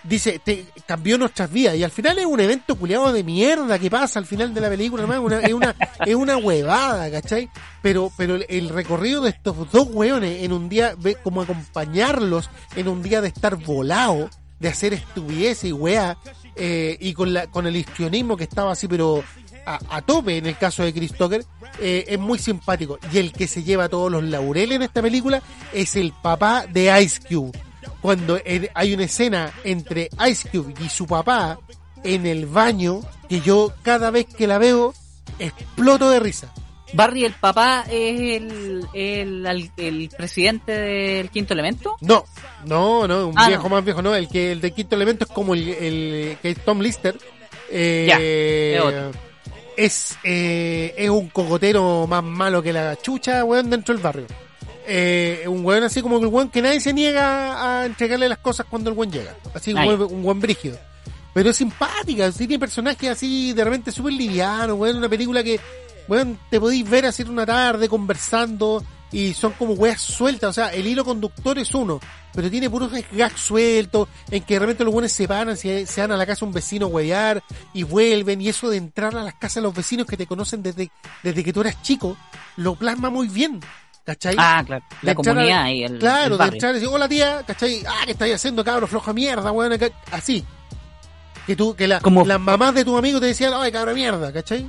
Speaker 3: dice, te cambió nuestras vidas. Y al final es un evento culiado de mierda que pasa al final de la película, hermano. Una- es una, es una huevada, ¿cachai? Pero, pero el, el recorrido de estos dos hueones en un día, ve como acompañarlos en un día de estar volado, de hacer estupideces y weá, eh, y con la, con el histrionismo que estaba así, pero a, a tope en el caso de Chris Tucker, eh, es muy simpático. Y el que se lleva todos los laureles en esta película es el papá de Ice Cube cuando hay una escena entre Ice Cube y su papá en el baño que yo cada vez que la veo exploto de risa.
Speaker 4: Barry, el papá, es el, el, presidente del quinto elemento.
Speaker 3: No, no, no, un
Speaker 4: Ah,
Speaker 3: viejo
Speaker 4: no.
Speaker 3: más viejo, no, el que el de quinto elemento es como el, el que es Tom Lister. Eh,
Speaker 4: Ya, es
Speaker 3: eh, es un cogotero más malo que la chucha, weón, dentro del barrio. Eh, un weón así como el weón que nadie se niega a entregarle las cosas cuando el weón llega. Así un weón, un weón brígido. Pero es simpática, tiene personajes así de repente súper livianos, weón, una película que, weón, te podéis ver así una tarde conversando y son como weas sueltas, o sea, el hilo conductor es uno, pero tiene puros gags sueltos, en que de repente los buenos se paran, se, se van a la casa de un vecino a huevear y vuelven, y eso de entrar a las casas de los vecinos que te conocen desde, desde que tú eras chico, lo plasma muy bien, ¿cachai?
Speaker 4: Ah, claro.
Speaker 3: De
Speaker 4: La
Speaker 3: entrar a-
Speaker 4: comunidad y el,
Speaker 3: Claro,
Speaker 4: el
Speaker 3: de entrar y decir, hola tía, ¿cachai? Ah, ¿qué estáis haciendo, cabro? Floja mierda, weón. acá", Así. Que tú, que la-
Speaker 4: Como-
Speaker 3: las mamás de tu amigo te decían, ay, cabro mierda, ¿cachai?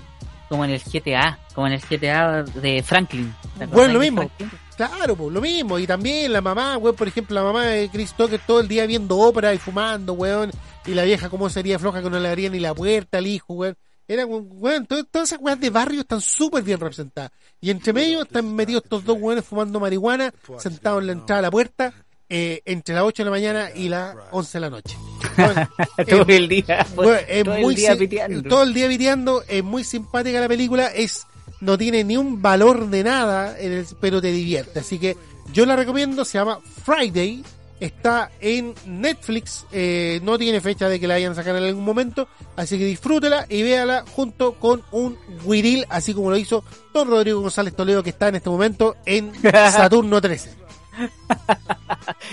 Speaker 4: Como en el GTA, como en el GTA de Franklin. ¿Te acordás
Speaker 3: Bueno, lo
Speaker 4: de
Speaker 3: mismo. Claro, pues lo mismo. Y también la mamá, weón, por ejemplo, la mamá de Chris Tucker todo el día viendo ópera y fumando, weón. Y la vieja, cómo sería floja que no le abría ni la puerta al hijo, weón. Era, weón, todo- todas esas weas de barrio están súper bien representadas. Y entre medio están metidos estos dos weones fumando marihuana, sentados en la entrada de la puerta, eh, entre las 8 de la mañana y las 11 de la noche. Weón,
Speaker 4: todo
Speaker 3: es-
Speaker 4: el día.
Speaker 3: Bueno, es
Speaker 4: todo
Speaker 3: muy
Speaker 4: el día piteando.
Speaker 3: todo el día piteando, es muy simpática la película, es no tiene ni un valor de nada, en el- pero te divierte. Así que yo la recomiendo, se llama Friday, está en Netflix, eh, no tiene fecha de que la vayan a sacar en algún momento, así que disfrútela y véala junto con un Wiril, así como lo hizo Don Rodrigo González Toledo, que está en este momento en Saturno 13.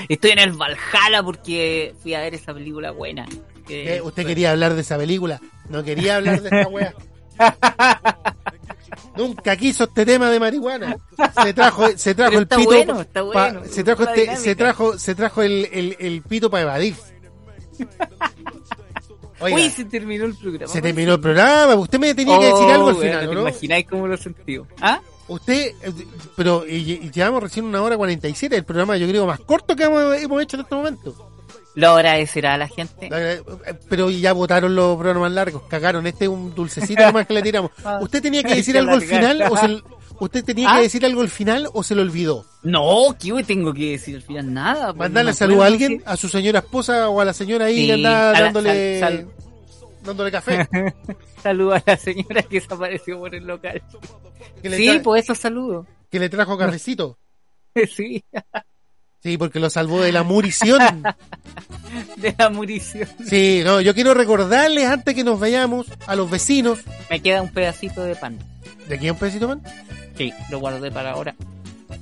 Speaker 4: Estoy en el Valhalla porque fui a ver esa película buena. Que-
Speaker 3: Eh, usted quería hablar de esa película, no quería hablar de esta wea. Nunca quiso este tema de marihuana. Se trajo, se trajo el
Speaker 4: está
Speaker 3: pito.
Speaker 4: bueno, está
Speaker 3: pa-
Speaker 4: bueno.
Speaker 3: se trajo este, se trajo, se trajo el, el, el pito para evadir. Oiga,
Speaker 4: Uy, se terminó el programa.
Speaker 3: se terminó el programa. Usted me tenía que decir
Speaker 4: Oh,
Speaker 3: algo al final,
Speaker 4: ¿no
Speaker 3: ¿o
Speaker 4: te
Speaker 3: ¿no?
Speaker 4: imagináis cómo lo sentí? ¿Ah?
Speaker 3: Usted, pero y, y llevamos recién una hora 47, el programa yo creo más corto que hemos, hemos hecho en este momento.
Speaker 4: Lo agradecerá a la gente.
Speaker 3: Eh, Pero ya votaron los programas largos, cagaron. Este es un dulcecito nomás que le tiramos. ¿Usted tenía que decir algo al final o se, usted tenía
Speaker 4: ¿Ah?
Speaker 3: que decir algo al final o se lo olvidó?
Speaker 4: No, ¿qué tengo que decir al final? Nada. pues,
Speaker 3: Mandarle
Speaker 4: no me
Speaker 3: saludo a alguien, a su señora esposa o a la señora ahí
Speaker 4: Sí,
Speaker 3: que andaba
Speaker 4: a la-
Speaker 3: dándole,
Speaker 4: sal- sal-
Speaker 3: dándole café.
Speaker 4: Saludo a la señora que desapareció por el local. Sí,
Speaker 3: tra-
Speaker 4: pues eso saludo.
Speaker 3: que le trajo cafecito.
Speaker 4: Sí,
Speaker 3: Sí, porque lo salvó de la murición.
Speaker 4: de la munición.
Speaker 3: Sí, no, yo quiero recordarles antes que nos vayamos a los vecinos.
Speaker 4: Me queda un pedacito de pan.
Speaker 3: ¿De aquí un pedacito man?
Speaker 4: Sí, lo guardé para ahora.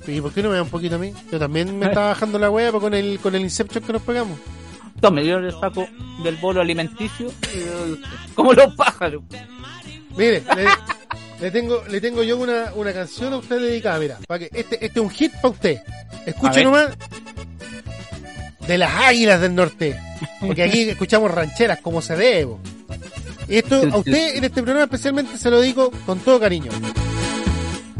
Speaker 3: Sí, ¿por qué no me da un poquito a mí? Yo también me estaba bajando la wea con el, con el Inception que nos pegamos.
Speaker 4: Tome, yo le saco del bolo alimenticio. y. Como los pájaros.
Speaker 3: Mire, le, le tengo, le tengo yo una, una canción a usted dedicada, mira, para que este, este es un hit para usted. Escuche nomás. De las águilas del norte. Porque aquí escuchamos rancheras como se debe. Y esto a usted en este programa especialmente se lo digo con todo cariño.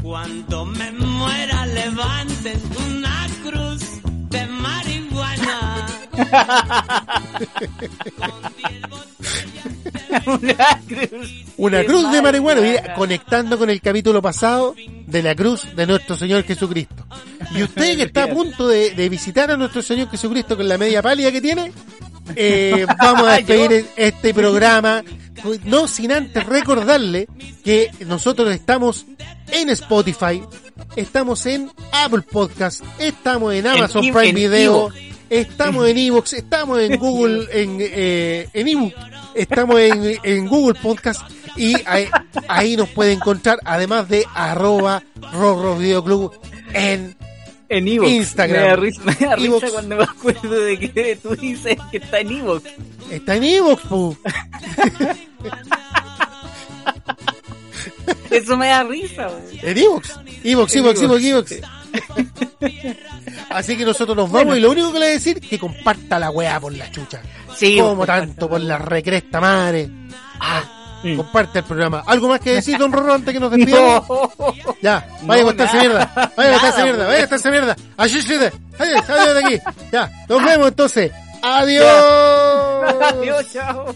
Speaker 9: Cuando me muera levanten una cruz de marihuana.
Speaker 4: Una cruz.
Speaker 3: Una
Speaker 4: de
Speaker 3: cruz de marihuana, mira, conectando con el capítulo pasado de la cruz de nuestro Señor Jesucristo. Y usted que está a punto de, de visitar a nuestro Señor Jesucristo con la media pálida que tiene, eh, vamos a despedir este programa, no sin antes recordarle que nosotros estamos en Spotify, estamos en Apple Podcast, estamos en Amazon
Speaker 4: En-
Speaker 3: Prime
Speaker 4: en
Speaker 3: Video. Estamos en Evox, estamos en Google, en, eh, en ebook, estamos en, en Google Podcast y ahí, ahí nos puede encontrar además de arroba Rorro Video Club en
Speaker 4: En Evox.
Speaker 3: Instagram.
Speaker 4: Me da risa, me da risa
Speaker 3: Evox.
Speaker 4: cuando me acuerdo de que tú dices que está en Evox.
Speaker 3: está en Evox, pu.
Speaker 4: Eso me da risa, güey.
Speaker 3: en Evox, Evox, Evox, Evox,
Speaker 4: Evox.
Speaker 3: Así que nosotros nos vamos y lo único que le voy a decir que comparta la weá por la chucha.
Speaker 4: Sí,
Speaker 3: Como tanto por la recresta madre.
Speaker 4: Mm.
Speaker 3: Comparte el programa. ¿Algo más que decir, don Rorro, antes que nos despidamos? Ya, vaya a
Speaker 4: No, nada.
Speaker 3: mierda. Vaya a
Speaker 4: Nada,
Speaker 3: mierda. Vaya a acostarse mierda. Así se. Adiós, adiós de aquí. Ya, nos vemos entonces. Adiós.
Speaker 4: Adiós, chao.